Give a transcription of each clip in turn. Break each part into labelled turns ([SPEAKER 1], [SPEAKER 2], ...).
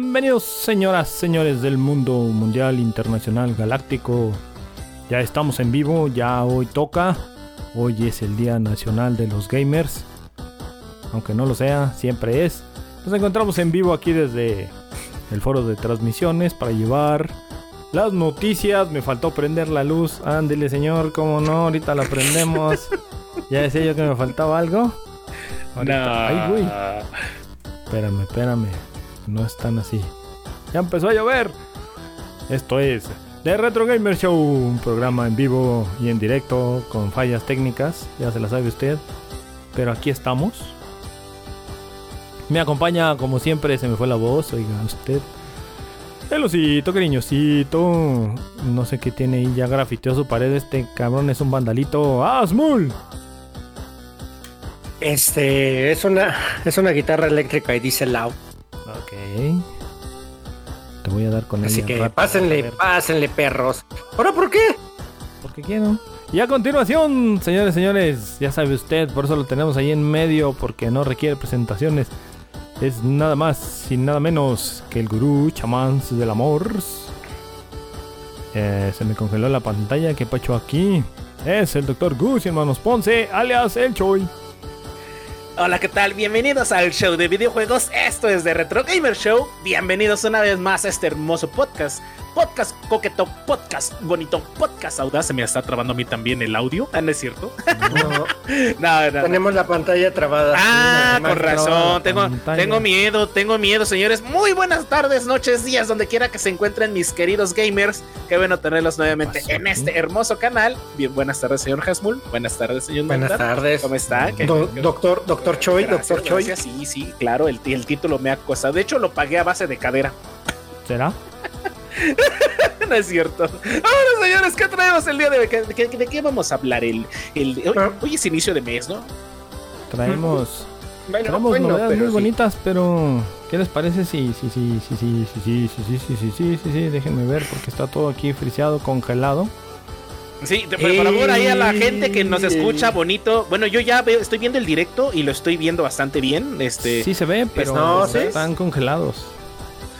[SPEAKER 1] Bienvenidos señoras, señores del mundo mundial, internacional, galáctico. Ya estamos en vivo, ya hoy toca. Hoy es el Día Nacional de los Gamers. Aunque no lo sea, siempre es. Nos encontramos en vivo aquí desde el foro de transmisiones para llevar las noticias. Me faltó prender la luz. Ándele señor, como no, ahorita la prendemos. ya decía yo que me faltaba algo. Ahorita- Ay, güey. Espérame, espérame. No es tan así. Ya empezó a llover. Esto es The Retro Gamer Show, un programa en vivo y en directo con fallas técnicas, ya se la sabe usted. Pero aquí estamos. Me acompaña, como siempre, se me fue la voz, oiga usted. El osito, cariñosito. No sé qué tiene ahí, ya grafiteó su pared. Este cabrón es un vandalito. ¡Asmul!
[SPEAKER 2] Este, es una, es una guitarra eléctrica y dice loud.
[SPEAKER 1] Ok. Te voy a dar con
[SPEAKER 2] Así
[SPEAKER 1] ella
[SPEAKER 2] que
[SPEAKER 1] rápido,
[SPEAKER 2] pásenle, pásenle, perros. ¿Ahora por qué?
[SPEAKER 1] porque quiero. Y a continuación, señores, señores, ya sabe usted, por eso lo tenemos ahí en medio, porque no requiere presentaciones. Es nada más y nada menos que el gurú chamán del amor. Eh, se me congeló la pantalla, que pacho aquí. Es el doctor Gus y hermanos Ponce, alias el Choi.
[SPEAKER 3] Hola, ¿qué tal? Bienvenidos al show de videojuegos. Esto es de Retro Gamer Show. Bienvenidos una vez más a este hermoso podcast. Podcast coqueto, podcast bonito, podcast audaz. Se me está trabando a mí también el audio. Ah, ¿no es cierto?
[SPEAKER 2] No,
[SPEAKER 3] No, no.
[SPEAKER 2] tenemos la pantalla trabada.
[SPEAKER 3] Ah, con razón. Tengo, tengo miedo, tengo miedo, señores. Muy buenas tardes, noches, días, donde quiera que se encuentren mis queridos gamers. Qué bueno tenerlos nuevamente en
[SPEAKER 1] aquí?
[SPEAKER 3] este hermoso canal. Bien, buenas tardes, señor Hasmul. Buenas tardes, señor
[SPEAKER 2] Buenas tardes.
[SPEAKER 3] ¿Cómo está? ¿Qué-
[SPEAKER 2] Do-
[SPEAKER 3] qué-
[SPEAKER 2] doctor, doctor Choi,
[SPEAKER 3] Gracias,
[SPEAKER 2] doctor Choi.
[SPEAKER 3] gracias. Sí, sí, claro, el, el título me ha costado. De hecho, lo pagué a base de cadera.
[SPEAKER 1] ¿Será?
[SPEAKER 3] No es cierto. Ahora, señores, ¿qué traemos el día de hoy? ¿De, qué- de qué vamos a hablar? El, el, hoy,
[SPEAKER 2] Ah.
[SPEAKER 3] hoy es inicio de mes, ¿no?
[SPEAKER 1] Traemos.
[SPEAKER 2] Bueno,
[SPEAKER 1] Tenemos
[SPEAKER 2] bueno,
[SPEAKER 1] novedades
[SPEAKER 2] pero
[SPEAKER 1] muy
[SPEAKER 2] sí.
[SPEAKER 1] bonitas, pero ¿qué les parece? Sí, sí, sí, sí, sí, sí, sí, sí, sí, sí, sí, sí, sí, sí, déjenme ver porque está todo aquí friseado, congelado.
[SPEAKER 3] Sí, de- por favor, ahí a la gente que nos
[SPEAKER 2] Eh.
[SPEAKER 3] escucha bonito. Bueno, yo ya veo, estoy viendo el directo y lo estoy viendo bastante bien. Este.
[SPEAKER 1] Sí se ve, pero
[SPEAKER 2] no, ¿sí?
[SPEAKER 1] están congelados.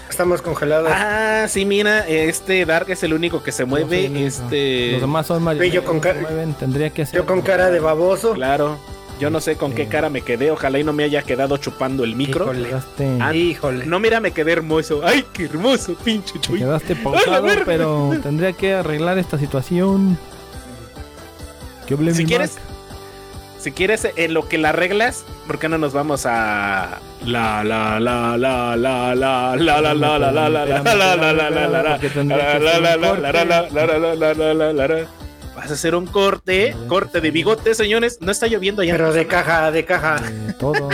[SPEAKER 2] Estamos congelados.
[SPEAKER 3] Ah, sí, mira, este Dark es el único que se mueve. este.
[SPEAKER 1] Los demás son marionetas.
[SPEAKER 2] yo con
[SPEAKER 1] que
[SPEAKER 2] cara-
[SPEAKER 1] mueven, tendría que hacer.
[SPEAKER 2] Yo con cara de baboso.
[SPEAKER 3] Claro. Yo no sé con qué cara me quedé. Ojalá y no me haya quedado chupando el micro.
[SPEAKER 2] Híjole.
[SPEAKER 1] Quedaste,
[SPEAKER 3] Ah,
[SPEAKER 2] Híjole.
[SPEAKER 3] No, mira, me quedé hermoso. ¡Ay, qué hermoso, pinche
[SPEAKER 1] te
[SPEAKER 3] chuy!
[SPEAKER 1] quedaste
[SPEAKER 3] ¡Ay, la
[SPEAKER 1] pausado, pero tendría que arreglar esta situación. ¿Qué hable
[SPEAKER 3] Si quieres,
[SPEAKER 1] Mac?
[SPEAKER 3] Si quieres, en lo que la arreglas, ¿por qué no nos vamos a la la la la la la la la la la la la la la la la la la la
[SPEAKER 1] Porque tendría que
[SPEAKER 3] la
[SPEAKER 1] hacer
[SPEAKER 3] la
[SPEAKER 1] un
[SPEAKER 3] la
[SPEAKER 1] corte.
[SPEAKER 3] la la la la la la la la la Vas a hacer un corte, corte de bigote, señores. No está lloviendo ya.
[SPEAKER 2] Pero de caja, de caja.
[SPEAKER 1] Todo.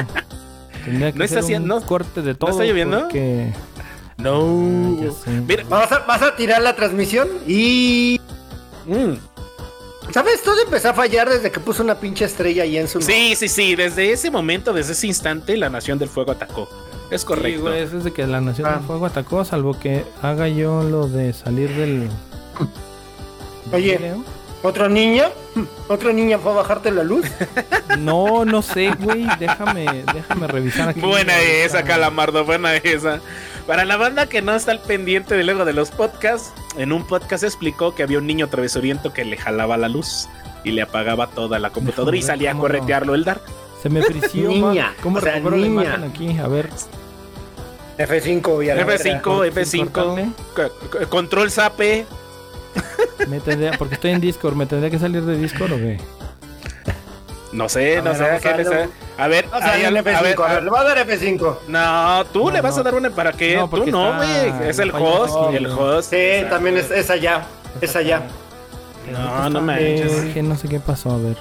[SPEAKER 3] No está haciendo-
[SPEAKER 1] corte de todo.
[SPEAKER 3] está lloviendo? No. Mira,
[SPEAKER 2] vas a tirar la transmisión y... ¿Sabes? Todo empezó a fallar desde que puso una pinche estrella ahí en su...
[SPEAKER 3] sí, sí, sí. Desde ese momento, desde ese instante, la Nación del Fuego atacó. Es
[SPEAKER 1] Sí,
[SPEAKER 3] correcto.
[SPEAKER 1] güey, es desde que la Nación
[SPEAKER 2] Ah.
[SPEAKER 1] del Fuego atacó, salvo que haga yo lo de salir del.
[SPEAKER 2] Oye. ¿Otro niño? ¿Otro niño fue a bajarte la luz?
[SPEAKER 1] No, no sé, güey. Déjame, déjame revisar aquí.
[SPEAKER 3] Buena esa. Calamardo, buena esa. Para la banda que no está al pendiente de luego de los podcasts, en un podcast explicó que había un niño travesuriento que le jalaba la luz y le apagaba toda la computadora y salía a corretearlo el Dark.
[SPEAKER 1] Se me frició,
[SPEAKER 2] Niña,
[SPEAKER 1] ma- ¿Cómo
[SPEAKER 2] o sea,
[SPEAKER 1] recupero la
[SPEAKER 2] niña.
[SPEAKER 1] imagen aquí? A ver.
[SPEAKER 2] F5 y a la verga.
[SPEAKER 3] F5,
[SPEAKER 1] ¿Por qué
[SPEAKER 3] F5,
[SPEAKER 1] cortarle?
[SPEAKER 3] co- co- control zape.
[SPEAKER 1] Me tendría, porque estoy en Discord, ¿me tendría que salir de Discord o qué?
[SPEAKER 3] No sé,
[SPEAKER 2] A
[SPEAKER 3] no
[SPEAKER 2] ver,
[SPEAKER 3] sé,
[SPEAKER 2] vamos
[SPEAKER 3] ¿qué
[SPEAKER 2] a
[SPEAKER 3] le
[SPEAKER 2] darle
[SPEAKER 3] sé? A ver,
[SPEAKER 2] a
[SPEAKER 3] ahí
[SPEAKER 2] darle
[SPEAKER 3] al-
[SPEAKER 2] F5,
[SPEAKER 3] a ver,
[SPEAKER 2] a ver, le voy a dar F5.
[SPEAKER 3] No, tú
[SPEAKER 1] No,
[SPEAKER 3] le vas
[SPEAKER 1] no.
[SPEAKER 3] a dar una para qué.
[SPEAKER 1] No,
[SPEAKER 3] tú no, güey. Es el host, el host.
[SPEAKER 2] Sí, también es, es allá. Es allá.
[SPEAKER 3] No, no
[SPEAKER 1] Eh,
[SPEAKER 3] manches.
[SPEAKER 1] que no sé qué pasó, a ver.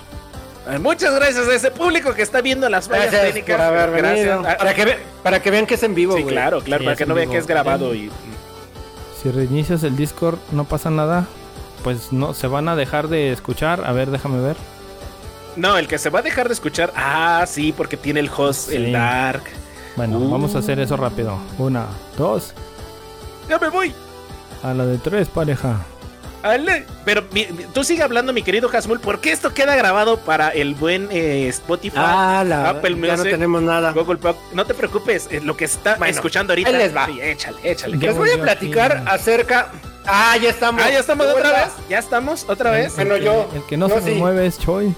[SPEAKER 3] Eh, Muchas gracias a ese público que está viendo las fallas
[SPEAKER 2] Gracias
[SPEAKER 3] técnicas.
[SPEAKER 2] por haber.
[SPEAKER 3] Gracias. Ah,
[SPEAKER 2] Para que, ve- para que vean que es en vivo,
[SPEAKER 3] Sí,
[SPEAKER 2] güey.
[SPEAKER 3] claro, claro,
[SPEAKER 1] Sí,
[SPEAKER 3] para
[SPEAKER 1] es
[SPEAKER 3] que no vean que es grabado y
[SPEAKER 1] Si reinicias el Discord, no pasa nada. Pues no, se van a dejar de escuchar. A ver, déjame ver.
[SPEAKER 3] No, el que se va a dejar de escuchar. Ah, sí, porque tiene el host,
[SPEAKER 1] Sí.
[SPEAKER 3] el Dark.
[SPEAKER 1] Bueno,
[SPEAKER 3] Uh.
[SPEAKER 1] vamos a hacer eso rápido. Una, dos.
[SPEAKER 3] Ya me voy.
[SPEAKER 1] A la de tres, pareja.
[SPEAKER 3] Ale. Pero mi- tú sigue hablando, mi querido Hasmul, porque esto queda grabado para el buen eh, Spotify,
[SPEAKER 2] Ah, la,
[SPEAKER 3] Apple
[SPEAKER 2] ya no
[SPEAKER 3] Music,
[SPEAKER 2] tenemos nada.
[SPEAKER 3] Google Pod- No te preocupes, eh, lo que está
[SPEAKER 2] Bueno,
[SPEAKER 3] escuchando ahorita.
[SPEAKER 2] ahí les va.
[SPEAKER 3] Sí, échale, échale.
[SPEAKER 2] Les voy a platicar
[SPEAKER 1] aquí.
[SPEAKER 2] acerca... Ah, ya estamos.
[SPEAKER 3] Ah, ya estamos
[SPEAKER 2] ¿De
[SPEAKER 3] otra vez. Ya estamos otra vez.
[SPEAKER 2] Bueno,
[SPEAKER 1] el
[SPEAKER 2] yo-
[SPEAKER 1] El que no se
[SPEAKER 2] sí.
[SPEAKER 1] mueve es Choi.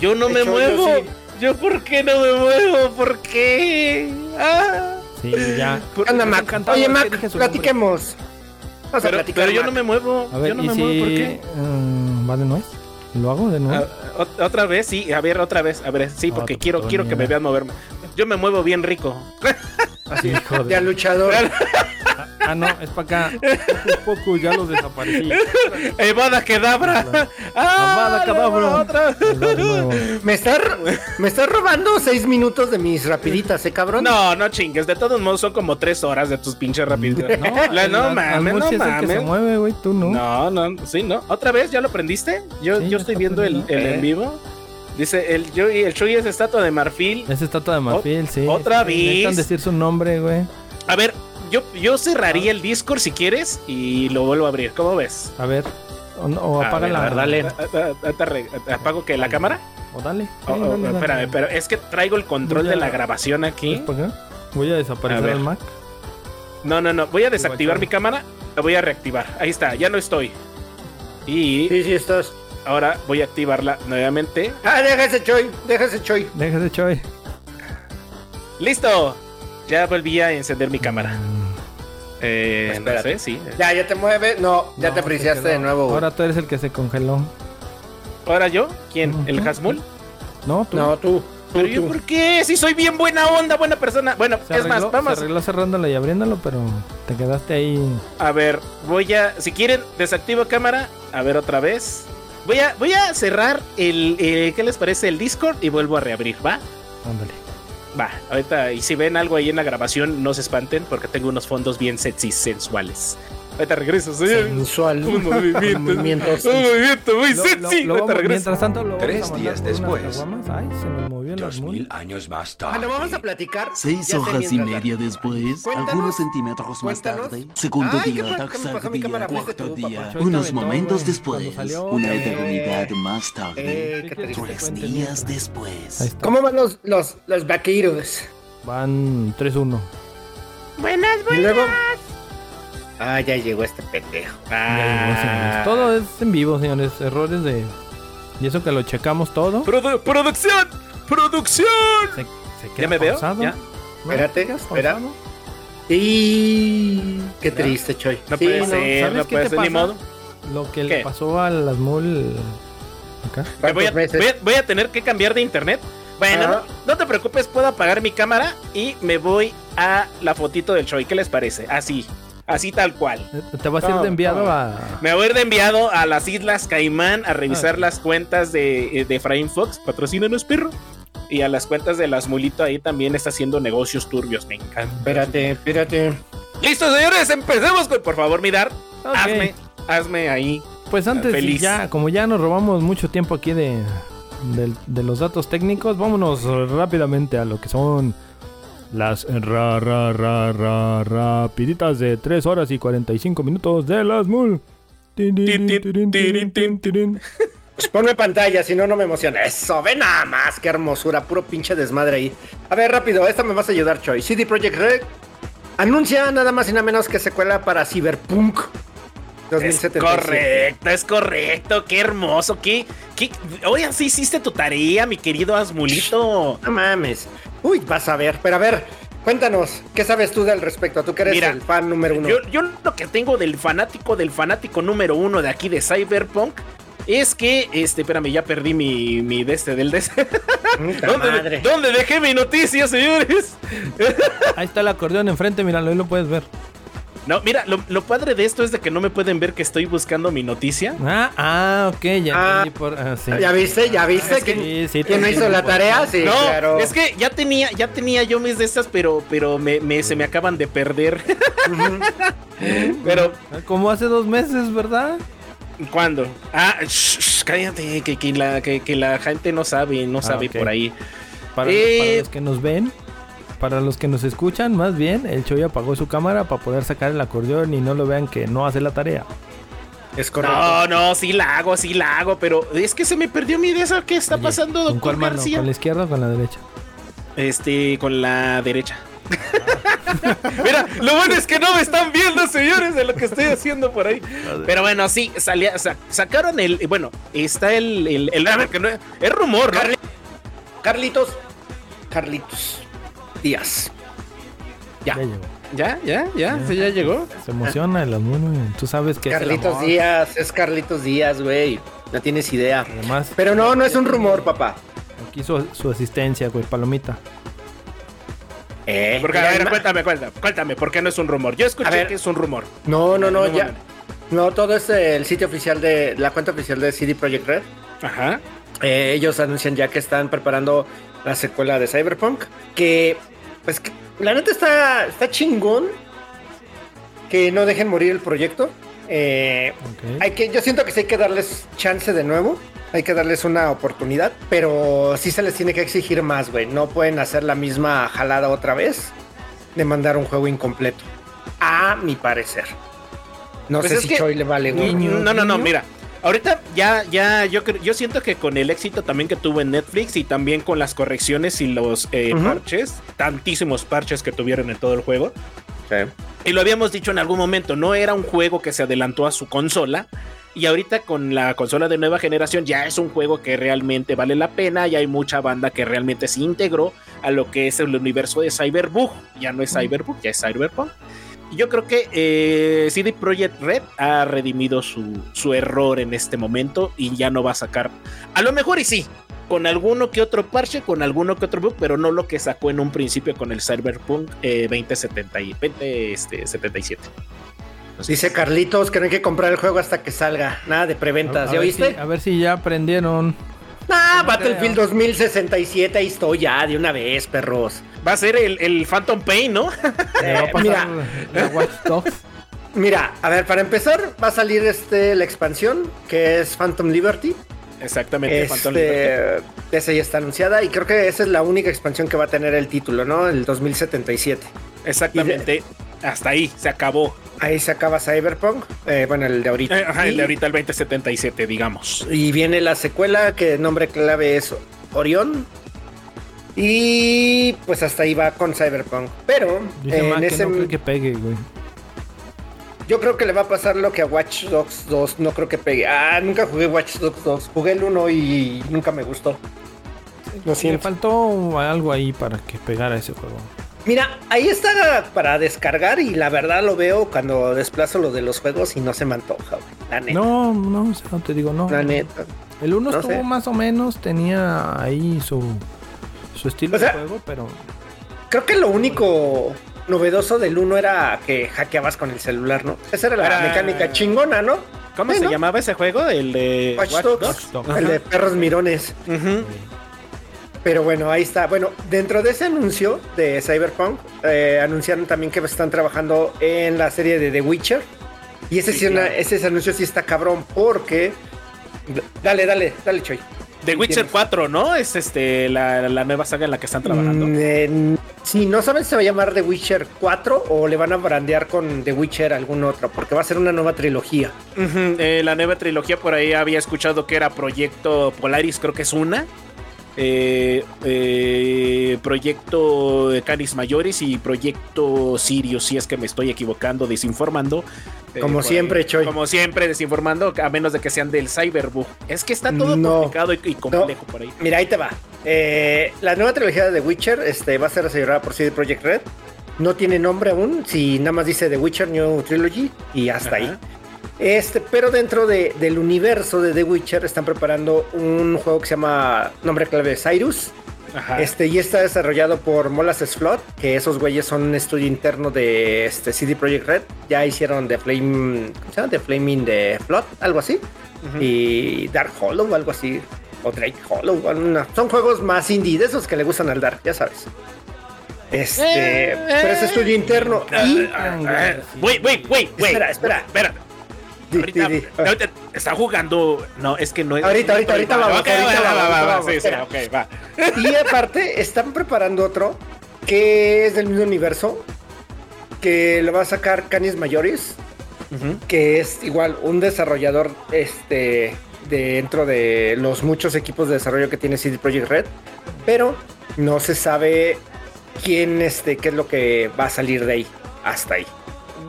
[SPEAKER 3] Yo no me
[SPEAKER 2] hecho, yo
[SPEAKER 3] muevo.
[SPEAKER 2] sí.
[SPEAKER 3] Yo, por qué no me muevo? ¿Por qué? Ah.
[SPEAKER 1] Sí, ya.
[SPEAKER 3] Por-
[SPEAKER 2] Anda, Mac. Oye, Mac, platiquemos. Vamos a
[SPEAKER 3] Pero,
[SPEAKER 2] platicar,
[SPEAKER 3] pero yo
[SPEAKER 2] Mac.
[SPEAKER 3] no me muevo.
[SPEAKER 1] A ver,
[SPEAKER 3] yo no
[SPEAKER 1] ¿y
[SPEAKER 3] me
[SPEAKER 1] si...
[SPEAKER 3] muevo. ¿Por qué?
[SPEAKER 1] mm, ¿Va de nuez? ¿Lo hago de nuevo?
[SPEAKER 3] Ah, ot- otra vez, sí, a ver, otra vez, a ver, sí, porque
[SPEAKER 1] Otro
[SPEAKER 3] quiero, quiero que me vean moverme. Yo me muevo bien rico.
[SPEAKER 2] Así,
[SPEAKER 1] Hijo de-
[SPEAKER 2] a luchador.
[SPEAKER 1] Ah, no, es para acá. Poco, poco, ya los desaparecí.
[SPEAKER 3] Evada Kedabra. Ah, no,
[SPEAKER 1] de nuevo.
[SPEAKER 2] Me estás me estás robando seis minutos de mis rapiditas, ¿eh, cabrón?
[SPEAKER 3] No, no chingues, de todos modos son como tres horas de tus pinches rapiditas.
[SPEAKER 1] No,
[SPEAKER 3] La- no
[SPEAKER 1] al-
[SPEAKER 3] mames, no mames.
[SPEAKER 1] se mueve, güey, tú no.
[SPEAKER 3] No, no, sí, no. ¿Otra vez? ¿Ya lo prendiste? Yo,
[SPEAKER 1] Sí,
[SPEAKER 3] yo estoy
[SPEAKER 1] está
[SPEAKER 3] viendo el, el en vivo. Dice, el, yo, el Chuy es estatua de marfil.
[SPEAKER 1] Es estatua de marfil, sí.
[SPEAKER 3] otra
[SPEAKER 1] Sí, Necesitan
[SPEAKER 3] vez.
[SPEAKER 1] decir su nombre, güey.
[SPEAKER 3] A ver, yo, yo cerraría el Discord si quieres y lo vuelvo a abrir. ¿Cómo ves?
[SPEAKER 1] A ver. O, no- o
[SPEAKER 3] A
[SPEAKER 1] apaga
[SPEAKER 3] ver,
[SPEAKER 1] la.
[SPEAKER 3] a ver, dale. A- a- a- te arreg- ¿Apago que la cámara?
[SPEAKER 1] O dale.
[SPEAKER 3] Oh,
[SPEAKER 1] Sí,
[SPEAKER 3] oh,
[SPEAKER 1] dale, dale.
[SPEAKER 3] espérame, pero es que traigo el control
[SPEAKER 1] a-
[SPEAKER 3] de la grabación aquí.
[SPEAKER 1] Voy a desaparecer el Mac.
[SPEAKER 3] No, no, no. Voy a desactivar mi cámara. La voy a reactivar. Ahí está, ya no estoy. Y
[SPEAKER 2] Sí, sí, estás.
[SPEAKER 3] ahora voy a activarla nuevamente.
[SPEAKER 2] Ah, deja ese choy, deja ese choy.
[SPEAKER 1] Déjese, Choi.
[SPEAKER 3] ¡Listo! Ya volví a encender mi cámara. Eh, no
[SPEAKER 2] Espérate.
[SPEAKER 3] sé, sí.
[SPEAKER 2] Ya, ya te mueves. No, ya
[SPEAKER 1] no,
[SPEAKER 2] te
[SPEAKER 1] se
[SPEAKER 2] friseaste
[SPEAKER 1] quedó.
[SPEAKER 2] de nuevo, güey.
[SPEAKER 1] Ahora tú eres el que se congeló.
[SPEAKER 3] ¿Ahora yo? ¿Quién? ¿El
[SPEAKER 1] Ujú.
[SPEAKER 3] Hasmul?
[SPEAKER 1] No, tú.
[SPEAKER 2] No, tú. tú,
[SPEAKER 3] ¿Pero yo
[SPEAKER 2] tú.
[SPEAKER 3] por qué? Si soy bien buena onda, buena persona. Bueno,
[SPEAKER 1] Se
[SPEAKER 3] es más, vamos.
[SPEAKER 1] se arregló cerrándolo y abriéndolo, pero te quedaste ahí.
[SPEAKER 3] A ver, voy a. Si quieren, desactivo cámara. A ver, otra vez. Voy a, voy a cerrar el, el- ¿Qué les parece? El Discord y vuelvo a reabrir, ¿va?
[SPEAKER 1] Ándale.
[SPEAKER 3] Va, ahorita. Y si ven algo ahí en la grabación, no se espanten porque tengo unos fondos bien sexy, sensuales. Ahorita regreso, señor.
[SPEAKER 2] Sensual.
[SPEAKER 3] Un movimiento.
[SPEAKER 2] Movimientos.
[SPEAKER 3] Un movimiento muy
[SPEAKER 1] Lo-
[SPEAKER 3] sexy.
[SPEAKER 1] lo- lo
[SPEAKER 3] Ahorita
[SPEAKER 1] vamos-
[SPEAKER 3] regreso.
[SPEAKER 1] mientras tanto, lo vamos
[SPEAKER 4] Tres
[SPEAKER 1] a
[SPEAKER 4] días después.
[SPEAKER 1] Ay, se me movió el
[SPEAKER 4] Dos mil años más tarde.
[SPEAKER 2] Bueno, vamos a platicar.
[SPEAKER 5] Seis horas y media después,
[SPEAKER 2] Cuéntanos,
[SPEAKER 5] algunos centímetros más
[SPEAKER 2] cuéntanos.
[SPEAKER 5] tarde, segundo
[SPEAKER 2] Ay, ¿qué
[SPEAKER 5] día, tercer día, cuarto día, unos
[SPEAKER 1] te
[SPEAKER 5] momentos después, una
[SPEAKER 1] güey.
[SPEAKER 5] eternidad más tarde,
[SPEAKER 2] Eh,
[SPEAKER 1] ¿Qué
[SPEAKER 2] qué
[SPEAKER 1] quieres que te
[SPEAKER 5] tres días después.
[SPEAKER 1] Ahí.
[SPEAKER 2] ¿Cómo van los, los, los vaqueros?
[SPEAKER 1] Van 3-1.
[SPEAKER 3] Buenas,
[SPEAKER 2] Y luego. Ah, ya llegó este pendejo.
[SPEAKER 1] Ya llegó, señores.
[SPEAKER 3] Ah.
[SPEAKER 1] Todo es en vivo, señores. Errores de. Y eso que lo checamos todo.
[SPEAKER 3] Produ- ¡Producción! ¡Producción!
[SPEAKER 1] Se, se queda
[SPEAKER 3] ¿Ya me veo? ¿Ya?
[SPEAKER 1] ¿No?
[SPEAKER 2] Espérate,
[SPEAKER 1] ¿Te quedas
[SPEAKER 2] espera. Y. Qué triste, Choy.
[SPEAKER 3] No
[SPEAKER 2] Sí,
[SPEAKER 3] puede
[SPEAKER 2] no.
[SPEAKER 3] ser,
[SPEAKER 1] ¿sabes
[SPEAKER 3] no
[SPEAKER 1] qué
[SPEAKER 3] puede
[SPEAKER 1] te
[SPEAKER 3] ser, ni modo.
[SPEAKER 1] Lo que
[SPEAKER 3] ¿Qué?
[SPEAKER 1] le pasó a las mul. Acá.
[SPEAKER 3] Me voy, a, voy a- voy a tener que cambiar de internet. Bueno,
[SPEAKER 2] Ajá.
[SPEAKER 3] no, no te preocupes, puedo apagar mi cámara y me voy a la fotito del Choi. ¿Qué les parece? Así, así tal cual.
[SPEAKER 1] Eh, Te vas a ir de enviado
[SPEAKER 3] no.
[SPEAKER 1] a.
[SPEAKER 3] Me voy a ir de enviado a las Islas Caimán a revisar
[SPEAKER 1] Ah,
[SPEAKER 3] las cuentas de, eh, de Efraín Fox, patrocínanos perro. Y a las cuentas de las Mulito ahí también está haciendo negocios turbios, me encanta.
[SPEAKER 2] Espérate, espérate.
[SPEAKER 3] Listo, señores, empecemos con, por favor, Midar,
[SPEAKER 1] Ok.
[SPEAKER 3] hazme, hazme ahí.
[SPEAKER 1] Pues antes,
[SPEAKER 3] Feliz.
[SPEAKER 1] ya, como ya nos robamos mucho tiempo aquí de, de los datos técnicos, vámonos rápidamente a lo que son las ra, ra, ra, ra, rapiditas de 3 horas y 45 minutos de las mul.
[SPEAKER 2] Pues ponme pantalla, si no, no me emociona. Eso, ve nada más, qué hermosura, puro pinche desmadre ahí. A ver, rápido, esta me vas a ayudar, Choi. CD Projekt Red anuncia nada más y nada menos que secuela para Cyberpunk.
[SPEAKER 3] Es
[SPEAKER 2] 2077.
[SPEAKER 3] correcto, es correcto. Qué hermoso. Qué, qué... Oye, sí hiciste tu tarea, mi querido Asmulito.
[SPEAKER 2] No mames. Uy, vas a ver, pero a ver, cuéntanos, ¿qué sabes tú del respecto? Tú que eres
[SPEAKER 3] Mira,
[SPEAKER 2] el fan número uno.
[SPEAKER 3] Yo, yo lo que tengo del fanático, del fanático número uno de aquí de Cyberpunk. Es que, este, espérame, ya perdí mi, mi de este, del de este. ¿Dónde,
[SPEAKER 2] madre.
[SPEAKER 3] ¿Dónde dejé mi noticia, señores?
[SPEAKER 1] Ahí está el acordeón enfrente, míralo, ahí lo puedes ver.
[SPEAKER 3] No, mira, lo, lo padre de esto es de que no me pueden ver que estoy buscando mi noticia.
[SPEAKER 1] Ah, ah, ok, ya
[SPEAKER 2] Ah,
[SPEAKER 1] por. ah, sí.
[SPEAKER 2] ¿Ya viste? ¿Ya viste?
[SPEAKER 1] Que-
[SPEAKER 2] ¿Quién,
[SPEAKER 1] sí, sí,
[SPEAKER 2] quién no hizo la tarea? Sí,
[SPEAKER 3] no,
[SPEAKER 2] claro.
[SPEAKER 3] es que ya tenía, ya tenía yo mis de estas, pero, pero me, me- se me acaban de perder. pero,
[SPEAKER 1] Ah, Como hace dos meses, ¿verdad?
[SPEAKER 3] ¿cuándo? Ah, shh, shh, cállate, que, que la, que, que la gente no sabe, no
[SPEAKER 1] Ah,
[SPEAKER 3] sabe por ahí.
[SPEAKER 1] Para,
[SPEAKER 3] Eh.
[SPEAKER 1] para los que nos ven, para los que nos escuchan, más bien, el Choy apagó su cámara para poder sacar el acordeón y no lo vean que no hace la tarea.
[SPEAKER 2] Es correcto.
[SPEAKER 3] No, no, sí la hago, sí la hago, pero es que se me perdió mi idea. ¿Qué está
[SPEAKER 1] Oye,
[SPEAKER 3] pasando,
[SPEAKER 1] ¿Con
[SPEAKER 3] doctor
[SPEAKER 1] cuál mano?
[SPEAKER 3] García?
[SPEAKER 1] ¿Con la izquierda o con la derecha?
[SPEAKER 3] Este, con la derecha. Mira, lo bueno es que no me están viendo, señores, de lo que estoy haciendo por ahí. Pero bueno, sí, salía, sa- sacaron el. Bueno, está el. el, el- a ver, que no- es rumor, ¿no?
[SPEAKER 2] Carli- Carlitos. Carlitos. Díaz. Ya.
[SPEAKER 1] Ya llegó.
[SPEAKER 3] Ya, ya, ya, sí, ya llegó.
[SPEAKER 1] Se emociona el Asmuno. Tú sabes que es el
[SPEAKER 2] Carlitos. Díaz, es Carlitos Díaz, güey. No tienes idea.
[SPEAKER 1] Además,
[SPEAKER 2] Pero no, no es un rumor, papá.
[SPEAKER 1] aquí su, su asistencia, güey, palomita.
[SPEAKER 2] Eh,
[SPEAKER 3] Porque, a ver,
[SPEAKER 2] ma-
[SPEAKER 3] cuéntame, cuéntame, cuéntame, ¿por qué no es un rumor? Yo escuché
[SPEAKER 2] ver.
[SPEAKER 3] que es un rumor.
[SPEAKER 2] No, no, no,
[SPEAKER 3] No,
[SPEAKER 2] ya.
[SPEAKER 3] No,
[SPEAKER 2] todo es el sitio oficial de la cuenta oficial de CD Projekt Red.
[SPEAKER 3] Ajá.
[SPEAKER 2] Eh, ellos anuncian ya que están preparando la secuela de Cyberpunk. Que, pues, que, la neta está, está chingón que no dejen morir el proyecto. Eh, hay que, yo siento que sí hay que darles chance de nuevo. Hay que darles una oportunidad. Pero sí se les tiene que exigir más, güey. No pueden hacer la misma jalada otra vez de mandar un juego incompleto. A mi parecer. No
[SPEAKER 3] Pues
[SPEAKER 2] sé si
[SPEAKER 3] que-
[SPEAKER 2] Choi le vale,
[SPEAKER 3] No, no, no, mira. Ahorita ya, ya, yo creo, yo siento que con el éxito también que tuvo en Netflix y también con las correcciones y los eh, parches, tantísimos parches que tuvieron en todo el juego.
[SPEAKER 2] Sí.
[SPEAKER 3] Y lo habíamos dicho en algún momento, no era un juego que se adelantó a su consola. Y ahorita con la consola de nueva generación ya es un juego que realmente vale la pena. Y hay mucha banda que realmente se integró a lo que es el universo de Cyberbug. Ya no es Cyberbug, ya es Cyberpunk. Yo creo que eh, CD Projekt Red ha redimido su, su error en este momento y ya no va a sacar. A lo mejor y sí, con alguno que otro parche, con alguno que otro bug, pero no lo que sacó en un principio con el Cyberpunk eh, 2070 y 2077.
[SPEAKER 2] Dice Carlitos que no hay que comprar el juego hasta que salga. Nada de preventas.
[SPEAKER 1] A
[SPEAKER 2] ¿Ya
[SPEAKER 1] si- a ver si ya aprendieron.
[SPEAKER 2] Ah,
[SPEAKER 1] no
[SPEAKER 2] Battlefield
[SPEAKER 1] creo.
[SPEAKER 2] 2067, ahí estoy ya, de una vez, perros.
[SPEAKER 3] Va a ser el, el Phantom Pain, ¿no?
[SPEAKER 1] Le va a pasar
[SPEAKER 2] mira,
[SPEAKER 1] la Watch Dogs.
[SPEAKER 2] mira, a ver, para empezar, va a salir este la expansión, que es Phantom Liberty.
[SPEAKER 3] Exactamente, Phantom Liberty.
[SPEAKER 2] Este, esa ya está anunciada y creo que esa es la única expansión que va a tener el título, ¿no? El 2077.
[SPEAKER 3] Exactamente. Hasta ahí, se acabó.
[SPEAKER 2] Ahí se acaba Cyberpunk, eh, bueno, el de ahorita.
[SPEAKER 3] Eh, ajá, el
[SPEAKER 2] Y-
[SPEAKER 3] de ahorita, el 2077, digamos.
[SPEAKER 2] Y viene la secuela, que el nombre clave es Orión. Y pues hasta ahí va con Cyberpunk. Pero
[SPEAKER 1] Dice
[SPEAKER 2] en
[SPEAKER 1] Mac que
[SPEAKER 2] ese,
[SPEAKER 1] no que pegue, güey.
[SPEAKER 2] yo creo que le va a pasar lo que a Watch Dogs 2. No creo que pegue. Ah, nunca jugué Watch Dogs 2. Jugué el 1 y nunca me gustó. Lo
[SPEAKER 1] Le
[SPEAKER 2] siento.
[SPEAKER 1] faltó algo ahí para que pegara ese juego.
[SPEAKER 2] Mira, ahí está para descargar y la verdad lo veo cuando desplazo lo de los juegos y no se me antoja, güey. La neta.
[SPEAKER 1] No, no, no te digo, no.
[SPEAKER 2] La neta.
[SPEAKER 1] El 1
[SPEAKER 2] No
[SPEAKER 1] estuvo
[SPEAKER 2] sé.
[SPEAKER 1] más o menos, tenía ahí su, su estilo
[SPEAKER 2] O sea,
[SPEAKER 1] de juego, pero
[SPEAKER 2] Creo que lo único novedoso del 1 era que hackeabas con el celular, ¿no? Esa era la
[SPEAKER 3] Era-
[SPEAKER 2] mecánica chingona, ¿no?
[SPEAKER 3] ¿Cómo se llamaba ese juego? El de
[SPEAKER 2] Watch
[SPEAKER 3] Watch
[SPEAKER 2] Dogs. El de perros mirones. Pero bueno, ahí está. Bueno, dentro de ese anuncio de Cyberpunk, eh, anunciaron también que están trabajando en la serie de The Witcher. Y ese,
[SPEAKER 3] Sí,
[SPEAKER 2] sí, una- ese anuncio sí está cabrón porque... Dale, dale, dale, Choy.
[SPEAKER 3] The Witcher
[SPEAKER 2] Tienes.
[SPEAKER 3] 4, ¿no? Es este la, la nueva saga en la que están trabajando.
[SPEAKER 2] Mm, eh, Sí, no saben si se va a llamar The Witcher 4 o le van a brandear con The Witcher algún otro, porque va a ser una nueva trilogía.
[SPEAKER 3] Eh, la nueva trilogía por ahí había escuchado que era Proyecto Polaris, creo que es una. Eh, eh, proyecto Canis Mayores y Proyecto Sirius, si es que me estoy equivocando, desinformando. Eh,
[SPEAKER 2] Como siempre. Choy.
[SPEAKER 3] Como siempre, desinformando, a menos de que sean del Cyberbug. Es que está todo
[SPEAKER 2] No.
[SPEAKER 3] complicado y, y complejo por ahí.
[SPEAKER 2] Mira, ahí te va. La nueva trilogía de The Witcher este, va a ser desarrollada por CD Projekt Red. No tiene nombre aún, si nada más dice The Witcher New Trilogy y hasta
[SPEAKER 3] Ajá.
[SPEAKER 2] ahí. Este, pero dentro de- del universo de The Witcher están preparando un juego que se llama nombre clave Cyrus.
[SPEAKER 3] Ajá.
[SPEAKER 2] Este, y está desarrollado por Molasses Flood, que esos güeyes son un estudio interno de este, CD Projekt Red. Ya hicieron The Flame, ¿cómo se llama? The Flaming The Flood, algo así. Y Dark Hollow, algo así. O Drake Hollow, alguna- son juegos más indie, de esos que le gustan al Dark, ya sabes. Este,
[SPEAKER 3] Eh,
[SPEAKER 2] pero es
[SPEAKER 3] eh.
[SPEAKER 2] estudio interno. Y,
[SPEAKER 3] Wait, wait, wait, wait.
[SPEAKER 2] Espera, espera.
[SPEAKER 3] Espera. Ahorita, está jugando. No, es que no es.
[SPEAKER 2] Ahorita, ahorita, ahorita vamos,
[SPEAKER 3] Ok,
[SPEAKER 2] ahorita
[SPEAKER 3] va, va, va, va, sí, sí, ok, va.
[SPEAKER 2] Y aparte, están preparando otro que es del mismo universo. Que lo va a sacar Canis Mayores. Que es igual un desarrollador este, dentro de los muchos equipos de desarrollo que tiene CD Projekt Red. Pero no se sabe quién, este, qué es lo que va a salir de ahí. Hasta ahí.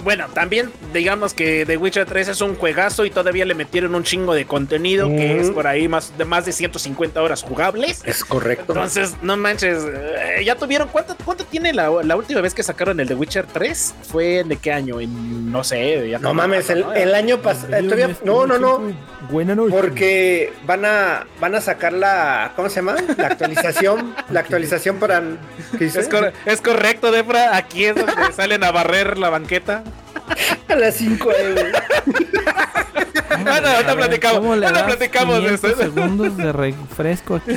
[SPEAKER 3] Bueno, también digamos que The Witcher 3 es un juegazo y todavía le metieron un chingo de contenido que
[SPEAKER 2] Mm.
[SPEAKER 3] es por ahí más de más de 150 horas jugables.
[SPEAKER 2] Es correcto.
[SPEAKER 3] Entonces, no manches, eh, ya tuvieron cuánto cuánto tiene la, la última vez que sacaron el The Witcher 3? ¿Fue de qué año? En, no sé, ya
[SPEAKER 2] no mames, el,
[SPEAKER 3] ¿no?
[SPEAKER 2] el año pasado. todavía- No, no, no.
[SPEAKER 1] Buena noche.
[SPEAKER 2] Porque van a van a sacar la ¿cómo se llama? La actualización, la actualización para.
[SPEAKER 3] Es, cor- es correcto, Defra. Aquí es donde salen a barrer la banqueta.
[SPEAKER 2] A las 5 güey.
[SPEAKER 3] Bueno, ahorita platicamos.
[SPEAKER 1] ¿Cómo le
[SPEAKER 3] platicamos de
[SPEAKER 1] 500
[SPEAKER 3] eso.
[SPEAKER 1] segundos de refresco aquí? A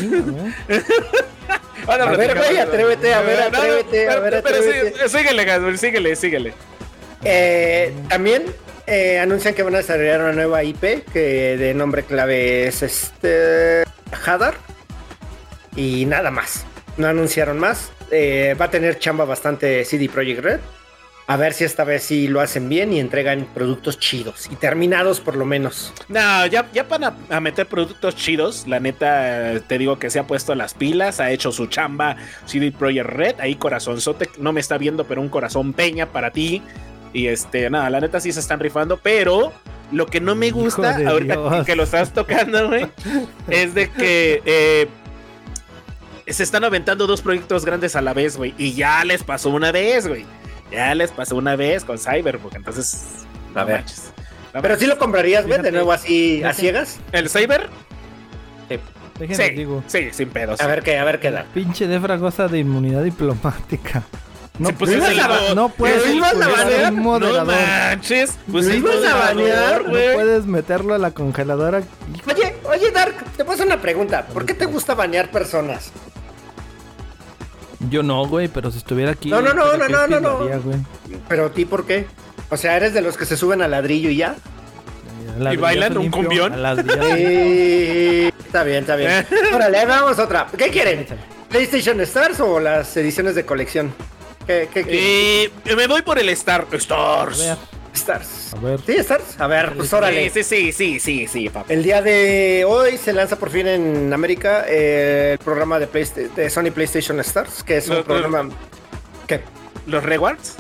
[SPEAKER 1] ver.
[SPEAKER 3] Ahora
[SPEAKER 2] A ver,
[SPEAKER 3] platicamos.
[SPEAKER 2] güey, atrévete, a ver,
[SPEAKER 3] No, no,
[SPEAKER 2] atrévete, a
[SPEAKER 3] pero-
[SPEAKER 2] ver,
[SPEAKER 3] pero síguele, Gasol, síguele, síguele.
[SPEAKER 2] Eh, también eh, anuncian que van a desarrollar una nueva IP que de nombre clave es este Hadar y nada más. No anunciaron más. Eh, va a tener chamba bastante CD Projekt Red. A ver si esta vez sí lo hacen bien y entregan productos chidos y terminados por lo menos.
[SPEAKER 3] No, ya, ya para a meter productos chidos, la neta, te digo que se ha puesto las pilas, ha hecho su chamba CD Projekt Red, ahí corazonzote, no me está viendo, pero un corazón peña para ti. Y este, nada, la neta sí se están rifando, pero lo que no me gusta, ahorita
[SPEAKER 1] Dios.
[SPEAKER 3] que lo estás tocando, güey, es de que eh, se están aventando dos proyectos grandes a la vez, güey, y ya les pasó una vez, güey. Ya les pasó una vez con Cyberpunk, entonces, no
[SPEAKER 2] A ver.
[SPEAKER 3] manches. No
[SPEAKER 2] Pero sí lo comprarías, güey, de nuevo así a ciegas.
[SPEAKER 3] ¿El Cyber?
[SPEAKER 1] Déjenme
[SPEAKER 3] Sí,
[SPEAKER 1] digo.
[SPEAKER 3] sí, sin pedos.
[SPEAKER 2] A ver qué, a ver qué da.
[SPEAKER 1] Pinche Defra goza de inmunidad diplomática. No,
[SPEAKER 3] Sí, pues
[SPEAKER 2] ¿lo
[SPEAKER 1] puedes, no puedes
[SPEAKER 2] ¿lo ibas a
[SPEAKER 1] expulsar
[SPEAKER 2] banear?
[SPEAKER 1] un
[SPEAKER 3] no manches. Pues
[SPEAKER 2] ¿Lo ibas a banear?
[SPEAKER 1] No
[SPEAKER 3] güey.
[SPEAKER 1] puedes meterlo a la congeladora.
[SPEAKER 2] Oye, oye, Dark, te puedo hacer una pregunta. ¿Por qué te gusta banear personas?
[SPEAKER 1] Yo no, güey, pero si estuviera aquí.
[SPEAKER 2] No, no, no, no, no, no. Pero a ti, ¿por qué? O sea, ¿eres de los que se suben al ladrillo y ya?
[SPEAKER 3] ¿Y bailan un
[SPEAKER 1] limpio,
[SPEAKER 3] cumbión?
[SPEAKER 2] Sí, está bien, está bien. Órale, vamos a otra. ¿Qué quieren? ¿PlayStation Stars o las ediciones de colección? ¿Qué, qué quieren?
[SPEAKER 3] Eh, me voy por el Star Stars.
[SPEAKER 2] Stars.
[SPEAKER 1] a ver.
[SPEAKER 2] ¿Sí, Stars? A ver, pues órale.
[SPEAKER 3] Sí, sí, sí, sí, sí, papá.
[SPEAKER 2] El día de hoy se lanza por fin en América eh, el programa de, Playsta- de Sony PlayStation Stars, que es un programa... ¿Qué?
[SPEAKER 3] ¿Los rewards?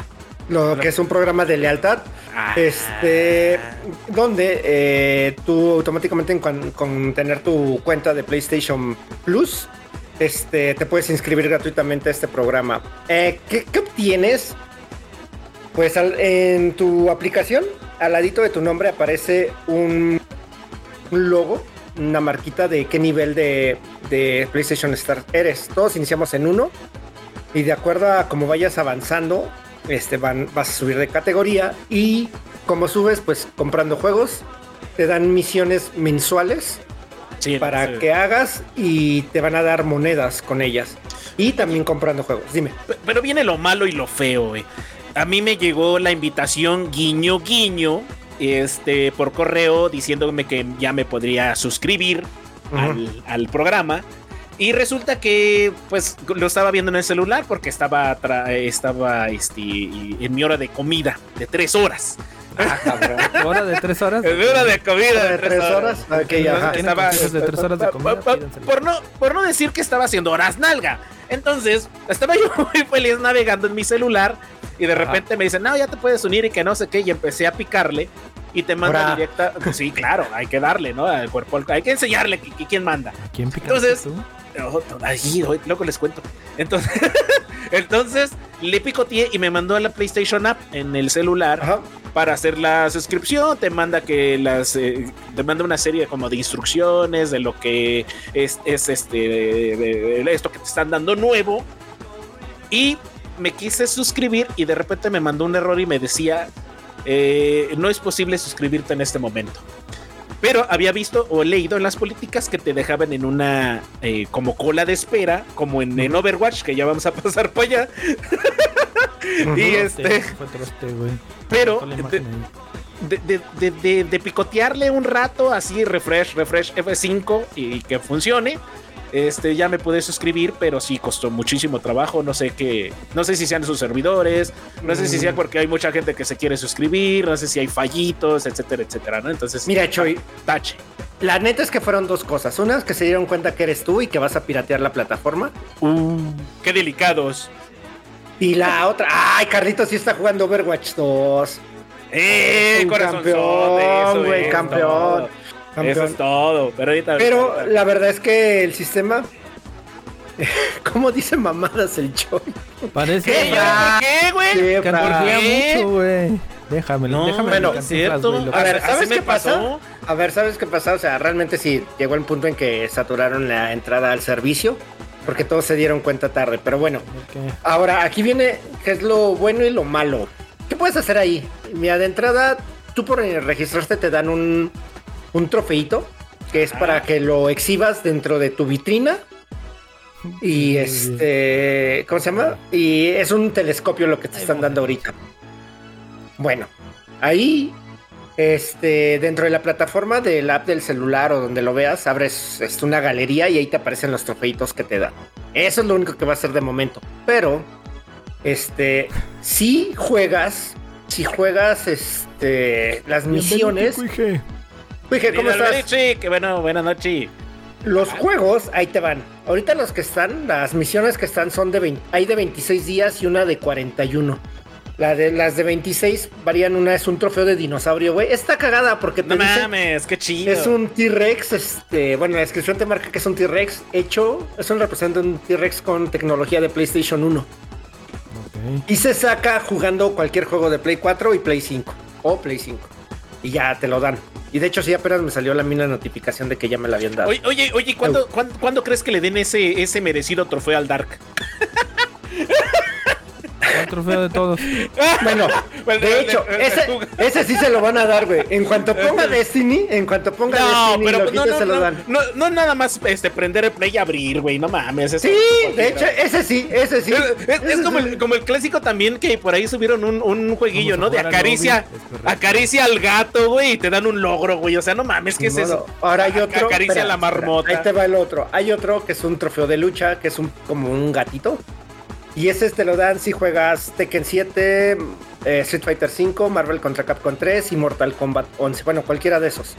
[SPEAKER 2] Lo que es un programa de lealtad.
[SPEAKER 3] Ah.
[SPEAKER 2] Este, donde eh, tú automáticamente con, con tener tu cuenta de PlayStation Plus, este, te puedes inscribir gratuitamente a este programa. Eh, ¿qué, qué obtienes? Pues al- en tu aplicación, al ladito de tu nombre aparece un, un logo, una marquita de qué nivel de, de PlayStation Star eres. Todos iniciamos en uno y de acuerdo a cómo vayas avanzando, este, van, vas a subir de categoría y como subes, pues comprando juegos, te dan misiones mensuales
[SPEAKER 3] Sí,
[SPEAKER 2] para
[SPEAKER 3] sí.
[SPEAKER 2] que hagas y te van a dar monedas con ellas. Y también comprando juegos. Dime.
[SPEAKER 3] Pero viene lo malo y lo feo, güey. A mí me llegó la invitación guiño guiño este por correo diciéndome que ya me podría suscribir
[SPEAKER 2] Ujú.
[SPEAKER 3] al, al programa Y resulta que, pues, lo estaba viendo en el celular porque estaba, estaba este, en mi hora de comida de tres horas.
[SPEAKER 1] Ah, cabrón. ¿Hora de tres horas?
[SPEAKER 3] De hora de comida de, tres, horas.
[SPEAKER 1] Estaba, de tres horas de comida.
[SPEAKER 3] Por, no, por no decir que estaba haciendo horas nalga. Entonces, estaba yo muy feliz navegando en mi celular y de repente me dicen, no, ya te puedes unir y que no sé qué. Y empecé a picarle y te manda directa. Pues sí, claro, hay que darle, ¿no? Al cuerpo, hay que enseñarle quién manda.
[SPEAKER 1] quién pica?
[SPEAKER 3] Entonces, tú? Ahí, loco les cuento. Entonces, entonces le picoteé y me mandó a la PlayStation App en el celular para hacer la suscripción. Te manda que las eh, te manda una serie como de instrucciones de lo que es, es este de, esto que te están dando nuevo. Y me quise suscribir y de repente me mandó un error y me decía eh, no es posible suscribirte en este momento. Pero había visto o leído en las políticas que te dejaban en una eh, como cola de espera, como en, Overwatch, que ya vamos a pasar para allá. y este. Pero de, de, picotearle un rato, así, refresh, refresh F5 y que funcione este, ya me pude suscribir, pero sí costó muchísimo trabajo. No sé qué, no sé si sean sus servidores, no sé si sea mm. porque hay mucha gente que se quiere suscribir, no sé si hay fallitos, etcétera, etcétera, ¿no? Entonces,
[SPEAKER 2] mira, Choy,
[SPEAKER 3] tache.
[SPEAKER 2] La neta es que fueron dos cosas. Una es que se dieron cuenta que eres tú y que vas a piratear la plataforma.
[SPEAKER 3] Uh, qué delicados.
[SPEAKER 2] Y la otra, ay, Carlitos sí está jugando Overwatch 2.
[SPEAKER 3] ¡Eh!
[SPEAKER 2] campeón, güey, campeón.
[SPEAKER 3] Eso es todo. Pero, ahorita,
[SPEAKER 2] pero la verdad es que el sistema. ¿Cómo dice mamadas el show?
[SPEAKER 1] Parece.
[SPEAKER 3] ¿Qué, ¿Qué, güey?
[SPEAKER 1] Que mucho, güey. Déjame,
[SPEAKER 3] no,
[SPEAKER 1] déjame.
[SPEAKER 3] Bueno, es cierto.
[SPEAKER 2] A ver, ¿sabes qué pasa? A ver, ¿sabes qué pasa? O sea, realmente sí llegó el punto en que saturaron la entrada al servicio. Porque todos se dieron cuenta tarde. Pero bueno. Ahora, aquí viene qué es lo bueno y lo malo. ¿Qué puedes hacer ahí? Mira, de entrada, tú por registrarte te dan un, un trofeito que es para que lo exhibas dentro de tu vitrina. Y este, ¿cómo se llama? Y es un telescopio lo que te están dando ahorita. Bueno, ahí, este, dentro de la plataforma del app del celular o donde lo veas, abres este, una galería y ahí te aparecen los trofeitos que te dan. Eso es lo único que va a ser de momento. Pero, este, si juegas, si juegas, este, las misiones. ¿Cómo estás?
[SPEAKER 3] Que bueno, buenas noches.
[SPEAKER 2] Los juegos, ahí te van. Ahorita los que están, las misiones que están son de 20, hay de 26 días y una de 41. La de, las de 26 varían, una es un trofeo de dinosaurio, güey. Está cagada porque
[SPEAKER 3] te No mames, qué chido.
[SPEAKER 2] Es un T-Rex, este, bueno, la descripción te marca que es un T-Rex hecho, es un representante de un T-Rex con tecnología de PlayStation 1. Y se saca jugando cualquier juego de Play 4 y Play 5 o Play 5. Y ya te lo dan. Y de hecho, sí, apenas me salió la mina notificación de que ya me la habían dado.
[SPEAKER 3] Oye, oye, oye ¿cuándo, ¿cuándo, crees que le den ese, ese merecido trofeo al Dark?
[SPEAKER 1] Trofeo de todos.
[SPEAKER 2] Bueno, de hecho, ese, ese, sí se lo van a dar, güey. En cuanto ponga Destiny, en cuanto ponga Destiny, pero, lo no, no, se lo dan.
[SPEAKER 3] No, no, nada más este, prender el play y abrir, güey. No mames.
[SPEAKER 2] Sí, de hecho, ese sí, ese sí.
[SPEAKER 3] Es, como, el, como, el, clásico también que por ahí subieron un, un jueguillo, ¿no? De acaricia, acaricia al gato, güey, y te dan un logro, güey. O sea, no mames, ¿qué es eso?
[SPEAKER 2] Ahora hay otro.
[SPEAKER 3] Acaricia la marmota.
[SPEAKER 2] ahí te va el otro. Hay otro que es un trofeo de lucha, que es un como un gatito. Y ese te lo dan si juegas Tekken 7, eh, Street Fighter 5, Marvel contra Capcom 3 y Mortal Kombat 11. Bueno, cualquiera de esos.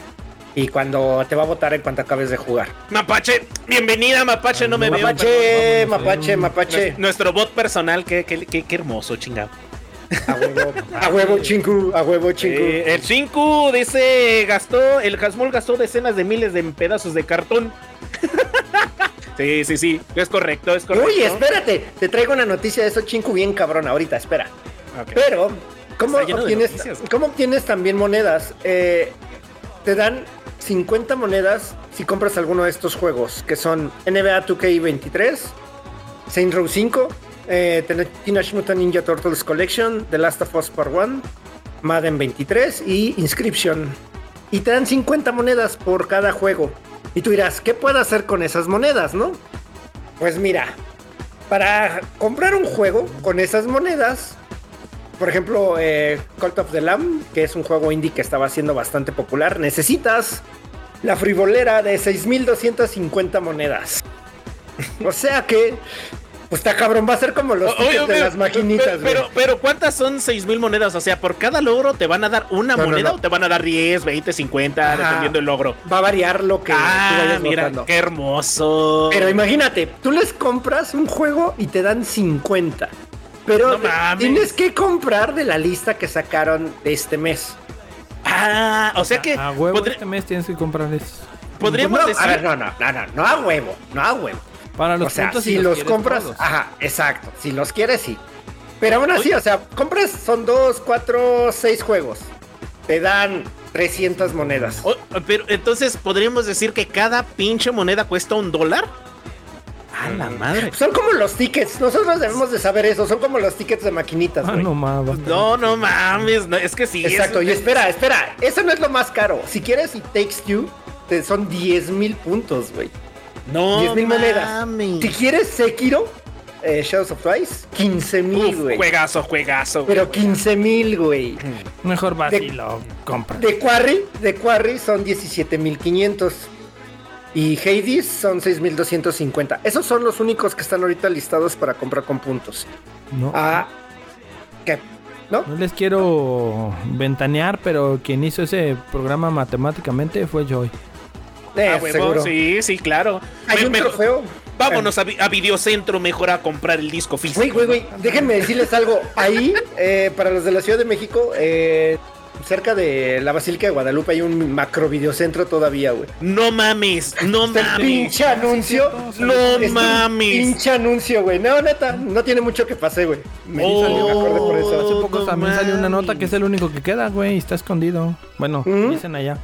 [SPEAKER 2] Y cuando te va a votar en cuanto acabes de jugar.
[SPEAKER 3] Mapache, bienvenida Mapache, no me
[SPEAKER 2] Mapache, Mapache, Mapache.
[SPEAKER 3] Nuestro bot personal, qué, qué, qué, hermoso, chingado.
[SPEAKER 2] A huevo, a huevo, chinku, a huevo, chinku.
[SPEAKER 3] Eh, el chinku dice, gastó, el Hasmol gastó decenas de miles de pedazos de cartón. Sí, sí, sí, es correcto, es correcto.
[SPEAKER 2] Uy, espérate, te traigo una noticia de eso, chinku, bien cabrón, ahorita, espera. Pero, ¿cómo obtienes, ¿cómo obtienes también monedas? Eh, te dan 50 monedas si compras alguno de estos juegos, que son NBA 2K23, Saint Row 5, eh, Teenage Mutant Ninja Turtles Collection, The Last of Us Part 1, Madden 23 y Inscription. Y te dan 50 monedas por cada juego. Y tú dirás, ¿qué puedo hacer con esas monedas, no? Pues mira, para comprar un juego con esas monedas, por ejemplo, eh, Cult of the Lamb, que es un juego indie que estaba siendo bastante popular, necesitas la frivolera de 6.250 monedas. O sea que, pues está cabrón, va a ser como los
[SPEAKER 3] oye,
[SPEAKER 2] de
[SPEAKER 3] pero-
[SPEAKER 2] las maquinitas,
[SPEAKER 3] pero,
[SPEAKER 2] güey.
[SPEAKER 3] pero, pero ¿cuántas son 6 mil monedas? O sea, por cada logro te van a dar una
[SPEAKER 2] No,
[SPEAKER 3] moneda
[SPEAKER 2] no.
[SPEAKER 3] o te van a dar 10, 20, 50,
[SPEAKER 2] Ajá.
[SPEAKER 3] dependiendo del logro.
[SPEAKER 2] Va a variar lo que tú
[SPEAKER 3] Ah,
[SPEAKER 2] vayas
[SPEAKER 3] mira,
[SPEAKER 2] votando.
[SPEAKER 3] qué hermoso.
[SPEAKER 2] Pero imagínate, tú les compras un juego y te dan 50. Pero
[SPEAKER 3] No mames.
[SPEAKER 2] tienes que comprar de la lista que sacaron de este mes.
[SPEAKER 3] Ah, o sea que
[SPEAKER 1] A huevo
[SPEAKER 3] podri-
[SPEAKER 1] este mes tienes que comprar eso.
[SPEAKER 3] podríamos
[SPEAKER 2] No,
[SPEAKER 3] decir.
[SPEAKER 2] A ver, no, no, no, no, no a huevo, no a huevo.
[SPEAKER 1] Para los
[SPEAKER 2] o sea,
[SPEAKER 1] puntos
[SPEAKER 2] si
[SPEAKER 1] y
[SPEAKER 2] los, compras,
[SPEAKER 1] todos.
[SPEAKER 2] ajá, exacto. Si los quieres, sí. Pero aún así, o sea, compras, son dos, cuatro, seis juegos. Te dan 300 monedas.
[SPEAKER 3] O- pero entonces podríamos decir que cada pinche moneda cuesta un dólar. A la madre.
[SPEAKER 2] Son como los tickets. Nosotros debemos de saber eso. Son como los tickets de maquinitas,
[SPEAKER 1] Ah,
[SPEAKER 2] güey.
[SPEAKER 1] no mames.
[SPEAKER 3] No, no mames. no, es que sí.
[SPEAKER 2] Exacto,
[SPEAKER 3] es-
[SPEAKER 2] y espera, espera, eso no es lo más caro. Si quieres y Takes Two, te son 10 mil puntos, güey.
[SPEAKER 3] No
[SPEAKER 2] 10 mil monedas. Si quieres Sekiro, eh, Shadows of Twice, 15 mil, güey.
[SPEAKER 3] juegazo, juegazo.
[SPEAKER 2] Pero 15 mil, güey.
[SPEAKER 1] Mejor vas
[SPEAKER 2] De-
[SPEAKER 1] y lo compras.
[SPEAKER 2] De Quarry, de Quarry son 17 mil 500. Y Hades son 6.250. Esos son los únicos que están ahorita listados para comprar con puntos.
[SPEAKER 1] No,
[SPEAKER 2] Ah, ¿qué? ¿No?
[SPEAKER 1] no les quiero ventanear, pero quien hizo ese programa matemáticamente fue Joy.
[SPEAKER 2] Eh,
[SPEAKER 3] Ah,
[SPEAKER 2] seguro.
[SPEAKER 3] Sí, sí, claro.
[SPEAKER 2] Hay
[SPEAKER 3] Me-
[SPEAKER 2] un
[SPEAKER 3] mejor-
[SPEAKER 2] trofeo.
[SPEAKER 3] Vámonos a, vi- a Videocentro mejor a comprar el disco físico.
[SPEAKER 2] Güey, güey, güey, déjenme decirles algo. Ahí, eh, para los de la Ciudad de México, eh, cerca de la Basílica de Guadalupe hay un macro videocentro todavía, güey.
[SPEAKER 3] No mames, no
[SPEAKER 2] Está el
[SPEAKER 3] mames.
[SPEAKER 2] pinche anuncio.
[SPEAKER 3] No mames.
[SPEAKER 2] Pinche anuncio, güey. No, neta, no tiene mucho que pasé, güey. Me,
[SPEAKER 3] Oh.
[SPEAKER 2] me acordé por eso.
[SPEAKER 1] Hace poco
[SPEAKER 3] no
[SPEAKER 1] también salió una nota que es el único que queda, güey, y está escondido. Bueno,
[SPEAKER 2] ¿Mm?
[SPEAKER 1] dicen allá.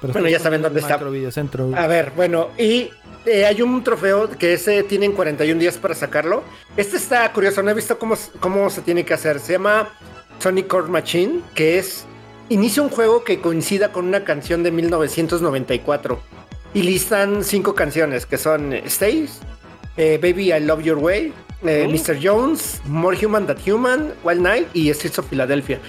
[SPEAKER 1] Pero
[SPEAKER 2] Bueno, ya saben dónde está.
[SPEAKER 1] Videocentro.
[SPEAKER 2] A ver, bueno, y eh, hay un trofeo que ese tienen 41 días para sacarlo. Este está curioso, no he visto cómo, cómo se tiene que hacer. Se llama Sonic Core Machine, que es inicia un juego que coincida con una canción de 1994 y listan cinco canciones que son eh, Stays, eh, Baby I Love Your Way, eh,
[SPEAKER 3] Oh.
[SPEAKER 2] Mr. Jones, More Human Than Human, Wild Night y Streets of Philadelphia.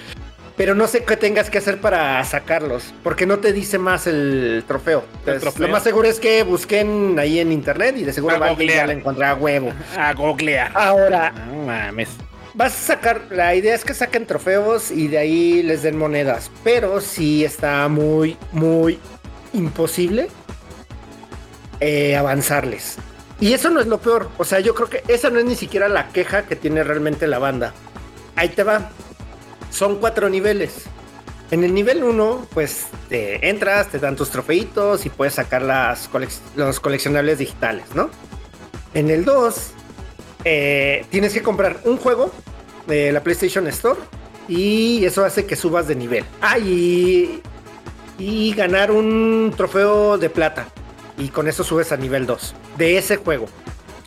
[SPEAKER 2] Pero no sé qué tengas que hacer para sacarlos, porque no te dice más el trofeo. Entonces,
[SPEAKER 3] trofeo?
[SPEAKER 2] Lo más seguro es que busquen ahí en internet y de seguro
[SPEAKER 3] A
[SPEAKER 2] alguien ya la encontrará a huevo.
[SPEAKER 3] A googlear.
[SPEAKER 2] Ahora,
[SPEAKER 3] No mames.
[SPEAKER 2] vas a sacar, la idea es que saquen trofeos y de ahí les den monedas, pero sí está muy, muy imposible eh, avanzarles. Y eso no es lo peor, o sea, yo creo que esa no es ni siquiera la queja que tiene realmente la banda. Ahí te va. Son cuatro niveles. En el nivel 1, pues te entras, te dan tus trofeitos y puedes sacar las colec- los coleccionables digitales, ¿no? En el 2, eh, tienes que comprar un juego de la PlayStation Store y eso hace que subas de nivel. Ah, y, y ganar un trofeo de plata. Y con eso subes a nivel 2 de ese juego.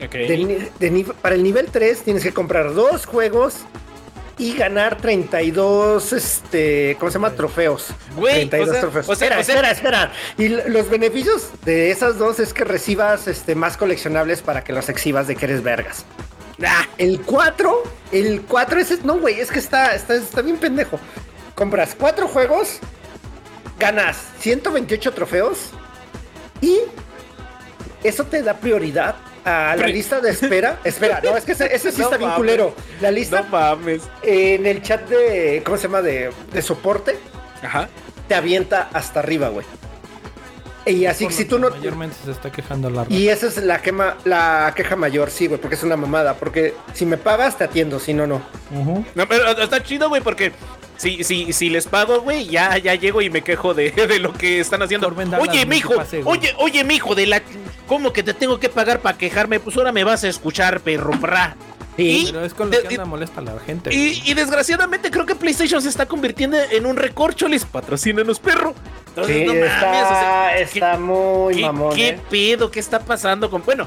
[SPEAKER 3] Ok.
[SPEAKER 2] De ni- de ni- para el nivel 3 tienes que comprar dos juegos y ganar 32, este, ¿cómo se llama? Trofeos.
[SPEAKER 3] Güey,
[SPEAKER 2] 32
[SPEAKER 3] o sea,
[SPEAKER 2] trofeos.
[SPEAKER 3] o sea,
[SPEAKER 2] espera,
[SPEAKER 3] o sea-
[SPEAKER 2] espera, espera. Y los beneficios de esas dos es que recibas este, más coleccionables para que los exhibas de que eres vergas.
[SPEAKER 3] Ah,
[SPEAKER 2] El 4, el 4 es, no, güey, es que está, está, está bien pendejo. Compras cuatro juegos, ganas 128 trofeos y eso te da prioridad a la lista de espera. Espera, no, es que ese, ese sí
[SPEAKER 3] No
[SPEAKER 2] está bien
[SPEAKER 3] mames.
[SPEAKER 2] culero. La lista
[SPEAKER 3] no mames.
[SPEAKER 2] en el chat de, ¿cómo se llama? De, de soporte,
[SPEAKER 3] Ajá.
[SPEAKER 2] te avienta hasta arriba, güey. Y así, si tú no...
[SPEAKER 1] Mayormente se está quejando la
[SPEAKER 2] Y esa es la, quema, la queja mayor, sí, güey, porque es una mamada. Porque si me pagas, te atiendo, si no, no.
[SPEAKER 3] No, pero está chido, güey, porque si, si, si les pago, güey, ya, ya llego y me quejo de, de lo que están haciendo. Oye, mijo,
[SPEAKER 1] pase,
[SPEAKER 3] oye, oye, mijo, de la. ¿Cómo que te tengo que pagar para quejarme? Pues ahora me vas a escuchar, perro. pra.
[SPEAKER 2] Sí.
[SPEAKER 1] Pero es con lo
[SPEAKER 3] de-
[SPEAKER 1] que anda molesta la gente.
[SPEAKER 3] Y, y desgraciadamente creo que PlayStation se está convirtiendo en un recorcholis. Patrocínanos, perro. Entonces,
[SPEAKER 2] Sí,
[SPEAKER 3] no mames,
[SPEAKER 2] está,
[SPEAKER 3] o sea, ¿qué-
[SPEAKER 2] está muy
[SPEAKER 3] ¿Qué,
[SPEAKER 2] mamón.
[SPEAKER 3] qué
[SPEAKER 2] eh.
[SPEAKER 3] pedo? ¿Qué está pasando con.? Bueno,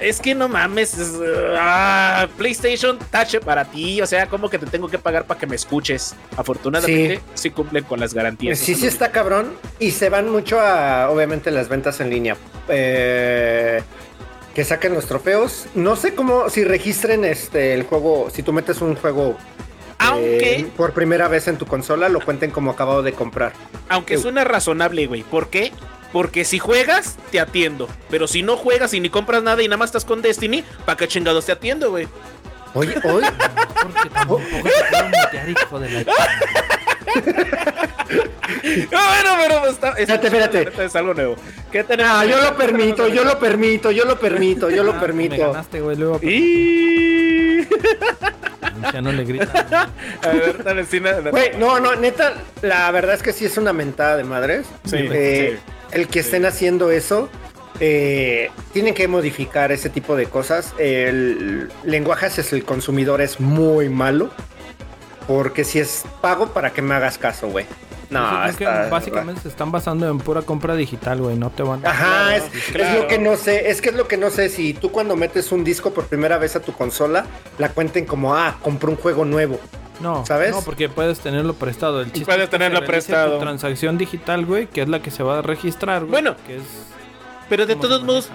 [SPEAKER 3] es que no mames. es, ah, PlayStation, tache para ti. O sea, como que te tengo que pagar para que me escuches. Afortunadamente, sí, cumplen con las garantías.
[SPEAKER 2] Sí, sí está cabrón. Y se van mucho a, obviamente, las ventas en línea. Eh, que saquen los trofeos. No sé cómo, si registren este el juego, si tú metes un juego
[SPEAKER 3] Aunque,
[SPEAKER 2] eh, por primera vez en tu consola, lo cuenten como acabado de comprar.
[SPEAKER 3] aunque suena razonable, güey. ¿Por qué? Porque si juegas, te atiendo. Pero si no juegas y ni compras nada y nada más estás con Destiny, ¿para qué chingados te atiendo, güey?
[SPEAKER 2] Oye, oye.
[SPEAKER 1] Porque tampoco mutear, hijo de la
[SPEAKER 3] No, bueno, pero pues está, es,
[SPEAKER 2] Espérate, espérate.
[SPEAKER 3] es algo nuevo. ¿Qué tenemos?
[SPEAKER 2] Ah, yo lo permito, yo lo permito, yo lo permito, yo lo
[SPEAKER 1] Me
[SPEAKER 2] permito.
[SPEAKER 1] ganaste, güey. Luego
[SPEAKER 3] Y...
[SPEAKER 1] ya no le gritas.
[SPEAKER 3] A ver, dale, sí, nada.
[SPEAKER 2] Güey, no, no, neta, la verdad es que sí es una mentada de madres.
[SPEAKER 3] Sí,
[SPEAKER 2] Eh,
[SPEAKER 3] sí.
[SPEAKER 2] El que estén haciendo eso, eh, tienen que modificar ese tipo de cosas. El lenguaje hacia el consumidor es muy malo. Porque si es pago para que me hagas caso, güey. No,
[SPEAKER 1] es que
[SPEAKER 2] está-
[SPEAKER 1] básicamente se están basando en pura compra digital, güey. No te van a.
[SPEAKER 2] Ajá, es,
[SPEAKER 3] claro.
[SPEAKER 2] es lo que no sé, es que es lo que no sé, si tú cuando metes un disco por primera vez a tu consola, la cuenten como, ah, compré un juego nuevo.
[SPEAKER 1] No,
[SPEAKER 2] ¿sabes?
[SPEAKER 1] No, porque puedes tenerlo prestado. El chiste
[SPEAKER 3] Puedes
[SPEAKER 1] es que
[SPEAKER 3] tenerlo prestado.
[SPEAKER 1] Tu transacción digital, güey, que es la que se va a registrar, güey.
[SPEAKER 3] Bueno,
[SPEAKER 1] que es
[SPEAKER 3] Pero de todos modos.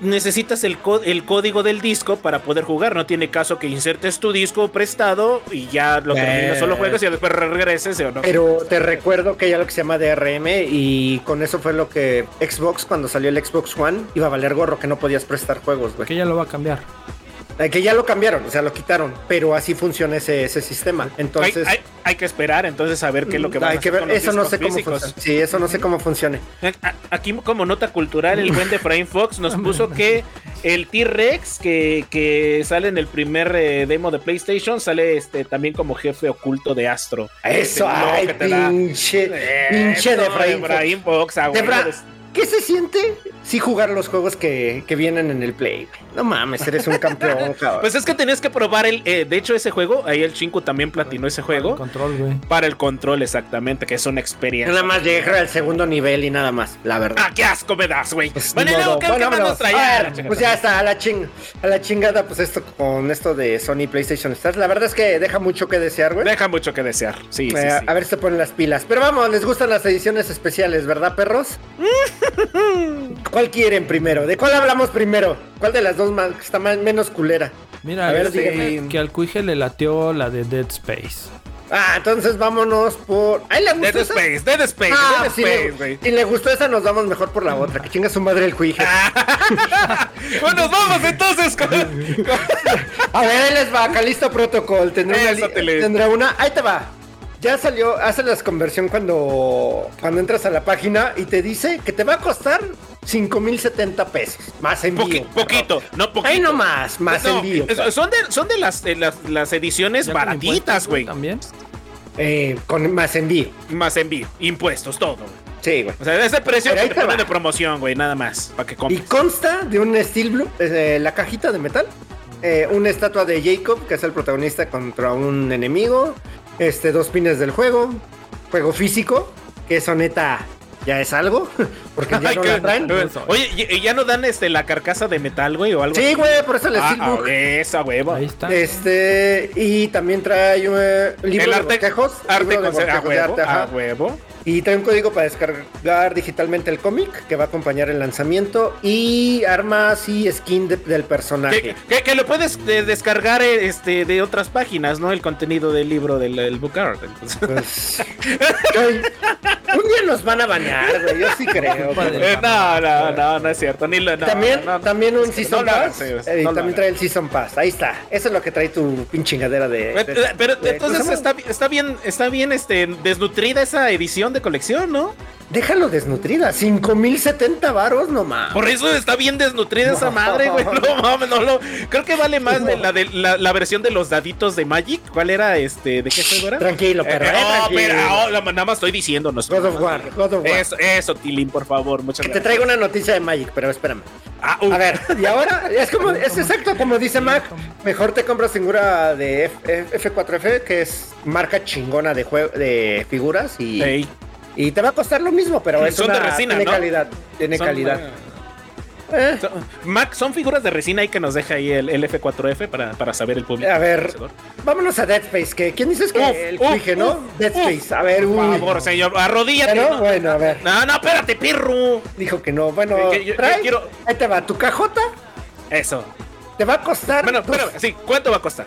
[SPEAKER 3] Necesitas el, el código del disco para poder jugar. No tiene caso que insertes tu disco prestado y ya lo
[SPEAKER 2] Eh.
[SPEAKER 3] terminas, solo juegas y después regreses o no.
[SPEAKER 2] Pero te recuerdo que hay algo que se llama DRM y con eso fue lo que Xbox, cuando salió el Xbox One, iba a valer gorro que no podías prestar juegos, güey.
[SPEAKER 1] Que ya lo va a cambiar.
[SPEAKER 2] Eh, Que ya lo cambiaron, o sea, lo quitaron, pero así funciona ese, ese sistema. Entonces,
[SPEAKER 3] hay- hay que esperar entonces a ver qué es lo que va a hacer
[SPEAKER 2] ver,
[SPEAKER 3] con los
[SPEAKER 2] eso no sé cómo funciona. Sí, eso no sé cómo funcione.
[SPEAKER 3] A- Aquí como nota cultural, el buen de Frame Fox nos puso que el T-Rex que, que sale en el primer eh, demo de PlayStation sale este también como jefe oculto de Astro.
[SPEAKER 2] Eso,
[SPEAKER 3] Este,
[SPEAKER 2] ay,
[SPEAKER 3] que te da-
[SPEAKER 2] pinche, pinche de. Efraín
[SPEAKER 3] Fox, ah,
[SPEAKER 2] ¿qué se siente si jugar los juegos que, que vienen en el Play? güey? No mames, eres un campeón, cabrón.
[SPEAKER 3] Pues es que tenías que probar el. eh, de hecho, ese juego, ahí el Chinku también platinó ese
[SPEAKER 1] El
[SPEAKER 3] juego.
[SPEAKER 1] control, güey.
[SPEAKER 3] Para el control, exactamente, que es una experiencia.
[SPEAKER 2] nada más llegué al segundo nivel y nada más, la verdad.
[SPEAKER 3] ¡Ah, qué asco me das, güey!
[SPEAKER 2] Pues,
[SPEAKER 3] bueno,
[SPEAKER 2] modo.
[SPEAKER 3] ¿qué,
[SPEAKER 2] Bueno,
[SPEAKER 3] qué nos traía?
[SPEAKER 2] Ver, pues ya está, a la, ching, a la chingada, pues esto con esto de Sony PlayStation Stars. La verdad es que deja mucho que desear, güey.
[SPEAKER 3] Deja mucho que desear. Sí, sí,
[SPEAKER 2] Eh,
[SPEAKER 3] sí.
[SPEAKER 2] A ver si se ponen las pilas. Pero vamos, les gustan las ediciones especiales, ¿verdad, perros? ¿Cuál quieren primero? ¿De cuál hablamos primero? ¿Cuál de las dos más, que está más, menos culera?
[SPEAKER 1] Mira,
[SPEAKER 2] A ver,
[SPEAKER 1] este,
[SPEAKER 2] dígame.
[SPEAKER 1] que al cuije le lateó la de Dead Space.
[SPEAKER 2] Ah, entonces vámonos por. ¿Ahí le gustó
[SPEAKER 3] Dead
[SPEAKER 2] esa?
[SPEAKER 3] Space, Dead Space,
[SPEAKER 2] Ah,
[SPEAKER 3] Dead
[SPEAKER 2] si,
[SPEAKER 3] Space, güey.
[SPEAKER 2] si le gustó esa, nos vamos mejor por la otra. Que chinga su madre el cuije.
[SPEAKER 3] bueno, nos vamos entonces con.
[SPEAKER 2] A ver, ahí les va, Calisto Protocol. Tendrá una, tendrá una. Ahí te va. Ya salió, hace la conversión cuando, cuando entras a la página y te dice que te va a costar 5070 pesos. Más envío.
[SPEAKER 3] Poqui- poquito, no poquito.
[SPEAKER 2] Ahí nomás, más
[SPEAKER 3] No,
[SPEAKER 2] envío.
[SPEAKER 3] son de, son de las, de las, las ediciones
[SPEAKER 1] Ya
[SPEAKER 3] baratitas, güey.
[SPEAKER 1] También.
[SPEAKER 2] Eh, con más envío.
[SPEAKER 3] Más envío, impuestos, todo. güey.
[SPEAKER 2] Sí, güey.
[SPEAKER 3] O sea, ese precio que
[SPEAKER 2] ahí
[SPEAKER 3] te
[SPEAKER 2] te
[SPEAKER 3] ponen
[SPEAKER 2] va.
[SPEAKER 3] de promoción, güey, nada más, para que
[SPEAKER 2] Y
[SPEAKER 3] compres.
[SPEAKER 2] consta de un Steel Blue, eh, la cajita de metal, eh, una estatua de Jacob, que es el protagonista contra un enemigo, este, dos pines del juego, juego físico, que eso neta ya es algo, porque ya
[SPEAKER 3] Ay,
[SPEAKER 2] no la traen.
[SPEAKER 3] Oye, ¿y- y ¿ya no dan este la carcasa de metal, güey, o algo
[SPEAKER 2] Sí, güey, por eso el
[SPEAKER 3] Ah,
[SPEAKER 2] Steelbook.
[SPEAKER 3] ah, esa huevo.
[SPEAKER 1] Ahí está.
[SPEAKER 2] Este, y también trae un eh, libro
[SPEAKER 3] El
[SPEAKER 2] de
[SPEAKER 3] arte, arte
[SPEAKER 2] libro de
[SPEAKER 3] con ser- a
[SPEAKER 2] bosquejos de
[SPEAKER 3] huevo,
[SPEAKER 2] arte,
[SPEAKER 3] a huevo.
[SPEAKER 2] Y trae un código para descargar digitalmente el cómic que va a acompañar el lanzamiento y armas y skin de- del personaje.
[SPEAKER 3] Que, que- que lo puedes eh, descargar eh, este, de otras páginas, ¿no? El contenido del libro del el book art. entonces.
[SPEAKER 2] Pues, un día nos van a bañar, güey. Yo sí creo.
[SPEAKER 3] Eh, no, no, no, no es cierto. Ni lo- no,
[SPEAKER 2] también,
[SPEAKER 3] no, no.
[SPEAKER 2] también un Season
[SPEAKER 3] no lo hagas,
[SPEAKER 2] Pass. eh, también trae el Season Pass. Ahí está. Eso es lo que trae tu pinche chingadera de. de-
[SPEAKER 3] Pero, pero
[SPEAKER 2] de-
[SPEAKER 3] entonces
[SPEAKER 2] ¿cómo se
[SPEAKER 3] está, está bien, está bien este, desnutrida esa edición de colección, ¿no?
[SPEAKER 2] Déjalo desnutrida. 5070 varos, no mames.
[SPEAKER 3] Por eso está bien desnutrida esa madre, güey. No mames, no lo. Creo que vale más de la de la, la versión de los daditos de Magic. ¿Cuál era este? ¿De qué juego era?
[SPEAKER 2] Tranquilo,
[SPEAKER 3] Eh,
[SPEAKER 2] pero.
[SPEAKER 3] eh,
[SPEAKER 2] eh,
[SPEAKER 3] no,
[SPEAKER 2] tranquilo.
[SPEAKER 3] pero oh, la- nada más estoy diciendo. No
[SPEAKER 2] God of War, God of War.
[SPEAKER 3] Eso, eso, Tilín, por favor, muchas
[SPEAKER 2] Que te traigo una noticia de Magic, pero espérame.
[SPEAKER 3] Ah, uh,
[SPEAKER 2] A ver, y ahora es como es exacto como dice Mac. Mejor te compras figura de F, 4 f que es marca chingona de jue- de figuras y, y te va a costar lo mismo, pero es
[SPEAKER 3] Son de
[SPEAKER 2] una-
[SPEAKER 3] resina,
[SPEAKER 2] tiene
[SPEAKER 3] ¿no?
[SPEAKER 2] calidad, tiene
[SPEAKER 3] son,
[SPEAKER 2] calidad.
[SPEAKER 3] eh, son- Mac, son figuras de resina ahí que nos deja ahí el, el F4F para, para saber el público.
[SPEAKER 2] A ver. vámonos a Dead Space, que quién dices que
[SPEAKER 3] Uf,
[SPEAKER 2] el
[SPEAKER 3] uf,
[SPEAKER 2] ¿no? Dead. Space. A ver,
[SPEAKER 3] Por
[SPEAKER 2] uy.
[SPEAKER 3] favor, señor, arrodíllate.
[SPEAKER 2] ¿Ya no?
[SPEAKER 3] ¿no?
[SPEAKER 2] Bueno, a ver.
[SPEAKER 3] No, no, espérate, perro.
[SPEAKER 2] Dijo que no. Bueno,
[SPEAKER 3] Que- que yo-
[SPEAKER 2] trae.
[SPEAKER 3] yo quiero-
[SPEAKER 2] Ahí te va, tu cajota
[SPEAKER 3] Eso.
[SPEAKER 2] te va a costar
[SPEAKER 3] Bueno,
[SPEAKER 2] dos-
[SPEAKER 3] espérame, sí, ¿cuánto va a costar?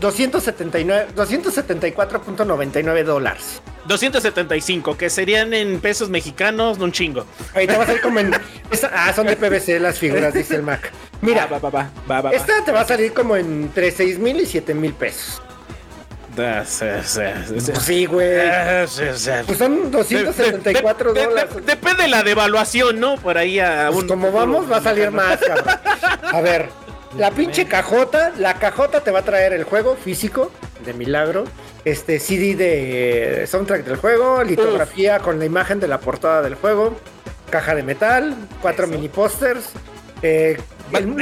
[SPEAKER 2] 279 274.99 dólares.
[SPEAKER 3] 275, que serían en pesos mexicanos un chingo.
[SPEAKER 2] Ahorita va a salir como en. esta- ah, son de PVC las figuras, dice el Mac. Mira,
[SPEAKER 3] va, va, va, va,
[SPEAKER 2] esta te va a salir como entre 6 mil y 7 mil pesos. Pues sí, güey.
[SPEAKER 3] Ah.
[SPEAKER 2] Pues son 274
[SPEAKER 3] De- de- de-
[SPEAKER 2] dólares.
[SPEAKER 3] de- Depende de la devaluación, ¿no? Por ahí a
[SPEAKER 2] Pues
[SPEAKER 3] un.
[SPEAKER 2] como vamos, va a salir más, cabrón. A ver, la pinche cajota, la cajota te va a traer el juego físico, de milagro, este CD de soundtrack del juego, litografía con la imagen de la portada del juego, caja de metal, cuatro
[SPEAKER 3] Eso.
[SPEAKER 2] mini pósters, eh,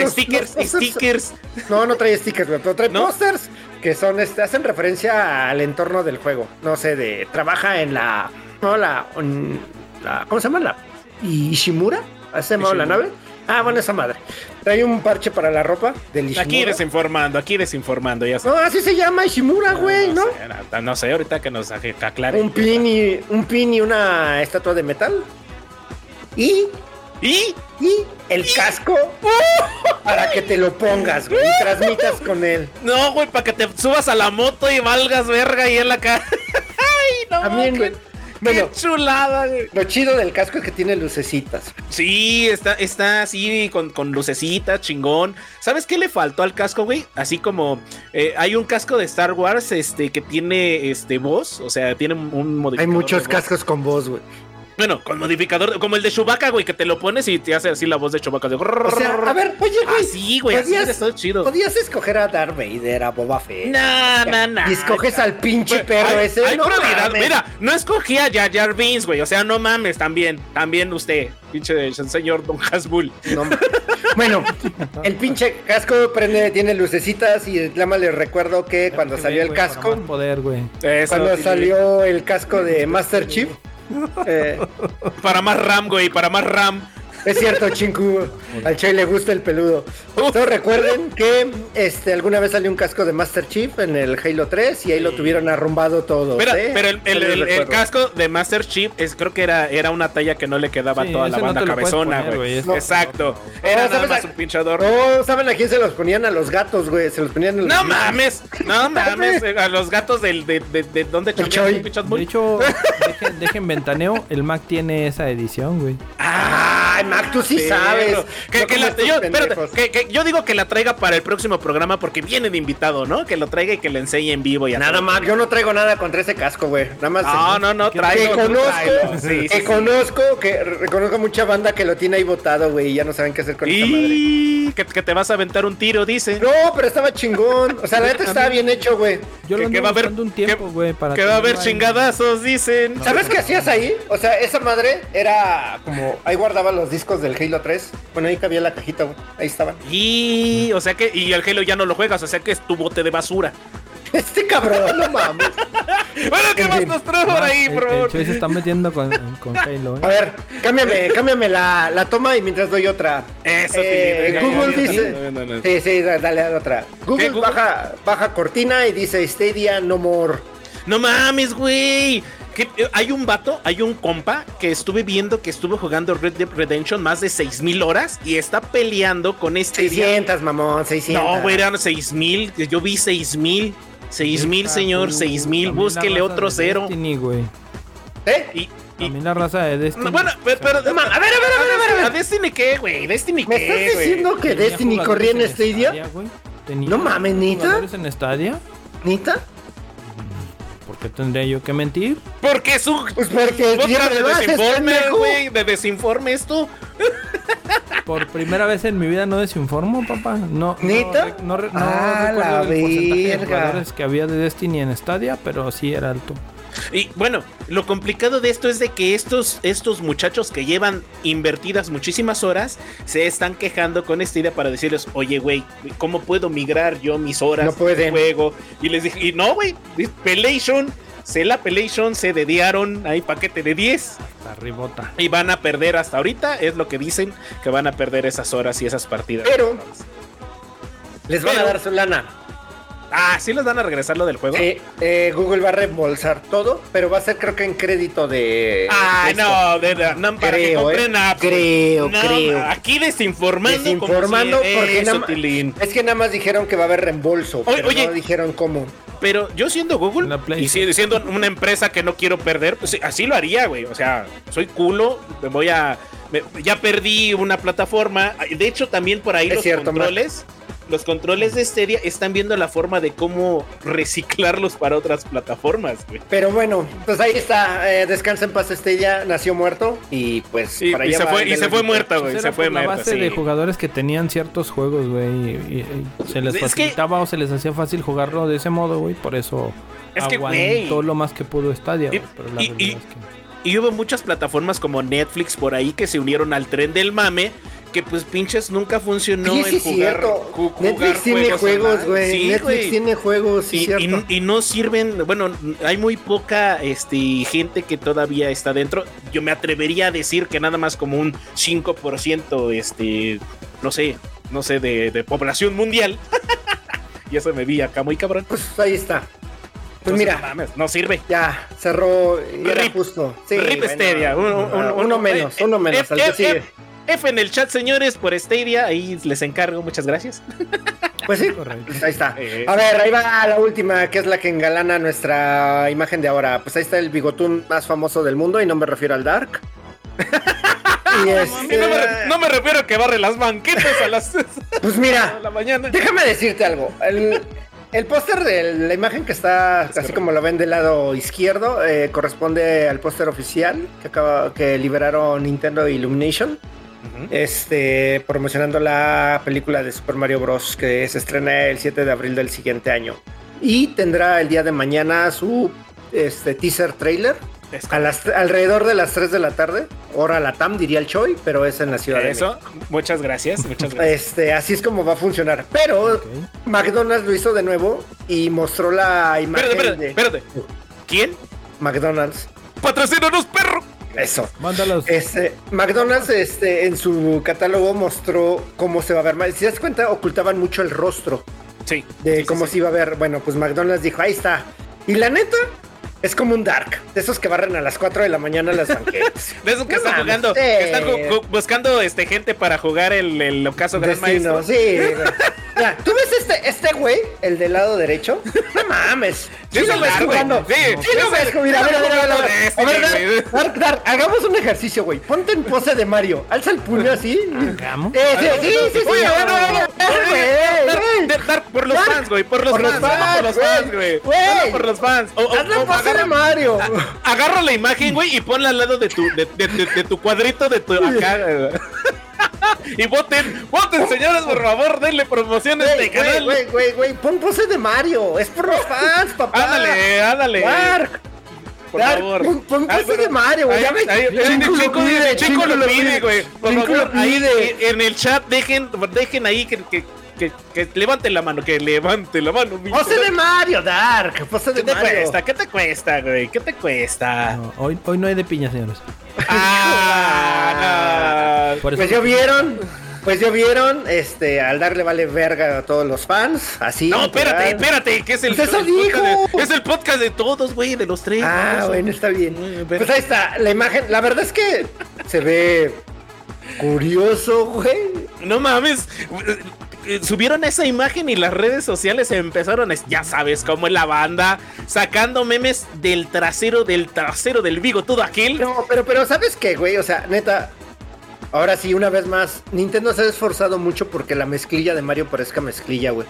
[SPEAKER 3] stickers, stickers.
[SPEAKER 2] No, no trae stickers, pero trae
[SPEAKER 3] ¿No?
[SPEAKER 2] pósters que son, este, hacen referencia al entorno del juego. No sé, de, trabaja en la, no, la, la- ¿cómo se llama? La Ishimura, ¿se llama la nave? Ah, bueno, esa madre. Trae un parche para la ropa del Ishimura.
[SPEAKER 3] Aquí desinformando, aquí desinformando, ya sé.
[SPEAKER 2] No, así se llama Ishimura, güey, ¿no?
[SPEAKER 3] sé, no, no sé, ahorita que nos aclare.
[SPEAKER 2] Un pin y un pin y una estatua de metal. Y
[SPEAKER 3] ¿Y?
[SPEAKER 2] y el casco para que te lo pongas, güey, y transmitas con él.
[SPEAKER 3] No, güey, para que te subas a la moto y valgas verga ahí en la cara. Ay, no,
[SPEAKER 2] También, güey. Bueno,
[SPEAKER 3] qué chulada, güey.
[SPEAKER 2] lo chido del casco es que tiene lucecitas.
[SPEAKER 3] Sí, está, está así con, con lucecita, chingón. ¿Sabes qué le faltó al casco, güey? Así como eh, hay un casco de Star Wars este, que tiene este voz, o sea, tiene un- un
[SPEAKER 2] Hay
[SPEAKER 3] modificador.
[SPEAKER 2] muchos cascos con voz, güey.
[SPEAKER 3] Bueno, con modificador, como el de Chewbacca, güey, que te lo pones y te hace así la voz de Chewbacca. De...
[SPEAKER 2] O sea, a ver, oye, güey.
[SPEAKER 3] Así, güey, así
[SPEAKER 2] podías-
[SPEAKER 3] estado chido.
[SPEAKER 2] Podías escoger a Darth Vader, a Boba Fett.
[SPEAKER 3] No, no, no.
[SPEAKER 2] Y escoges al pinche perro
[SPEAKER 3] hay,
[SPEAKER 2] ese.
[SPEAKER 3] hay
[SPEAKER 2] no mames.
[SPEAKER 3] Mira, no escogí a Jar Jar Binks, güey. O sea, no mames, también. También usted, pinche señor Don Hasbull.
[SPEAKER 2] No mames. bueno, el pinche casco prende, tiene lucecitas y nada más les recuerdo que cuando salió el casco,
[SPEAKER 1] poder, güey.
[SPEAKER 2] Cuando salió el casco de Master Chief, eh,
[SPEAKER 3] Para más RAM, güey, para más RAM.
[SPEAKER 2] Es cierto, Chinku, al Che le gusta el peludo. Todos recuerden que este alguna vez salió un casco de Master Chief en el Halo 3 y ahí lo tuvieron arrumbado todo.
[SPEAKER 3] Pero,
[SPEAKER 2] ¿eh?
[SPEAKER 3] pero el, casco de Master Chief es, creo que era, era una talla que no le quedaba
[SPEAKER 1] Sí,
[SPEAKER 3] a toda la
[SPEAKER 1] no
[SPEAKER 3] banda
[SPEAKER 1] puedes
[SPEAKER 3] cabezona, güey.
[SPEAKER 2] No.
[SPEAKER 3] Exacto.
[SPEAKER 2] No,
[SPEAKER 3] Era nada
[SPEAKER 2] ¿sabes
[SPEAKER 3] más
[SPEAKER 2] a-
[SPEAKER 3] un pinche adorno.
[SPEAKER 2] No, ¿saben a quién se los ponían? A los gatos, güey. Se los ponían en los
[SPEAKER 3] No mames, no mames, a los gatos del, de, de, de, ¿dónde
[SPEAKER 2] Choy.
[SPEAKER 1] De hecho, dejen, dejen ventaneo, el Mac tiene esa edición, güey.
[SPEAKER 2] Ay, Mac, tú sí sabes.
[SPEAKER 3] Que,
[SPEAKER 2] No
[SPEAKER 3] que
[SPEAKER 2] como
[SPEAKER 3] la-
[SPEAKER 2] estos
[SPEAKER 3] yo, espérate,
[SPEAKER 2] pendejos.
[SPEAKER 3] que- que yo digo que la traiga para el próximo programa porque viene de invitado, ¿no? Que lo traiga y que le enseñe en vivo y
[SPEAKER 2] Nada
[SPEAKER 3] todo.
[SPEAKER 2] más, yo no traigo nada contra ese casco, güey. Nada más.
[SPEAKER 3] No, no, no, tráelo,
[SPEAKER 2] que conozco,
[SPEAKER 3] tráelo. Sí, sí,
[SPEAKER 2] que
[SPEAKER 3] sí.
[SPEAKER 2] conozco, que reconozco mucha banda que lo tiene ahí botado, güey, y ya no saben qué hacer con madre.
[SPEAKER 3] Y que, que te vas a aventar un tiro, dice.
[SPEAKER 2] No, pero estaba chingón. O sea, la neta estaba bien hecho, güey.
[SPEAKER 1] Yo
[SPEAKER 3] Que-
[SPEAKER 1] lo
[SPEAKER 3] que va a haber-
[SPEAKER 1] un tiempo,
[SPEAKER 3] que-
[SPEAKER 1] güey, para
[SPEAKER 3] que va a haber chingadazos, dicen.
[SPEAKER 2] ¿Sabes qué hacías ahí? O sea, esa madre era como. Ahí guardaba los discos del Halo 3. Bueno, ahí cabía la cajita, güey. Ahí estaban.
[SPEAKER 3] Y, o sea que, y el Halo ya no lo juegas, o sea que es tu bote de basura.
[SPEAKER 2] Este cabrón, no mames.
[SPEAKER 3] Bueno, ¿qué
[SPEAKER 2] En
[SPEAKER 3] más
[SPEAKER 2] fin.
[SPEAKER 3] nos trae por ahí?
[SPEAKER 1] Choy se está metiendo con, con Halo,
[SPEAKER 2] A
[SPEAKER 1] ¿eh?
[SPEAKER 2] ver, cámbiame, cámbiame la, la toma y mientras doy otra.
[SPEAKER 3] Eso,
[SPEAKER 2] Eh,
[SPEAKER 3] sí,
[SPEAKER 2] Google
[SPEAKER 3] ya, ya,
[SPEAKER 2] dice.
[SPEAKER 3] ya.
[SPEAKER 2] Sí, sí, da- dale a otra. Google,
[SPEAKER 3] ¿Qué, Google?
[SPEAKER 2] Baja, baja cortina y dice Stadia no more.
[SPEAKER 3] No mames, güey. Que, eh, hay un vato, hay un compa que estuve viendo que estuvo jugando Red Dead Redemption más de 6000 horas y está peleando con este. día-
[SPEAKER 2] 600, mamón, 600.
[SPEAKER 3] No, güey, eran 6000. Yo vi 6000. 6000, señor, 6000.
[SPEAKER 1] También la
[SPEAKER 3] Búsquele otro cero.
[SPEAKER 1] Destiny, güey.
[SPEAKER 2] ¿Eh?
[SPEAKER 3] Y, y-
[SPEAKER 1] También la raza de Destiny.
[SPEAKER 3] no, bueno, pero, pero-
[SPEAKER 2] a ver, a ver, a ver, a ver, a ver.
[SPEAKER 3] ¿A Destiny qué, güey? ¿Destiny
[SPEAKER 2] ¿Me
[SPEAKER 3] qué,
[SPEAKER 2] estás
[SPEAKER 3] güey?
[SPEAKER 2] diciendo que Destiny corría en Stadia?
[SPEAKER 1] güey. Tenía
[SPEAKER 2] No mames,
[SPEAKER 1] jugadores en Stadia?
[SPEAKER 2] ¿Nita?
[SPEAKER 1] ¿Por qué tendría yo que mentir?
[SPEAKER 3] Porque es un
[SPEAKER 2] Pues porque ya
[SPEAKER 3] de desinforme, güey. De desinforme esto.
[SPEAKER 1] Por primera vez en mi vida no desinformo, papá. No,
[SPEAKER 2] ¿Neta?
[SPEAKER 1] No, re- no,
[SPEAKER 2] Ah,
[SPEAKER 1] recuerdo
[SPEAKER 2] la
[SPEAKER 1] el porcentaje de jugadores que había de Destiny en Stadia, pero sí era alto.
[SPEAKER 3] Y bueno, lo complicado de esto es de que estos, estos muchachos que llevan invertidas muchísimas horas se están quejando con esta idea para decirles, oye, güey, ¿cómo puedo migrar yo mis horas
[SPEAKER 2] No pueden.
[SPEAKER 3] de juego? Y les dije, y no, güey, Pelation, se la Pelation, se dediaron, hay paquete de 10
[SPEAKER 1] Hasta ribota.
[SPEAKER 3] y van a perder hasta ahorita, es lo que dicen, que van a perder esas horas y esas partidas.
[SPEAKER 2] Pero- Les van a dar su lana.
[SPEAKER 3] Ah, ¿sí les van a regresar lo del juego?
[SPEAKER 2] Sí, eh, Google va a reembolsar todo, pero va a ser creo que en crédito de...
[SPEAKER 3] Ay,
[SPEAKER 2] de
[SPEAKER 3] no, de, de- no, para que
[SPEAKER 2] Creo,
[SPEAKER 3] compren
[SPEAKER 2] eh.
[SPEAKER 3] apps, güey.
[SPEAKER 2] Creo,
[SPEAKER 3] No,
[SPEAKER 2] creo.
[SPEAKER 3] Aquí desinformando.
[SPEAKER 2] Desinformando
[SPEAKER 3] si-
[SPEAKER 2] porque
[SPEAKER 3] Eso, Tilín.
[SPEAKER 2] Es que nada más dijeron que va a haber reembolso,
[SPEAKER 3] Oye,
[SPEAKER 2] pero
[SPEAKER 3] oye.
[SPEAKER 2] no dijeron cómo.
[SPEAKER 3] Pero yo siendo Google y si- siendo una empresa que no quiero perder, pues sí, así lo haría, güey. O sea, soy culo, me voy a. me- ya perdí una plataforma. De hecho, también por ahí
[SPEAKER 2] Es
[SPEAKER 3] los
[SPEAKER 2] cierto,
[SPEAKER 3] controles. Los controles de Stadia están viendo la forma de cómo reciclarlos para otras plataformas, güey.
[SPEAKER 2] Pero bueno, pues ahí está. eh, descansa en paz Estella, nació muerto y pues
[SPEAKER 3] Y,
[SPEAKER 2] para
[SPEAKER 3] y
[SPEAKER 2] allá
[SPEAKER 3] se
[SPEAKER 2] va
[SPEAKER 3] fue, y se fue muerta, güey. Se fue
[SPEAKER 1] por la
[SPEAKER 3] muerta,
[SPEAKER 1] base
[SPEAKER 3] sí.
[SPEAKER 1] de jugadores que tenían ciertos juegos, güey, y, y se les
[SPEAKER 3] Es que-
[SPEAKER 1] facilitaba o se les hacía fácil jugarlo de ese modo, güey, por eso
[SPEAKER 3] Es que,
[SPEAKER 1] aguantó
[SPEAKER 3] güey.
[SPEAKER 1] lo más que pudo Stadia,
[SPEAKER 3] Y-
[SPEAKER 1] güey, pero la
[SPEAKER 3] y-
[SPEAKER 1] realidad
[SPEAKER 3] y-
[SPEAKER 1] es que-
[SPEAKER 3] Y hubo muchas plataformas como Netflix por ahí que se unieron al tren del mame. Que pues pinches nunca funcionó
[SPEAKER 2] Sí, sí,
[SPEAKER 3] el jugar,
[SPEAKER 2] cierto.
[SPEAKER 3] ju- jugar
[SPEAKER 2] Netflix tiene juegos, güey.
[SPEAKER 3] Sí,
[SPEAKER 2] Netflix tiene juegos, sí,
[SPEAKER 3] y,
[SPEAKER 2] cierto.
[SPEAKER 3] y- y no sirven, bueno, hay muy poca este, gente que todavía está dentro. Yo me atrevería a decir que nada más como un 5%, este, no sé, no sé, de, de población mundial. y eso me vi acá muy cabrón.
[SPEAKER 2] Pues ahí está. Pues
[SPEAKER 3] Entonces,
[SPEAKER 2] mira,
[SPEAKER 3] no mames, no sirve.
[SPEAKER 2] ya cerró. y Era
[SPEAKER 3] Rip.
[SPEAKER 2] justo. Sí,
[SPEAKER 3] Rip
[SPEAKER 2] bueno,
[SPEAKER 3] Stadia, uno, uno-
[SPEAKER 2] uno
[SPEAKER 3] uno-
[SPEAKER 2] menos,
[SPEAKER 3] eh,
[SPEAKER 2] uno menos.
[SPEAKER 3] F,
[SPEAKER 2] al que
[SPEAKER 3] F,
[SPEAKER 2] sigue.
[SPEAKER 3] F, F en el chat, señores, por Stadia. Ahí les encargo, muchas gracias.
[SPEAKER 2] Pues sí,
[SPEAKER 1] Correcto.
[SPEAKER 2] pues ahí está.
[SPEAKER 3] Eh,
[SPEAKER 2] A ver, ahí va la última, que es la que engalana nuestra imagen de ahora. Pues ahí está el bigotún más famoso del mundo, y no me refiero al Dark. y este,
[SPEAKER 3] no, me, no me refiero a que barre las banquetas a las
[SPEAKER 2] Pues
[SPEAKER 3] de
[SPEAKER 2] mira,
[SPEAKER 3] la mañana.
[SPEAKER 2] déjame decirte algo. El, el póster de la imagen que está, así
[SPEAKER 3] correcto.
[SPEAKER 2] como lo ven del lado izquierdo, eh, corresponde al póster oficial que, acaba, que liberaron Nintendo este, promocionando la película de Super Mario Bros. que se estrena el 7 de abril del siguiente año. Y tendrá el día de mañana su este, teaser trailer a las, alrededor de las 3 de la tarde. Hora Latam, diría el Choi, pero es en la ciudad de
[SPEAKER 3] Eso, muchas gracias, muchas
[SPEAKER 2] México.
[SPEAKER 3] gracias.
[SPEAKER 2] Este, así es como va a funcionar. Pero. McDonald's lo hizo de nuevo y mostró la imagen
[SPEAKER 3] Espérate,
[SPEAKER 2] de
[SPEAKER 3] espérate, espérate. ¿Quién?
[SPEAKER 2] McDonald's.
[SPEAKER 3] ¡Patrocínanos, perro!
[SPEAKER 2] Eso.
[SPEAKER 1] Mándalos.
[SPEAKER 2] Este, McDonald's este, en su catálogo mostró cómo se va a ver. Si te das cuenta, ocultaban mucho el rostro
[SPEAKER 3] Sí.
[SPEAKER 2] de
[SPEAKER 3] sí,
[SPEAKER 2] cómo
[SPEAKER 3] sí.
[SPEAKER 2] se iba a ver. Bueno, pues McDonald's dijo, ahí está. Y la neta, es como un Dark, de esos que barren a las 4 de la mañana las banquetas.
[SPEAKER 3] De esos que
[SPEAKER 2] No
[SPEAKER 3] están jugando,
[SPEAKER 2] sí.
[SPEAKER 3] que están ju- ju- buscando este, gente para jugar el, el ocaso gran
[SPEAKER 2] Destino,
[SPEAKER 3] maestro.
[SPEAKER 2] sí. Mira, ¿tú ves este, este güey, el del lado derecho? No mames. Sí lo ves
[SPEAKER 3] Dark, güey.
[SPEAKER 2] jugando.
[SPEAKER 3] Sí,
[SPEAKER 2] Sí lo
[SPEAKER 3] es
[SPEAKER 2] ves. Mira, mira, mira. Dark, Dark, Dark, hagamos un ejercicio, güey. Ponte en pose de Mario. Alza el puño así.
[SPEAKER 1] ¿Hagamos?
[SPEAKER 2] Eh, sí, sí, sí, sí.
[SPEAKER 3] Oye,
[SPEAKER 2] no,
[SPEAKER 3] no, no, no,
[SPEAKER 2] güey,
[SPEAKER 3] Dar-
[SPEAKER 2] güey.
[SPEAKER 3] dar- dar por los
[SPEAKER 2] Dark.
[SPEAKER 3] fans, güey, por los fans, hazlo por los
[SPEAKER 2] fans,
[SPEAKER 3] fans, güey. por los fans.
[SPEAKER 2] De
[SPEAKER 3] agarra-
[SPEAKER 2] Mario.
[SPEAKER 3] Agarra la imagen, güey, y ponla al lado de tu, de, de- de- de tu cuadrito de tu acá. y voten, voten, señores, por favor, denle este
[SPEAKER 2] Güey, güey,
[SPEAKER 3] canal.
[SPEAKER 2] güey, güey, güey. Pon pose de Mario. Es por los fans, papá.
[SPEAKER 3] Ándale, ándale.
[SPEAKER 2] Dark.
[SPEAKER 3] Por
[SPEAKER 2] Dark,
[SPEAKER 3] favor.
[SPEAKER 2] pon- pon
[SPEAKER 3] Ah,
[SPEAKER 2] de Mario, güey. Ya lo
[SPEAKER 3] Chico, lo pide, güey. Por favor, ahí en el chat dejen, dejen ahí que, que, que, que levanten la mano, que levante la mano. mi
[SPEAKER 2] Pose de Mario, Dark. Pose
[SPEAKER 3] ¿Qué te
[SPEAKER 2] Mario.
[SPEAKER 3] cuesta? ¿Qué te cuesta, güey? ¿Qué te cuesta?
[SPEAKER 1] No, hoy, hoy no hay de piña, señores.
[SPEAKER 3] Ah, no.
[SPEAKER 1] Por eso
[SPEAKER 2] Pues ya vieron. Pues ya vieron, este, al darle vale verga a todos los fans, así.
[SPEAKER 3] No, espérate, espérate, que es el,
[SPEAKER 2] Pues eso
[SPEAKER 3] el podcast
[SPEAKER 2] dijo.
[SPEAKER 3] de, es el podcast de todos, güey, de los tres.
[SPEAKER 2] Ah,
[SPEAKER 3] ¿no?
[SPEAKER 2] bueno, está bien.
[SPEAKER 3] Pero-
[SPEAKER 2] Pues ahí está, la imagen, la verdad es que se ve curioso, güey.
[SPEAKER 3] No mames. Eh, Subieron esa imagen y las redes sociales empezaron, ya sabes, como es la banda, sacando memes del trasero, del trasero del Vigo, todo aquel.
[SPEAKER 2] No, pero, pero, ¿sabes qué, güey? O sea, neta, ahora sí, una vez más, Nintendo se ha esforzado mucho porque la mezclilla de Mario parezca mezclilla, güey.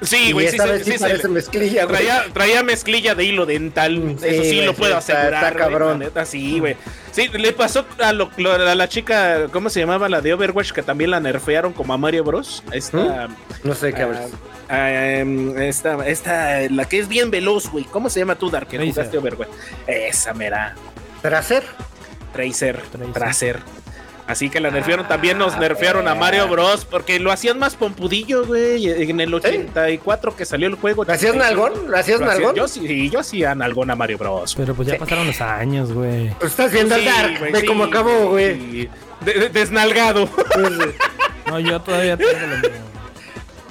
[SPEAKER 3] Sí, güey, sí,
[SPEAKER 2] vez sí,
[SPEAKER 3] sí,
[SPEAKER 2] parece mezclilla, güey.
[SPEAKER 3] Traía, traía mezclilla de hilo dental,
[SPEAKER 2] Mm,
[SPEAKER 3] eso
[SPEAKER 2] sí,
[SPEAKER 3] lo puedo
[SPEAKER 2] está-
[SPEAKER 3] asegurar.
[SPEAKER 2] está cabrón.
[SPEAKER 3] neta, sí, güey. Sí, le pasó a, lo- lo- a la chica, ¿cómo se llamaba? La de Overwatch, que también la nerfearon como a Mario Bros. Esta,
[SPEAKER 2] No sé qué
[SPEAKER 3] ah,
[SPEAKER 2] hablas.
[SPEAKER 3] ah, em, esta, esta, la que es bien veloz, güey. ¿Cómo se llama tú, Dark? Que jugaste Overwatch. Esa mera.
[SPEAKER 2] Tracer.
[SPEAKER 3] Tracer,
[SPEAKER 1] Tracer.
[SPEAKER 3] Tracer. Así que la nerfearon, también nos nerfearon a Mario Bros. Porque lo hacían más pompudillo, güey. En el 84 que salió el juego.
[SPEAKER 2] ¿Lo hacías
[SPEAKER 3] 85,
[SPEAKER 2] nalgón? ¿Lo hacías nalgón?
[SPEAKER 3] Yo sí, yo hacía nalgón a Mario Bros.
[SPEAKER 1] Pero pues ya pasaron los años, güey.
[SPEAKER 2] Pues estás viendo
[SPEAKER 3] Sí,
[SPEAKER 2] el Dark,
[SPEAKER 3] güey,
[SPEAKER 2] de
[SPEAKER 3] sí,
[SPEAKER 2] cómo acabó, güey.
[SPEAKER 3] sí. De- de- desnalgado.
[SPEAKER 2] Pues,
[SPEAKER 1] No, yo todavía tengo lo mío.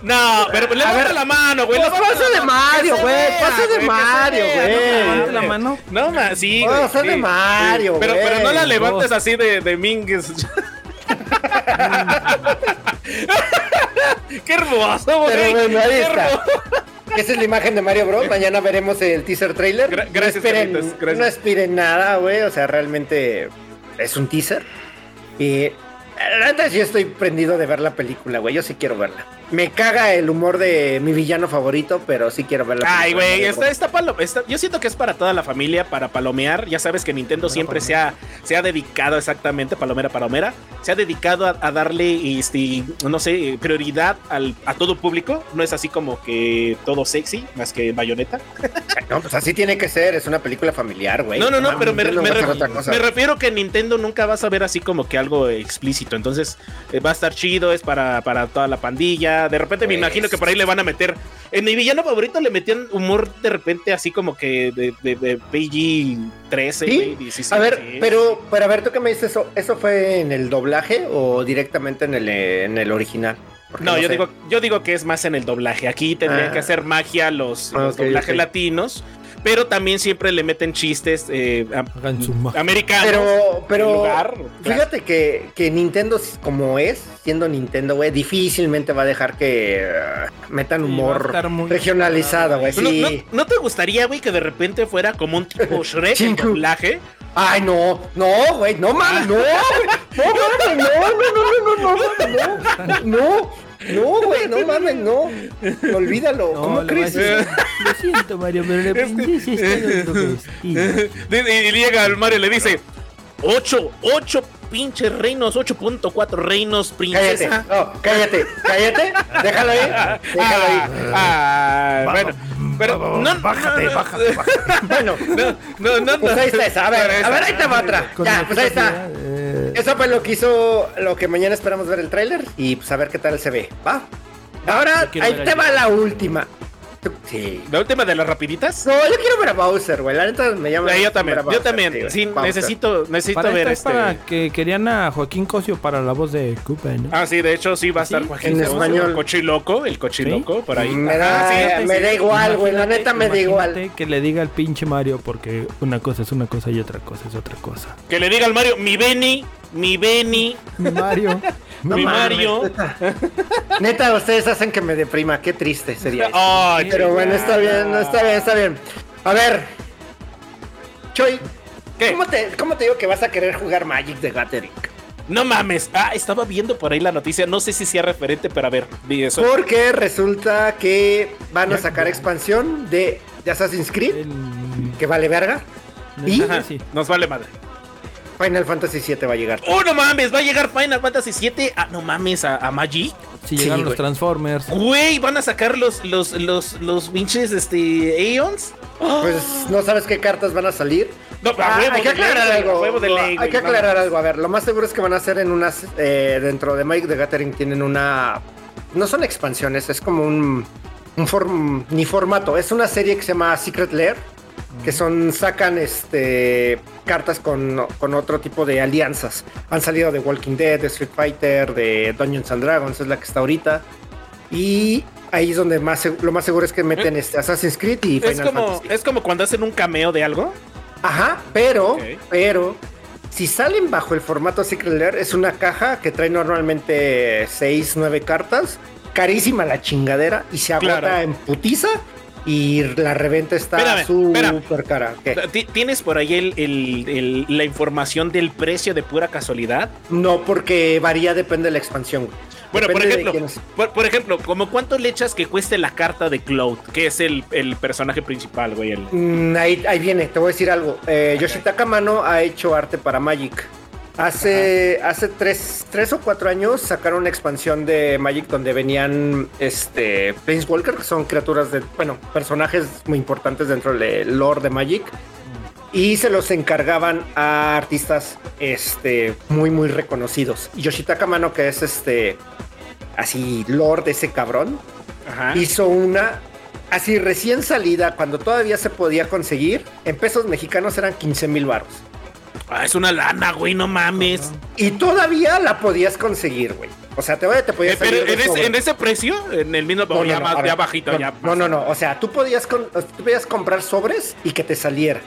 [SPEAKER 3] No, pero pues, levanta
[SPEAKER 2] ver,
[SPEAKER 3] la mano, güey.
[SPEAKER 2] pues pasa de Mario, güey, pasa de
[SPEAKER 3] güey,
[SPEAKER 2] Mario, güey.
[SPEAKER 1] la mano.
[SPEAKER 3] No, ma, sí,
[SPEAKER 2] Oh,
[SPEAKER 3] güey.
[SPEAKER 2] pasa de Mario,
[SPEAKER 3] sí. Pero,
[SPEAKER 2] güey.
[SPEAKER 3] pero no la levantes así de, de mingues. Qué hermoso, güey.
[SPEAKER 2] Pero bueno, ahí
[SPEAKER 3] Qué
[SPEAKER 2] está.
[SPEAKER 3] hermoso.
[SPEAKER 2] Esa es la imagen de Mario Bros. Mañana veremos el teaser trailer.
[SPEAKER 3] Gra- gracias,
[SPEAKER 2] no esperen,
[SPEAKER 3] gracias.
[SPEAKER 2] no esperen nada, güey. O sea, realmente es un teaser. Y la neta sí estoy prendido de ver la película, güey. Yo sí quiero verla. Me caga el humor de mi villano favorito, pero sí quiero verla.
[SPEAKER 3] Ay, güey, esta, esta palo- esta- yo siento que es para toda la familia, para palomear. Ya sabes que Nintendo siempre se ha, se ha dedicado exactamente, palomera, palomera, se ha dedicado a, a darle, este, no sé, prioridad al, a todo público. No es así como que todo sexy, más que bayoneta.
[SPEAKER 2] No, pues así tiene que ser. Es una película familiar, güey.
[SPEAKER 3] No, no, no, pero me, me me refiero que en Nintendo nunca vas a ver así como que algo explícito. Entonces eh, va a estar chido, es para, para toda la pandilla. De repente me
[SPEAKER 2] Pues.
[SPEAKER 3] imagino que por ahí le van a meter. En mi villano favorito le metían humor de repente así como que de, de, de PG 13,
[SPEAKER 2] ¿Sí?
[SPEAKER 3] güey, 16,
[SPEAKER 2] A ver,
[SPEAKER 3] sí.
[SPEAKER 2] pero, pero a ver, ¿tú qué me dices eso? ¿Eso fue en el doblaje o directamente en el, en el original? Porque
[SPEAKER 3] No, yo
[SPEAKER 2] sé.
[SPEAKER 3] digo, yo digo que es más en el doblaje. Aquí tendrían
[SPEAKER 2] Ah.
[SPEAKER 3] que hacer magia los, doblajes latinos. Pero también siempre le meten chistes eh, americanos.
[SPEAKER 2] Pero,
[SPEAKER 3] en
[SPEAKER 2] pero
[SPEAKER 3] lugar,
[SPEAKER 2] fíjate que, que Nintendo, como es, siendo Nintendo, güey, difícilmente va a dejar que eh, metan humor regionalizado, güey.
[SPEAKER 3] ¿No,
[SPEAKER 2] Sí.
[SPEAKER 3] no, no te gustaría, güey, que de repente fuera como un tipo Shrek en
[SPEAKER 2] Chingu.
[SPEAKER 3] doblaje?
[SPEAKER 2] Ay, no, no, güey, no mames, no, güey, no mames, no, no, no, no, no, no, no, no, güey, no mames, no, olvídalo,
[SPEAKER 1] No,
[SPEAKER 2] ¿cómo crees?
[SPEAKER 1] Lo siento, Mario, pero la princesa está dando vestido.
[SPEAKER 3] Y, y llega el Mario y le dice: 8, 8 pinches reinos, 8.4 reinos,
[SPEAKER 2] Cállate,
[SPEAKER 3] princesa.
[SPEAKER 2] no, cállate, cállate, déjalo ahí, déjalo ahí.
[SPEAKER 3] Ah, ah, bueno, pero no,
[SPEAKER 1] Bájate,
[SPEAKER 3] no,
[SPEAKER 1] bájate,
[SPEAKER 2] Bueno,
[SPEAKER 3] No, no, no,
[SPEAKER 2] pues
[SPEAKER 3] no.
[SPEAKER 2] ahí está esa, a ver, a ver, ahí te va otra, ya, pues ahí está.
[SPEAKER 1] Eh,
[SPEAKER 2] Eso fue lo que hizo, lo que mañana esperamos ver el tráiler y pues a ver qué tal se ve, ¿va? Ahora, ahí te va la última. Sí.
[SPEAKER 3] La última de las rapiditas.
[SPEAKER 2] No, yo quiero ver a Bowser, güey. La neta me llama.
[SPEAKER 3] Eh, yo también,
[SPEAKER 2] a
[SPEAKER 3] yo
[SPEAKER 2] Bowser,
[SPEAKER 3] también.
[SPEAKER 2] güey.
[SPEAKER 3] Sí,
[SPEAKER 2] Bowser.
[SPEAKER 3] necesito, necesito
[SPEAKER 1] Para
[SPEAKER 3] ver este.
[SPEAKER 1] para que querían a Joaquín Cosio para la voz de Koopa, ¿no?
[SPEAKER 3] Ah, sí, de hecho sí va a
[SPEAKER 1] ¿Sí?
[SPEAKER 3] estar Joaquín
[SPEAKER 2] En
[SPEAKER 3] Cosio,
[SPEAKER 2] español.
[SPEAKER 3] El cochiloco, el cochiloco, por ahí.
[SPEAKER 2] Me da,
[SPEAKER 3] sí,
[SPEAKER 2] me
[SPEAKER 3] sí.
[SPEAKER 2] da igual, güey. La neta me da igual.
[SPEAKER 1] que le diga al pinche Mario porque una cosa es una cosa y otra cosa es otra cosa.
[SPEAKER 3] Que le diga al Mario, mi Benny, mi Benny,
[SPEAKER 1] Mi Mario.
[SPEAKER 3] mi
[SPEAKER 2] mames,
[SPEAKER 3] Mario.
[SPEAKER 2] Neta, Neta, ustedes hacen que me deprima. Qué triste sería. eso.
[SPEAKER 3] Ay,
[SPEAKER 2] Pero bueno, está bien, no, está bien, está bien. A ver. Choy,
[SPEAKER 3] ¿Qué?
[SPEAKER 2] ¿cómo te, ¿cómo te digo que vas a querer jugar Magic de Gathering?
[SPEAKER 3] No mames. Ah, estaba viendo por ahí la noticia. No sé si sea referente, pero a ver, di eso.
[SPEAKER 2] Porque resulta que van a sacar expansión de, de Assassin's Creed,
[SPEAKER 1] El-
[SPEAKER 2] que vale verga. ¿Y?
[SPEAKER 3] Ajá,
[SPEAKER 1] Sí.
[SPEAKER 3] Nos vale madre.
[SPEAKER 2] Final Fantasy VII va a llegar.
[SPEAKER 3] Oh, no mames, va a llegar Final Fantasy 7. Ah, no mames, a, a Magic.
[SPEAKER 1] Si
[SPEAKER 2] Sí,
[SPEAKER 1] llegan los. Transformers.
[SPEAKER 3] Güey, van a sacar los, los, los, los pinches, este, Aeons.
[SPEAKER 2] Pues no sabes qué cartas van a salir.
[SPEAKER 3] No,
[SPEAKER 2] Ah,
[SPEAKER 3] huevo
[SPEAKER 2] hay que
[SPEAKER 3] ley,
[SPEAKER 2] aclarar algo.
[SPEAKER 3] ley,
[SPEAKER 2] hay que
[SPEAKER 3] vamos.
[SPEAKER 2] aclarar algo. A ver, lo más seguro es que van a hacer en unas. eh, dentro de Magic the Gathering tienen una. No son expansiones, es como un. un form- ni formato. Es una serie que se llama Secret Lair. Que son. sacan este. Cartas con, con otro tipo de alianzas. Han salido de Walking Dead, de Street Fighter, de Dungeons and Dragons, es la que está ahorita. Y ahí es donde más lo más seguro es que meten este Assassin's Creed y
[SPEAKER 3] Es
[SPEAKER 2] Final
[SPEAKER 3] como,
[SPEAKER 2] Fantasy.
[SPEAKER 3] es como cuando hacen un cameo de algo.
[SPEAKER 2] Ajá, pero, pero, si salen bajo el formato Secret Lair, es una caja que trae normalmente 6, 9 cartas. Carísima la chingadera y se agota
[SPEAKER 3] Claro.
[SPEAKER 2] en putiza. Y la reventa está súper cara.
[SPEAKER 3] ¿Tienes por ahí el, el- el- la información del precio de pura casualidad?
[SPEAKER 2] No, porque varía, depende de la expansión.
[SPEAKER 3] Bueno, por
[SPEAKER 2] Depende
[SPEAKER 3] ejemplo, por, por ejemplo, como cuánto le echas que cueste la carta de Cloud, que es el, el personaje principal, güey. el-
[SPEAKER 2] Mm, ahí, ahí viene, te voy a decir algo. Eh, Yoshitaka Mano ha hecho arte para Magic. Hace, hace tres, tres o cuatro años sacaron una expansión de Magic donde venían este Planeswalker, que son criaturas de, bueno, personajes muy importantes dentro del lore de Magic. Y se los encargaban a artistas este, muy, muy reconocidos. Yoshitaka Mano, que es este, así, lord de ese cabrón,
[SPEAKER 3] Ajá.
[SPEAKER 2] hizo una así recién salida, cuando todavía se podía conseguir, en pesos mexicanos eran 15 mil baros.
[SPEAKER 3] Ah, es una lana, güey, no mames.
[SPEAKER 2] Y todavía la podías conseguir, güey. O sea, te, te podías
[SPEAKER 3] Eh, pero en en ese precio, en el mismo,
[SPEAKER 2] No, no,
[SPEAKER 3] ya,
[SPEAKER 2] no,
[SPEAKER 3] más,
[SPEAKER 2] a ver,
[SPEAKER 3] ya bajito,
[SPEAKER 2] no,
[SPEAKER 3] ya.
[SPEAKER 2] No, no, no. O sea, tú podías, con- tú podías comprar sobres y que te saliera.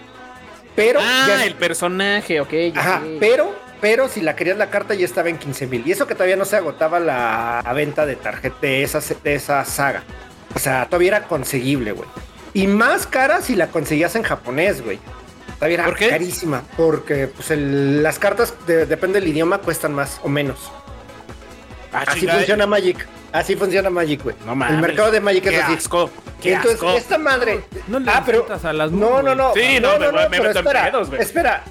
[SPEAKER 2] Pero.
[SPEAKER 3] Ah,
[SPEAKER 2] ya-
[SPEAKER 3] el personaje, ok. ya
[SPEAKER 2] Ajá, pero, pero si la querías la carta ya estaba en 15 mil. Y eso que todavía no se agotaba la venta de tarjeta de esa, de esa saga. O sea, todavía era conseguible, güey. Y más cara si la conseguías en japonés, güey. Todavía era
[SPEAKER 3] ¿Por qué?
[SPEAKER 2] carísima. Porque pues, el- las cartas, de- depende del idioma, cuestan más o menos.
[SPEAKER 3] Ah,
[SPEAKER 2] Así funciona Magic. Así funciona Magic, güey.
[SPEAKER 3] No mames.
[SPEAKER 2] El mercado de Magic
[SPEAKER 3] Qué
[SPEAKER 2] es así.
[SPEAKER 3] asco. Qué
[SPEAKER 2] Entonces,
[SPEAKER 3] asco.
[SPEAKER 2] esta madre.
[SPEAKER 1] No le
[SPEAKER 2] ah, pero.
[SPEAKER 1] a las
[SPEAKER 2] No,
[SPEAKER 1] Moon,
[SPEAKER 2] no, no.
[SPEAKER 3] Sí, no, me voy- me
[SPEAKER 2] pero
[SPEAKER 3] meto en
[SPEAKER 2] espera,
[SPEAKER 3] pedos, güey.
[SPEAKER 2] espera.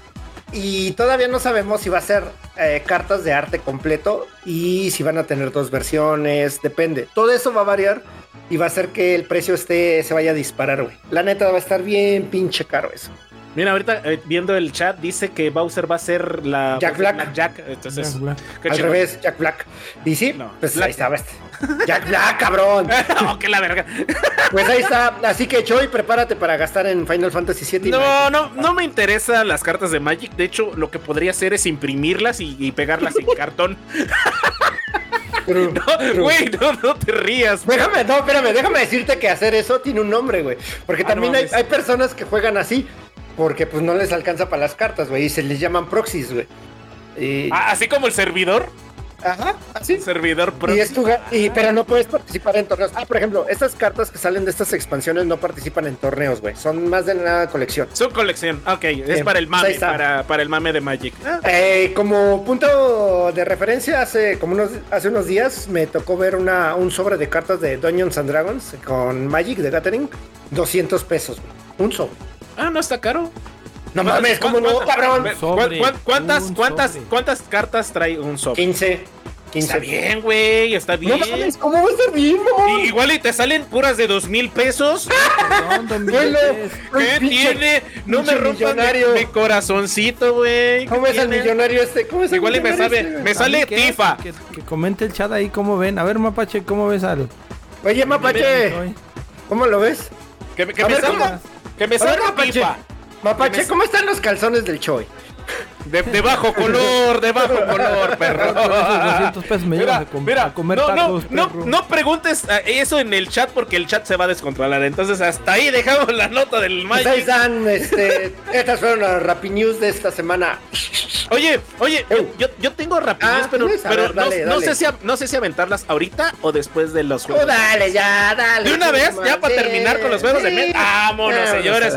[SPEAKER 2] Y todavía no sabemos si va a ser eh, cartas de arte completo y si van a tener dos versiones. Depende. Todo eso va a variar y va a hacer que el precio esté, se vaya a disparar, güey. La neta va a estar bien pinche caro eso.
[SPEAKER 3] Mira, ahorita eh, viendo el chat dice que Bowser va a ser la
[SPEAKER 2] Jack Black.
[SPEAKER 3] la Jack, entonces
[SPEAKER 1] Jack Black.
[SPEAKER 3] qué
[SPEAKER 2] Al revés, Jack Black. Y sí,
[SPEAKER 3] No,
[SPEAKER 2] pues
[SPEAKER 3] Black.
[SPEAKER 2] ahí estaba este. Jack Black, cabrón.
[SPEAKER 3] no, que la verga.
[SPEAKER 2] Pues ahí está. Así que Choy, prepárate para gastar en Final Fantasy VII. y
[SPEAKER 3] No, no, no me interesan las cartas de Magic. De hecho, lo que podría hacer es imprimirlas y, y pegarlas en cartón.
[SPEAKER 2] True, true.
[SPEAKER 3] Güey, no, no te rías.
[SPEAKER 2] Déjame, no, espérame, déjame decirte que hacer eso tiene un nombre, güey. Porque
[SPEAKER 3] Ah,
[SPEAKER 2] también
[SPEAKER 3] no
[SPEAKER 2] hay,
[SPEAKER 3] mames.
[SPEAKER 2] hay personas que juegan así, porque pues no les alcanza para las cartas, güey, y se les llaman proxies, güey.
[SPEAKER 3] Ah, así como el servidor.
[SPEAKER 2] Ajá, así.
[SPEAKER 3] Servidor pro.
[SPEAKER 2] Y es tu y, pero no puedes participar en torneos. Ah, por ejemplo, estas cartas que salen de estas expansiones no participan en torneos, güey. Son más de nada colección.
[SPEAKER 3] Su colección. Ok, es
[SPEAKER 2] Bien,
[SPEAKER 3] para el mame, para, para el mame de Magic. Ah,
[SPEAKER 2] Eh, como punto de referencia, hace como unos, hace unos días me tocó ver una, un sobre de cartas de Dungeons and Dragons con Magic de Gathering. 200 pesos, güey. Un sobre.
[SPEAKER 3] ah, no está caro.
[SPEAKER 2] No mames, ¿cómo no, cabrón?
[SPEAKER 3] ¿Cu-
[SPEAKER 1] Sobre,
[SPEAKER 3] cu- ¿Cuántas, cuántas,
[SPEAKER 1] sobre.
[SPEAKER 3] cuántas cartas trae un sobre?
[SPEAKER 2] 15. 15.
[SPEAKER 3] Está bien, güey, está
[SPEAKER 2] No
[SPEAKER 3] bien.
[SPEAKER 2] mames, ¿cómo va a estar bien, mamón?
[SPEAKER 3] Y- igual y te salen puras de dos mil pesos.
[SPEAKER 1] Perdón.
[SPEAKER 3] ¿Qué
[SPEAKER 2] pinche-
[SPEAKER 3] tiene? No me rompan mi, corazoncito, güey. ¿Qué
[SPEAKER 2] ¿Cómo es el millonario este? ¿Cómo es el
[SPEAKER 3] Igual y me sabe,
[SPEAKER 2] este,
[SPEAKER 3] me sale. Tifa.
[SPEAKER 1] Que, que comente el chat ahí cómo ven. A ver, Mapache, ¿cómo ves al.
[SPEAKER 2] Oye, Mapache? ¿cómo lo ves?
[SPEAKER 3] Que, me- que
[SPEAKER 2] A
[SPEAKER 3] me
[SPEAKER 2] ver,
[SPEAKER 3] salga,
[SPEAKER 2] ¿cómo?
[SPEAKER 3] que me
[SPEAKER 2] ver,
[SPEAKER 3] salga
[SPEAKER 2] Mapache. Mapache, ¿cómo están los calzones del Choi?
[SPEAKER 3] De, de bajo color, de bajo color, perro.
[SPEAKER 1] Con esos 200 pesos me llevas a com- a comer
[SPEAKER 3] no,
[SPEAKER 1] tacos,
[SPEAKER 3] no,
[SPEAKER 1] perro.
[SPEAKER 3] no, no preguntes eh, eso en el chat porque el chat se va a descontrolar. Entonces hasta ahí dejamos la nota del
[SPEAKER 2] Pues ahí
[SPEAKER 3] Magic.
[SPEAKER 2] están, este, estas fueron las Rappi News de esta semana.
[SPEAKER 3] Oye, oye, yo, yo, tengo rapidez,
[SPEAKER 2] Ah,
[SPEAKER 3] pero.
[SPEAKER 2] A
[SPEAKER 3] pero
[SPEAKER 2] ver,
[SPEAKER 3] no,
[SPEAKER 2] dale,
[SPEAKER 3] no
[SPEAKER 2] dale.
[SPEAKER 3] sé si a- no sé si aventarlas ahorita o después de los
[SPEAKER 2] Oh,
[SPEAKER 3] juegos.
[SPEAKER 2] dale, ya, dale.
[SPEAKER 3] De una vez, ya para terminar con los juegos de
[SPEAKER 2] sí.
[SPEAKER 3] mesa. Vámonos,
[SPEAKER 2] Vámonos
[SPEAKER 3] señores.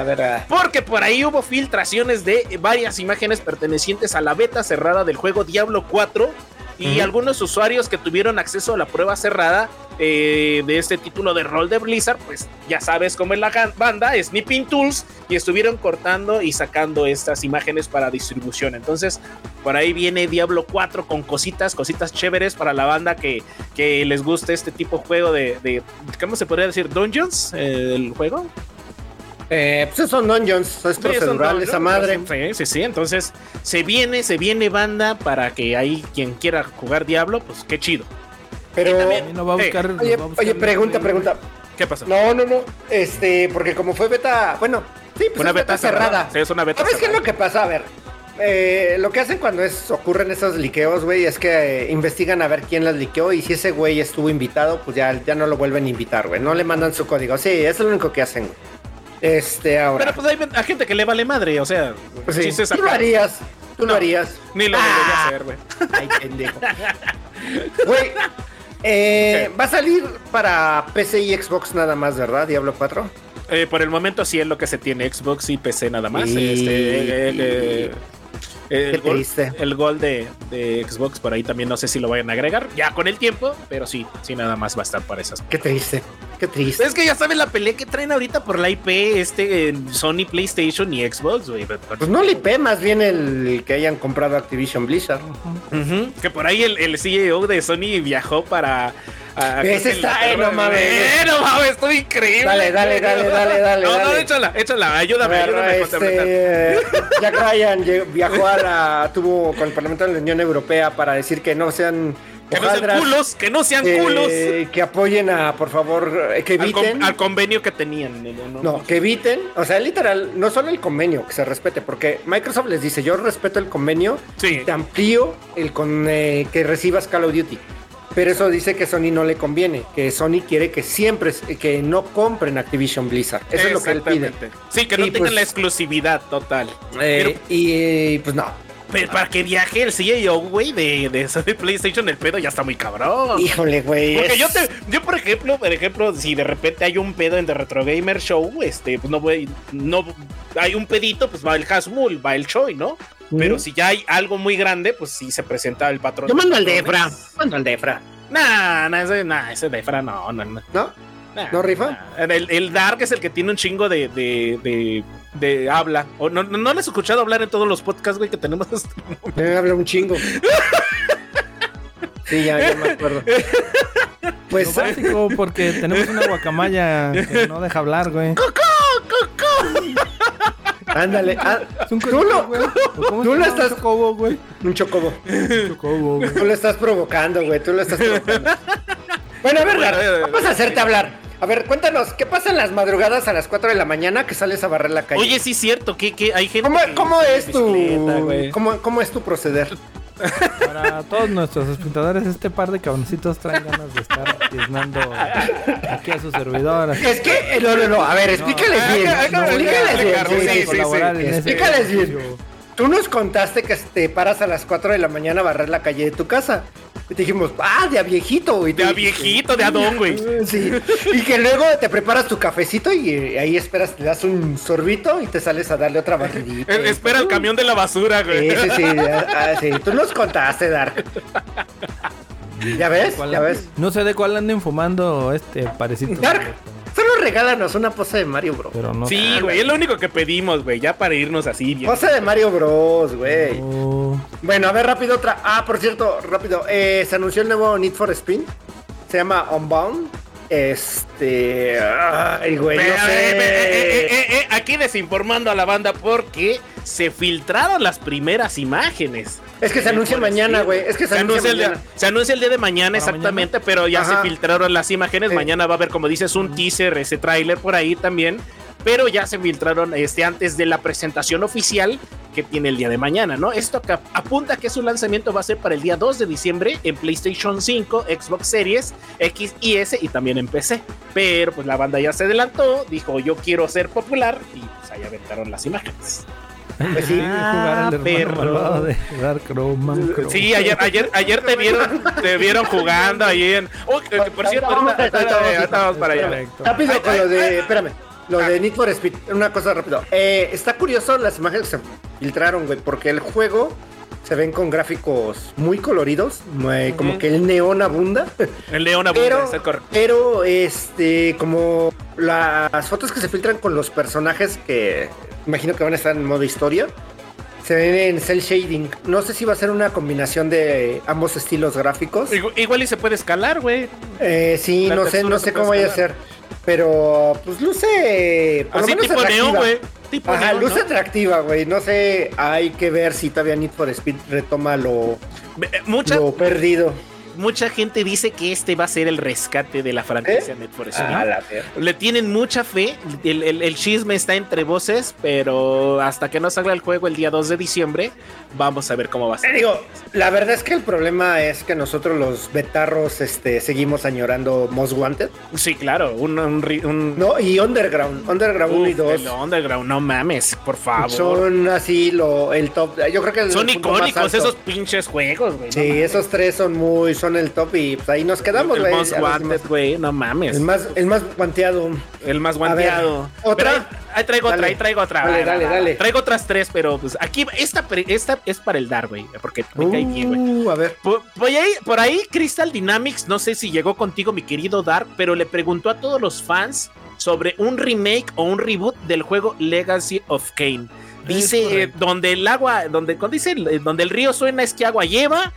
[SPEAKER 3] Porque por ahí hubo filtraciones de varias imágenes pertenecientes a la beta cerrada del juego Diablo 4 y algunos usuarios que tuvieron acceso a la prueba cerrada eh, de este título de rol de Blizzard, pues ya sabes cómo es la banda, Snipping Tools, y estuvieron cortando y sacando estas imágenes para distribución. Entonces, por ahí viene Diablo 4 con cositas, cositas chéveres para la banda que, que les guste este tipo de juego de, de ¿cómo se podría decir? ¿Dungeons? eh, ¿El juego?
[SPEAKER 2] Eh, pues son dungeons, es
[SPEAKER 3] Sí,
[SPEAKER 2] procedural esa madre.
[SPEAKER 3] Sí, sí, sí. Entonces, se viene, se viene banda para que ahí quien quiera jugar Diablo, pues qué chido.
[SPEAKER 2] Pero,
[SPEAKER 1] A mí no va a buscar. nos
[SPEAKER 2] oye,
[SPEAKER 1] va a buscar
[SPEAKER 2] oye, pregunta,
[SPEAKER 1] el-
[SPEAKER 2] pregunta.
[SPEAKER 3] ¿Qué pasó?
[SPEAKER 2] No, no, no. Este, porque como fue beta, bueno, sí, pues
[SPEAKER 3] una
[SPEAKER 2] es
[SPEAKER 3] beta cerrada. Sí, es una beta
[SPEAKER 2] ¿Sabes qué es lo que pasa? A ver, eh, lo que hacen cuando es, ocurren esos liqueos, güey, es que eh, investigan a ver quién las liqueó y si ese güey estuvo invitado, pues ya, ya no lo vuelven a invitar, güey. No le mandan su código. Sí, eso es lo único que hacen, güey. Este, ahora.
[SPEAKER 3] Pero pues hay hay gente que le vale madre, o sea,
[SPEAKER 2] sí,
[SPEAKER 3] chistes
[SPEAKER 2] tú lo harías. Tú lo harías.
[SPEAKER 3] Ni lo
[SPEAKER 2] Ah.
[SPEAKER 3] debería hacer, güey.
[SPEAKER 2] Ay, pendejo. Güey, eh, va a salir para PC y Xbox nada más, ¿verdad? Diablo 4.
[SPEAKER 3] Eh, por el momento sí es lo que se tiene Xbox y PC nada más. Este, eh, eh, eh,
[SPEAKER 2] Qué
[SPEAKER 3] el, gol,
[SPEAKER 2] triste.
[SPEAKER 3] el gol de, de Xbox por ahí también no sé si lo vayan a agregar ya con el tiempo, pero sí, sí nada más va a estar para esas.
[SPEAKER 2] Qué triste. Qué triste.
[SPEAKER 3] Es que ya saben la pelea que traen ahorita por la IP este en Sony PlayStation y Xbox, güey.
[SPEAKER 2] Pues no le IP, más bien el que hayan comprado Activision Blizzard.
[SPEAKER 3] Que por ahí el, el CEO de Sony viajó para. a-
[SPEAKER 2] Ese está, eh, no mames.
[SPEAKER 3] Eh, no mames, estoy increíble.
[SPEAKER 2] Dale, dale, dale, dale, dale,
[SPEAKER 3] No, no, échala, échala, ayúdame,
[SPEAKER 2] A
[SPEAKER 3] ayúdame a complementar.
[SPEAKER 2] este, Jack Ryan viajó a la, tuvo con el Parlamento de la Unión Europea para decir que no sean
[SPEAKER 3] Que no sean culos, que no sean
[SPEAKER 2] eh,
[SPEAKER 3] culos.
[SPEAKER 2] que apoyen a, por favor, eh, que
[SPEAKER 3] Al, con-
[SPEAKER 2] eviten.
[SPEAKER 3] al convenio que tenían. No,
[SPEAKER 2] No, que eviten, o sea, literal, no solo el convenio, que se respete, porque Microsoft les dice, yo respeto el convenio,
[SPEAKER 3] Sí.
[SPEAKER 2] te amplío el con eh, que recibas Call of Duty. Pero eso dice que Sony no le conviene, que Sony quiere que siempre, que no compren Activision Blizzard. Eso es lo que él pide.
[SPEAKER 3] Sí, que no
[SPEAKER 2] Y
[SPEAKER 3] tengan
[SPEAKER 2] pues-
[SPEAKER 3] la exclusividad total.
[SPEAKER 2] Eh,
[SPEAKER 3] Pero-
[SPEAKER 2] y pues no.
[SPEAKER 3] Pero para que viaje el CEO, güey, de, de, de PlayStation, el pedo ya está muy cabrón.
[SPEAKER 2] Híjole, güey.
[SPEAKER 3] Porque
[SPEAKER 2] es-
[SPEAKER 3] yo, te, yo, por ejemplo, por ejemplo, si de repente hay un pedo en The Retro Gamer Show, este, pues no voy, no, hay un pedito, pues va el Hasmul, va el Choi, ¿no? Pero si ya hay algo muy grande, pues sí se presenta el patrón.
[SPEAKER 2] Yo mando al
[SPEAKER 3] de
[SPEAKER 2] Defra. Mando al Defra.
[SPEAKER 3] Nah, nah, ese, nah, ese Defra no, no, no.
[SPEAKER 2] ¿No?
[SPEAKER 3] Nah,
[SPEAKER 2] ¿No rifa?
[SPEAKER 3] nah. El, el Dark es el que tiene un chingo de, de, de, de habla. O no, no, no le has escuchado hablar en todos los podcasts, güey, que tenemos.
[SPEAKER 2] Me habla un chingo. Sí, ya, ya me acuerdo. Pues,
[SPEAKER 1] Lo básico, porque tenemos una guacamaya que no deja hablar, güey.
[SPEAKER 2] Ándale. ah,
[SPEAKER 1] Es un
[SPEAKER 2] Tú lo-
[SPEAKER 1] güey. ¿O cómo
[SPEAKER 2] tú lo estás-
[SPEAKER 1] Un chocobo, güey.
[SPEAKER 2] un chocobo.
[SPEAKER 1] Un chocobo, güey.
[SPEAKER 2] Tú lo estás provocando, güey. Tú lo estás provocando. Bueno, a ver,
[SPEAKER 3] Bueno,
[SPEAKER 2] Gar, vamos a hacerte hablar. A ver, cuéntanos, ¿qué pasa en las madrugadas a las 4 de la mañana que sales a barrer la calle?
[SPEAKER 3] Oye, sí es cierto, que, que hay gente.
[SPEAKER 2] ¿Cómo,
[SPEAKER 3] que
[SPEAKER 2] cómo es tu
[SPEAKER 3] güey.
[SPEAKER 2] cómo, cómo es tu proceder?
[SPEAKER 1] Para todos nuestros espectadores, este par de cabroncitos traen ganas de estar tiznando aquí a su servidor.
[SPEAKER 2] Es que eh, no, no, no, a ver, explícales
[SPEAKER 3] Ah,
[SPEAKER 2] bien.
[SPEAKER 3] ah, ah,
[SPEAKER 2] explícales
[SPEAKER 3] ah,
[SPEAKER 2] bien.
[SPEAKER 3] ah,
[SPEAKER 2] Explícales bien. Tú nos contaste que te paras a las 4 de la mañana a barrer la calle de tu casa. Y te dijimos, ah, de a viejito. Y
[SPEAKER 3] De a viejito, de Adón, güey.
[SPEAKER 2] Sí. Y que luego te preparas tu cafecito y eh, ahí esperas, te das un sorbito y te sales a darle otra barridita.
[SPEAKER 3] Eh, Espera el camión de la basura, güey.
[SPEAKER 2] Sí, sí, sí, ah, sí. Tú nos contaste, Dark. ¿Ya ves?
[SPEAKER 1] ¿Cuál
[SPEAKER 2] ¿Ya ves?
[SPEAKER 1] No sé de cuál anden fumando este parecito.
[SPEAKER 2] Dark, regálanos una pose de Mario Bros.
[SPEAKER 1] Pero no.
[SPEAKER 3] Sí, güey, es lo único que pedimos, güey, ya para irnos así bien.
[SPEAKER 2] Pose de Mario Bros, güey.
[SPEAKER 1] No.
[SPEAKER 2] Bueno, a ver, rápido otra. Ah, por cierto, rápido. eh, se anunció el nuevo Need for Spin. Se llama Unbound. Este. Ay, güey, no
[SPEAKER 3] Pero,
[SPEAKER 2] sé.
[SPEAKER 3] eh, eh, eh, eh, eh, aquí desinformando a la banda porque se filtraron las primeras imágenes.
[SPEAKER 2] Es que se anuncia mañana, güey. Es que se,
[SPEAKER 3] Se
[SPEAKER 2] anuncia
[SPEAKER 3] anuncia, el día,
[SPEAKER 2] mañana.
[SPEAKER 3] se anuncia el día de mañana
[SPEAKER 1] ¿Para
[SPEAKER 3] exactamente, pero ya
[SPEAKER 2] Ajá.
[SPEAKER 3] se filtraron las imágenes.
[SPEAKER 2] Sí.
[SPEAKER 3] Mañana va a haber, como dices, un teaser, ese tráiler por ahí también. Pero ya se filtraron este, antes de la presentación oficial que tiene el día de mañana, ¿no? Esto que apunta que su lanzamiento va a ser para el día 2 de diciembre en PlayStation 5, Xbox Series, X y S y también en PC. Pero pues la banda ya se adelantó, dijo yo quiero ser popular y pues ahí aventaron las imágenes.
[SPEAKER 2] Pues sí.
[SPEAKER 1] jugar al hermano
[SPEAKER 3] perro.
[SPEAKER 1] malvado de Dark Roman.
[SPEAKER 3] Sí, ayer, ayer, ayer te vieron, te vieron jugando ahí en. Oh, que- por cierto,
[SPEAKER 2] Vamos,
[SPEAKER 3] ahorita, para allá.
[SPEAKER 2] Rápido con lo de. Espérame. Lo de Need for Speed. Una cosa rápido. Eh, está curioso las imágenes que se filtraron, güey. Porque el juego se ven con gráficos muy coloridos. muy- Como que el neón abunda.
[SPEAKER 3] El León Abunda,
[SPEAKER 2] Pero,
[SPEAKER 3] está correcto.
[SPEAKER 2] pero, este, como las fotos que se filtran con los personajes que imagino que van a estar en modo historia, se ven en cel shading. No sé si va a ser una combinación de ambos estilos gráficos.
[SPEAKER 3] Igual, igual y se puede escalar, güey.
[SPEAKER 2] Eh, sí,
[SPEAKER 3] La
[SPEAKER 2] no sé, no sé cómo vaya a
[SPEAKER 3] escalar.
[SPEAKER 2] ser. Pero, pues luce. por lo
[SPEAKER 3] Así
[SPEAKER 2] menos
[SPEAKER 3] tipo
[SPEAKER 2] atractiva.
[SPEAKER 3] neón, güey. Tipo
[SPEAKER 2] Ajá,
[SPEAKER 3] ¿no?
[SPEAKER 2] atractiva, güey. No sé, hay que ver si todavía Need for Speed retoma lo,
[SPEAKER 3] Eh, Mucha,
[SPEAKER 2] lo perdido.
[SPEAKER 3] Mucha gente dice que este va a ser el rescate de la franquicia
[SPEAKER 2] ¿Eh?
[SPEAKER 3] Need for Speed.
[SPEAKER 2] Ah, la.
[SPEAKER 3] Le tienen mucha fe. El, el- el chisme está entre voces, pero hasta que no salga el juego el día 2 de diciembre, vamos a ver cómo va a ser.
[SPEAKER 2] digo, la verdad es que el problema es que nosotros los betarros este, seguimos añorando Most Wanted.
[SPEAKER 3] Sí, claro. Un, un, ri- un-
[SPEAKER 2] No, y Underground. Underground 1 y
[SPEAKER 3] Uf,
[SPEAKER 2] 2.
[SPEAKER 3] el Underground, no mames, por favor.
[SPEAKER 2] Son así lo, el top. Yo creo que
[SPEAKER 3] Son icónicos esos pinches juegos, güey.
[SPEAKER 2] Sí, esos tres son muy, son el top y pues, ahí nos quedamos,
[SPEAKER 3] El
[SPEAKER 2] güey. Demás.
[SPEAKER 3] güey, no mames.
[SPEAKER 2] El más, el más guanteado.
[SPEAKER 3] El más
[SPEAKER 2] A ver,
[SPEAKER 3] guanteado.
[SPEAKER 2] ¿otra?
[SPEAKER 3] Ahí, ahí traigo otra, ahí traigo otra.
[SPEAKER 2] Dale, dale, dale.
[SPEAKER 3] Traigo otras tres, pero pues aquí, esta, esta es para el dar, güey. Porque me cae bien, güey.
[SPEAKER 2] Uh, a ver.
[SPEAKER 3] Por, por ahí, por ahí, Crystal Dynamics, no sé si llegó contigo, mi querido Dark, pero le preguntó a todos los fans sobre un remake o un reboot del juego Legacy of Kane. Dice, eh, donde el agua, donde, cuando dice, eh, donde el río suena es que agua lleva,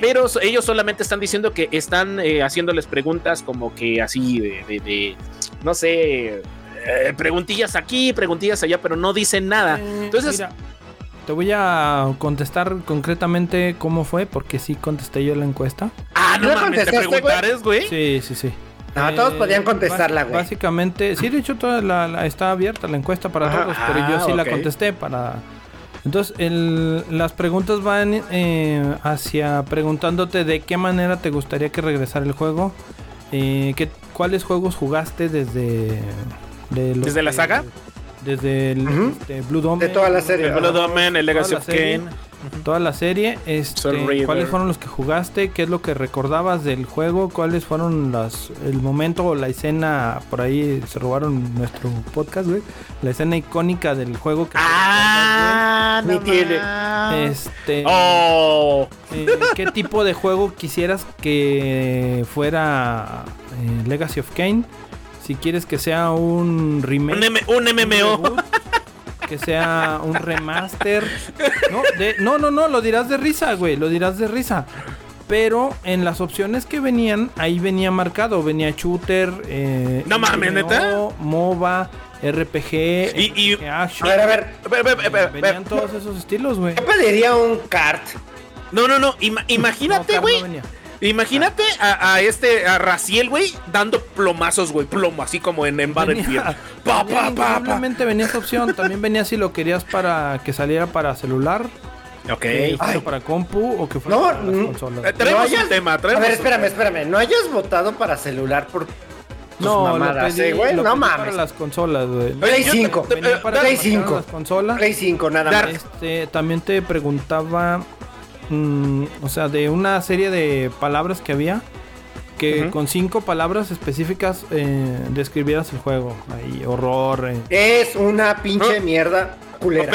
[SPEAKER 3] pero ellos solamente están diciendo que están eh, haciéndoles preguntas como que así de, de- de, no sé, eh, preguntillas aquí, preguntillas allá, pero no dicen nada. Entonces-
[SPEAKER 1] Mira, te voy a contestar concretamente cómo fue, porque sí contesté yo la encuesta.
[SPEAKER 3] Ah, no
[SPEAKER 2] ¿Ya
[SPEAKER 3] mames, te preguntares, güey.
[SPEAKER 1] Sí, sí, sí.
[SPEAKER 2] No, todos podían contestarla, güey.
[SPEAKER 1] Básicamente, sí, de hecho, toda la, la- está abierta la encuesta para
[SPEAKER 2] Ajá.
[SPEAKER 1] todos, pero yo sí
[SPEAKER 3] Ah,
[SPEAKER 1] la contesté para. Entonces, el- las preguntas van eh, hacia preguntándote de qué manera te gustaría que regresara el juego, eh, qué- cuáles juegos jugaste desde. de los
[SPEAKER 3] ¿Desde la saga?
[SPEAKER 1] Desde el
[SPEAKER 2] Ujú.
[SPEAKER 1] este, Blue Dome.
[SPEAKER 2] De toda la serie.
[SPEAKER 3] El Blood Omen, el Legacy of
[SPEAKER 1] toda la serie. Este. ¿Cuáles fueron los que jugaste? ¿Qué es lo que recordabas del juego? ¿Cuáles fueron las el momento o la escena? Por ahí se robaron nuestro podcast, güey. La escena icónica del juego que
[SPEAKER 3] Ah,
[SPEAKER 2] Ni
[SPEAKER 3] no
[SPEAKER 2] tiene.
[SPEAKER 1] este
[SPEAKER 3] Oh,
[SPEAKER 1] eh, ¿Qué tipo de juego quisieras que fuera eh, Legacy of Kane? Si quieres que sea un remake,
[SPEAKER 3] un, M- un MMO.
[SPEAKER 1] reboot, que sea un remaster. No, de- no, no, no, lo dirás de risa, güey, lo dirás de risa. Pero en las opciones que venían, ahí venía marcado, venía shooter, eh,
[SPEAKER 3] No mames, ¿neta?
[SPEAKER 1] MOBA, RPG,
[SPEAKER 3] Y- y-
[SPEAKER 1] RPG action.
[SPEAKER 2] A ver, a ver.
[SPEAKER 3] Ve- ve- ve- ve-
[SPEAKER 1] Venían todos esos estilos, güey.
[SPEAKER 2] Yo pediría un kart.
[SPEAKER 3] No, no, no. ima- imagínate, güey. Imagínate a, a este, a Raciel, güey, dando plomazos, güey. Plomo, así como en, en Battlefield. Pa, pa, pa, pa.
[SPEAKER 1] increíblemente venía esa opción. También venía si lo querías para que saliera para celular,
[SPEAKER 3] Ok.
[SPEAKER 1] que fuera para compu o que fuera
[SPEAKER 2] No,
[SPEAKER 1] para las consolas.
[SPEAKER 3] Eh, Traemos
[SPEAKER 2] No hayas-
[SPEAKER 3] un tema,
[SPEAKER 2] A
[SPEAKER 3] traemos
[SPEAKER 2] ver,
[SPEAKER 3] un
[SPEAKER 2] espérame, espérame. No hayas votado para celular por
[SPEAKER 1] no,
[SPEAKER 2] mamadas,
[SPEAKER 1] pedí,
[SPEAKER 2] eh, güey. No
[SPEAKER 1] pedí para
[SPEAKER 2] mames.
[SPEAKER 1] las consolas, güey.
[SPEAKER 2] Play
[SPEAKER 3] yo te-
[SPEAKER 2] 5.
[SPEAKER 3] te-
[SPEAKER 1] Venía
[SPEAKER 3] eh,
[SPEAKER 1] para
[SPEAKER 2] Play
[SPEAKER 1] marcar
[SPEAKER 2] 5.
[SPEAKER 1] las consolas.
[SPEAKER 2] Play 5, nada más.
[SPEAKER 1] Este, también te preguntaba, mm, o sea, de una serie de palabras que había, que con cinco palabras específicas eh, describieras el juego. Ahí, horror. eh.
[SPEAKER 2] Es una pinche
[SPEAKER 3] No.
[SPEAKER 2] mierda culera.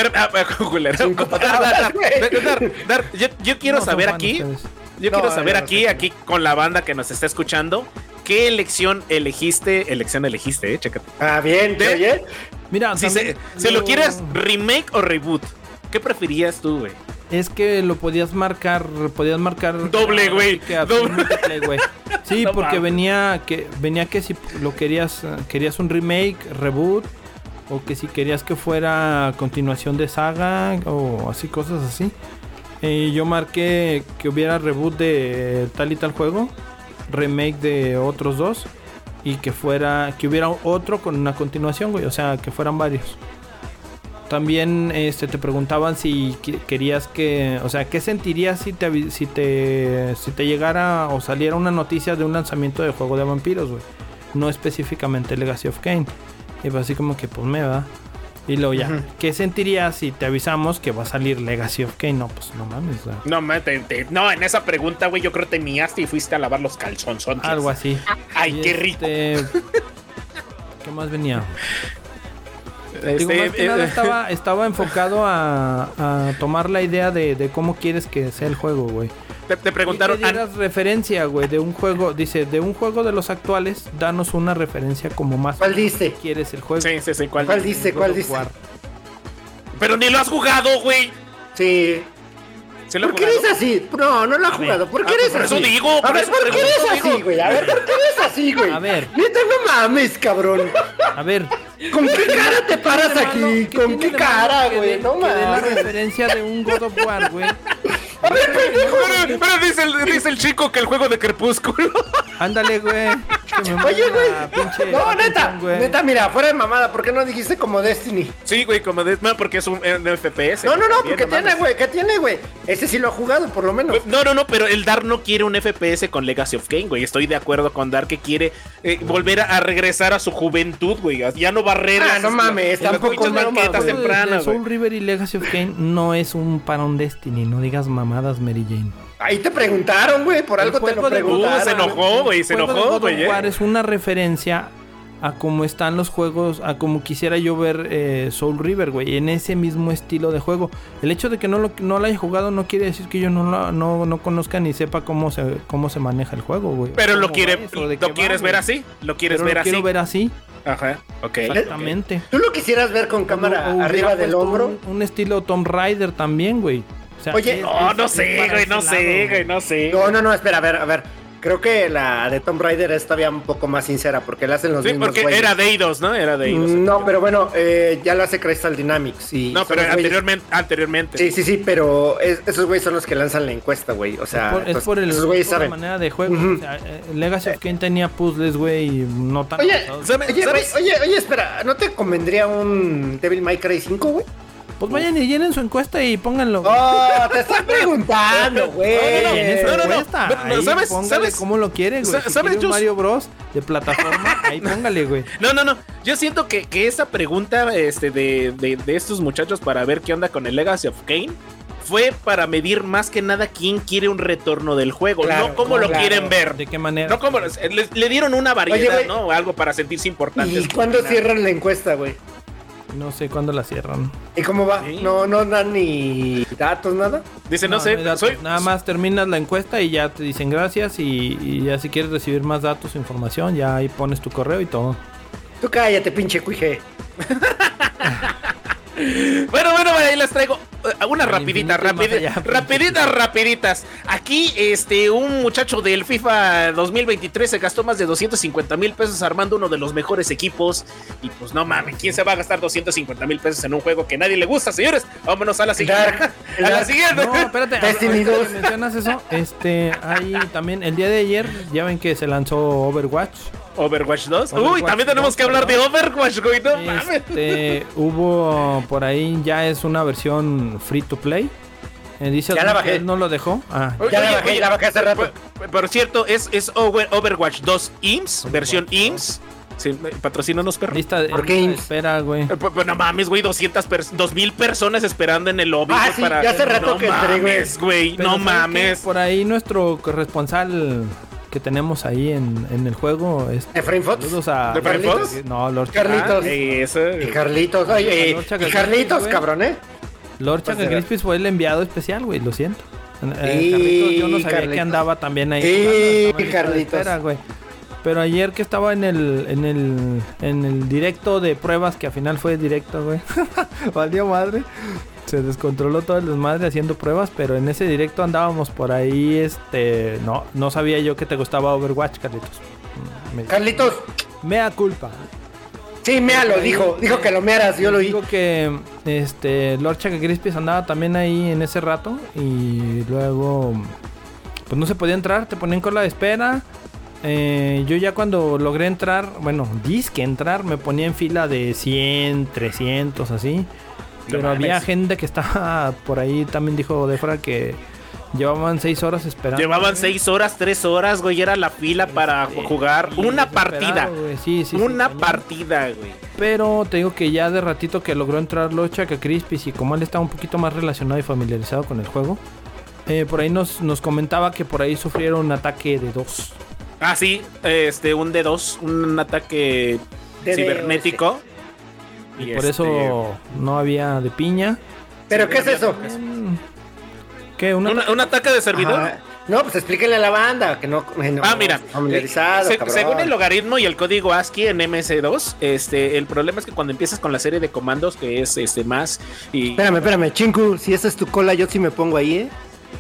[SPEAKER 3] Yo, quiero
[SPEAKER 1] No
[SPEAKER 3] saber aquí,
[SPEAKER 1] ustedes.
[SPEAKER 3] yo
[SPEAKER 2] No,
[SPEAKER 3] quiero saber aquí, aquí con la banda que nos está escuchando, ¿qué elección elegiste? Elección elegiste, eh, chécate.
[SPEAKER 2] Ah, bien, ¿te oye?
[SPEAKER 1] Mira,
[SPEAKER 3] Si se, lo
[SPEAKER 1] lo-
[SPEAKER 3] quieres remake o reboot, ¿qué preferías tú, güey?
[SPEAKER 1] Es que lo podías marcar, podías marcar
[SPEAKER 3] Doble, güey,
[SPEAKER 1] sí
[SPEAKER 3] doble. No
[SPEAKER 1] porque venía que venía que si lo querías querías un remake, reboot o que si querías que fuera continuación de saga o así cosas así. Eh, yo marqué que hubiera reboot de tal y tal juego, remake de otros dos y que fuera que hubiera otro con una continuación, güey, o sea, que fueran varios. También este, te preguntaban si querías que, o sea, ¿qué sentirías si te, si te si te llegara o saliera una noticia de un lanzamiento de juego de vampiros, güey? No específicamente Legacy of Kane. Y fue así como que, pues me va. Y luego ya. ¿qué sentirías si te avisamos que va a salir Legacy of Kane? No, pues no mames, sea,
[SPEAKER 3] No, te- no, en esa pregunta, güey, yo creo que te miaste y fuiste a lavar los calzonzones.
[SPEAKER 1] algo así.
[SPEAKER 3] Ay,
[SPEAKER 1] Y
[SPEAKER 3] qué rico.
[SPEAKER 1] este, ¿Qué más venía?
[SPEAKER 3] Este,
[SPEAKER 1] Digo, más que
[SPEAKER 3] eh,
[SPEAKER 1] nada
[SPEAKER 3] eh,
[SPEAKER 1] estaba, estaba enfocado a, a tomar la idea de, de cómo quieres que sea el juego, güey.
[SPEAKER 3] te, te
[SPEAKER 1] Y
[SPEAKER 3] preguntaron,
[SPEAKER 1] que dieras referencia, güey, de un juego. Dice, de un juego de los actuales, danos una referencia como más.
[SPEAKER 2] ¿Cuál diste?
[SPEAKER 1] quieres el juego?
[SPEAKER 3] ah, sí, sí, sí, ¿cuál?
[SPEAKER 2] ¿Cuál diste? ¿Cuál?
[SPEAKER 1] War.
[SPEAKER 3] Pero ni lo has jugado, güey.
[SPEAKER 2] Sí.
[SPEAKER 3] ¿Sí lo
[SPEAKER 2] ¿Por qué eres así? No, no lo ha jugado. ¿Por qué
[SPEAKER 3] Ah,
[SPEAKER 2] eres
[SPEAKER 3] por eso
[SPEAKER 2] así?
[SPEAKER 3] digo,
[SPEAKER 2] A ver, ¿por qué eres así, güey? A ver, ¿por qué eres así, güey?
[SPEAKER 1] A ver.
[SPEAKER 2] Neta, no mames, cabrón.
[SPEAKER 1] A ver.
[SPEAKER 2] ¿Con qué cara te paras
[SPEAKER 1] ¿qué
[SPEAKER 2] aquí? ¿Con qué cara, güey? No
[SPEAKER 1] dé la
[SPEAKER 2] mames.
[SPEAKER 1] referencia de un God of War, güey.
[SPEAKER 2] A ver, pendejo.
[SPEAKER 3] Pero, pero dice, el, dice el chico que el juego de Crepúsculo.
[SPEAKER 1] Ándale, güey.
[SPEAKER 2] Oye, güey. No, neta. Neta, mira, fuera de mamada, ¿por qué no dijiste como Destiny?
[SPEAKER 3] Sí, güey, como de, no, porque es un, un FPS.
[SPEAKER 2] No, no, no, porque tiene, güey. ¿Qué tiene, güey? Ese sí lo ha jugado, por lo menos.
[SPEAKER 3] No, no, no, pero el Dark no quiere un FPS con Legacy of Kane, güey. Estoy de acuerdo con Dark que quiere eh, volver a, a regresar a su juventud, güey. Ya no barrer
[SPEAKER 2] Ah, no mames, tampoco no mames.
[SPEAKER 1] De Soul. River y Legacy of Kane no es un para un Destiny, no digas mamadas, Mary Jane.
[SPEAKER 2] Ahí te preguntaron, güey. Por algo te lo
[SPEAKER 1] juego de-
[SPEAKER 2] preguntaron.
[SPEAKER 3] Uh, se enojó, güey, se
[SPEAKER 1] El juego de
[SPEAKER 3] enojó, güey. eh.
[SPEAKER 1] Es una referencia a cómo están los juegos, a cómo quisiera yo ver eh, Soul River, güey, en ese mismo estilo de juego. El hecho de que no lo, no lo haya jugado no quiere decir que yo no, lo- no, no conozca ni sepa cómo se, cómo se maneja el juego, güey.
[SPEAKER 3] Pero lo
[SPEAKER 1] ¿Cómo
[SPEAKER 3] quiere, lo
[SPEAKER 1] va,
[SPEAKER 3] quieres
[SPEAKER 1] güey?
[SPEAKER 3] ver así, lo quieres
[SPEAKER 1] Pero
[SPEAKER 3] ver
[SPEAKER 1] lo
[SPEAKER 3] así.
[SPEAKER 1] quiero ver así,
[SPEAKER 3] Ajá, ok.
[SPEAKER 1] exactamente.
[SPEAKER 2] ¿Tú lo quisieras ver con cámara
[SPEAKER 1] O- o
[SPEAKER 2] arriba del hombro?
[SPEAKER 1] Un, un estilo Tomb Raider también, güey. O sea,
[SPEAKER 2] Oye,
[SPEAKER 3] No, no sé, güey, no sé, güey, no sé.
[SPEAKER 2] No, no, no, espera, a ver, a ver. Creo que la de Tomb Raider es todavía un poco más sincera porque la hacen los
[SPEAKER 3] Sí,
[SPEAKER 2] mismos
[SPEAKER 3] porque
[SPEAKER 2] güeyes.
[SPEAKER 3] era de Eidos, ¿no? Era de Eidos.
[SPEAKER 2] Mm, No, pero bueno, eh, ya lo hace Crystal Dynamics. Y
[SPEAKER 3] No, pero
[SPEAKER 2] güeyes-
[SPEAKER 3] anteriormente, anteriormente.
[SPEAKER 2] Sí, sí, sí, pero es- esos güeyes son los que lanzan la encuesta, güey. O sea,
[SPEAKER 1] es por, es
[SPEAKER 2] entonces,
[SPEAKER 1] por el,
[SPEAKER 2] esos güeyes
[SPEAKER 1] por la manera de juego.
[SPEAKER 2] Ujú.
[SPEAKER 1] o sea, eh, Legacy of Kane tenía puzzles, güey, y no tan
[SPEAKER 2] Oye,
[SPEAKER 1] avanzados.
[SPEAKER 3] ¿sabes?
[SPEAKER 2] Oye,
[SPEAKER 3] ¿sabes?
[SPEAKER 2] oye, oye, oye, espera, ¿no te convendría un Devil May Cry 5, güey?
[SPEAKER 1] Pues vayan y llenen su encuesta y pónganlo.
[SPEAKER 2] Oh, te estoy preguntando, güey.
[SPEAKER 3] No, no, no.
[SPEAKER 1] encuesta.
[SPEAKER 3] No,
[SPEAKER 1] Ahí
[SPEAKER 3] ¿sabes? ¿sabes?
[SPEAKER 1] cómo lo quiere, güey. Si
[SPEAKER 3] ¿sabes?
[SPEAKER 1] un Mario Bros de plataforma, ahí póngale, güey.
[SPEAKER 3] No, no, no. Yo siento que, que esa pregunta este, de, de, de estos muchachos para ver qué onda con el Legacy of Kane fue para medir más que nada quién quiere un retorno del juego,
[SPEAKER 2] Claro,
[SPEAKER 3] no cómo lo quieren ver.
[SPEAKER 1] ¿De qué manera?
[SPEAKER 3] No como le, le dieron una variedad,
[SPEAKER 2] güey.
[SPEAKER 3] ¿no? Algo para sentirse importantes.
[SPEAKER 2] ¿Y cuándo cierran la encuesta, güey?
[SPEAKER 1] No sé cuándo la cierran.
[SPEAKER 2] ¿Y cómo va?
[SPEAKER 3] Sí.
[SPEAKER 2] No, no dan ni datos, nada.
[SPEAKER 3] Dice, no, sé,
[SPEAKER 1] hay datos.
[SPEAKER 3] soy
[SPEAKER 1] Nada más terminas la encuesta y ya te dicen gracias y, y ya si quieres recibir más datos o información, ya ahí pones tu correo y todo.
[SPEAKER 2] Tú cállate, pinche cuije.
[SPEAKER 3] Bueno, bueno, ahí les traigo eh, una rapidita,
[SPEAKER 1] infinito y más
[SPEAKER 3] rapidi-
[SPEAKER 1] allá, pinche
[SPEAKER 3] rapiditas, rapiditas. Aquí, este, un muchacho del FIFA 2023 se gastó más de 250 mil pesos armando uno de los mejores equipos. Y pues no mames, ¿quién se va a gastar 250 mil pesos en un juego que nadie le gusta, señores? Vámonos a la siguiente.
[SPEAKER 2] Dark,
[SPEAKER 3] a la siguiente.
[SPEAKER 1] No, espérate,
[SPEAKER 2] Destiny
[SPEAKER 1] ahorita que
[SPEAKER 2] 2.
[SPEAKER 1] mencionas eso, este, hay también, el día de ayer, ya ven que se lanzó Overwatch.
[SPEAKER 3] Overwatch 2. Uy, también tenemos
[SPEAKER 1] 2,
[SPEAKER 3] que hablar de. Overwatch, güey. No mames.
[SPEAKER 1] Este, hubo por ahí, ya es una versión free to play. Eh, dice
[SPEAKER 2] Ya la bajé.
[SPEAKER 1] él no lo dejó. Ah,
[SPEAKER 3] Oye,
[SPEAKER 2] Ya la bajé,
[SPEAKER 3] oye,
[SPEAKER 2] la bajé hace rato.
[SPEAKER 3] Por, por cierto, es, es Over- Overwatch 2 IMSS, versión IMSS. Sí, patrocínanos, perro.
[SPEAKER 1] lista de,
[SPEAKER 2] ¿Por qué Inks?
[SPEAKER 1] espera, güey.
[SPEAKER 3] Eh, pues, pues, no mames, güey, 200 pers 2000 personas esperando en el lobby.
[SPEAKER 2] Ah, sí, ya hace rato
[SPEAKER 3] no
[SPEAKER 2] que entré, güey.
[SPEAKER 3] mames, No mames.
[SPEAKER 1] Por ahí nuestro corresponsal que tenemos ahí en, en el juego. Este,
[SPEAKER 2] ¿Efraín Fox?
[SPEAKER 1] saludos a.
[SPEAKER 3] ¿De Efraín Fox?
[SPEAKER 1] No, Lord,
[SPEAKER 2] Carlitos.
[SPEAKER 3] Ah, eso.
[SPEAKER 2] Y Carlitos, oye, y Carlitos,
[SPEAKER 1] güey.
[SPEAKER 2] cabrón, ¿eh?
[SPEAKER 1] Lord
[SPEAKER 2] Pues,
[SPEAKER 1] Crispis fue el enviado especial, güey, lo siento. Eh,
[SPEAKER 2] Sí,
[SPEAKER 1] Carlitos, yo no sabía
[SPEAKER 2] Carlitos.
[SPEAKER 1] que andaba también ahí.
[SPEAKER 2] Sí,
[SPEAKER 1] de
[SPEAKER 2] Carlitos.
[SPEAKER 1] espera, güey. Pero ayer que estaba en el, en el, en el directo de pruebas, que al final fue directo, güey. Valió madre. Se descontroló todo el desmadre haciendo pruebas, pero en ese directo andábamos por ahí, este, no, no sabía yo que te gustaba Overwatch, Carlitos. Mm, Me,
[SPEAKER 2] Carlitos,
[SPEAKER 1] mea culpa.
[SPEAKER 2] sí, méalo, dijo, dijo que lo mearas, yo lo oí.
[SPEAKER 1] Digo que este Lord Chaka Crispis andaba también ahí en ese rato y luego pues no se podía entrar, te ponían cola de espera. Eh, yo ya cuando logré entrar, bueno, disque entrar, me ponía en fila de 100, 300, así. Pero había gente que estaba por ahí, también dijo Defra que llevaban 6 horas esperando.
[SPEAKER 3] Llevaban
[SPEAKER 1] güey.
[SPEAKER 3] 6 horas, 3 horas, güey. Era la fila para
[SPEAKER 1] Este,
[SPEAKER 3] jugar
[SPEAKER 1] y
[SPEAKER 3] una partida.
[SPEAKER 1] güey. Sí, sí, sí,
[SPEAKER 3] una partida, güey.
[SPEAKER 1] Pero te digo que ya de ratito que logró entrar Locha que Crispis y como él está un poquito más relacionado y familiarizado con el juego, eh, por ahí nos, nos comentaba que por ahí sufrieron un ataque de dos.
[SPEAKER 3] Ah, sí, este, un D2, un ataque cibernético.
[SPEAKER 1] Y
[SPEAKER 3] Y
[SPEAKER 1] por
[SPEAKER 3] este,
[SPEAKER 1] eso no había de piña.
[SPEAKER 2] ¿Pero qué es eso?
[SPEAKER 1] ¿Qué? ¿Un
[SPEAKER 3] ¿Un,
[SPEAKER 1] ataque?
[SPEAKER 3] un ataque de servidor?
[SPEAKER 2] Ajá. No, pues explíquenle a la banda, que no... no
[SPEAKER 3] Ah, mira,
[SPEAKER 2] Familiarizado,
[SPEAKER 3] se-
[SPEAKER 2] cabrón.
[SPEAKER 3] según el logaritmo y el código ASCII en MS2, este, el problema es que cuando empiezas con la serie de comandos, que es este más y
[SPEAKER 2] Espérame, espérame, Chinku, si esa es tu cola, yo sí me pongo ahí, ¿eh?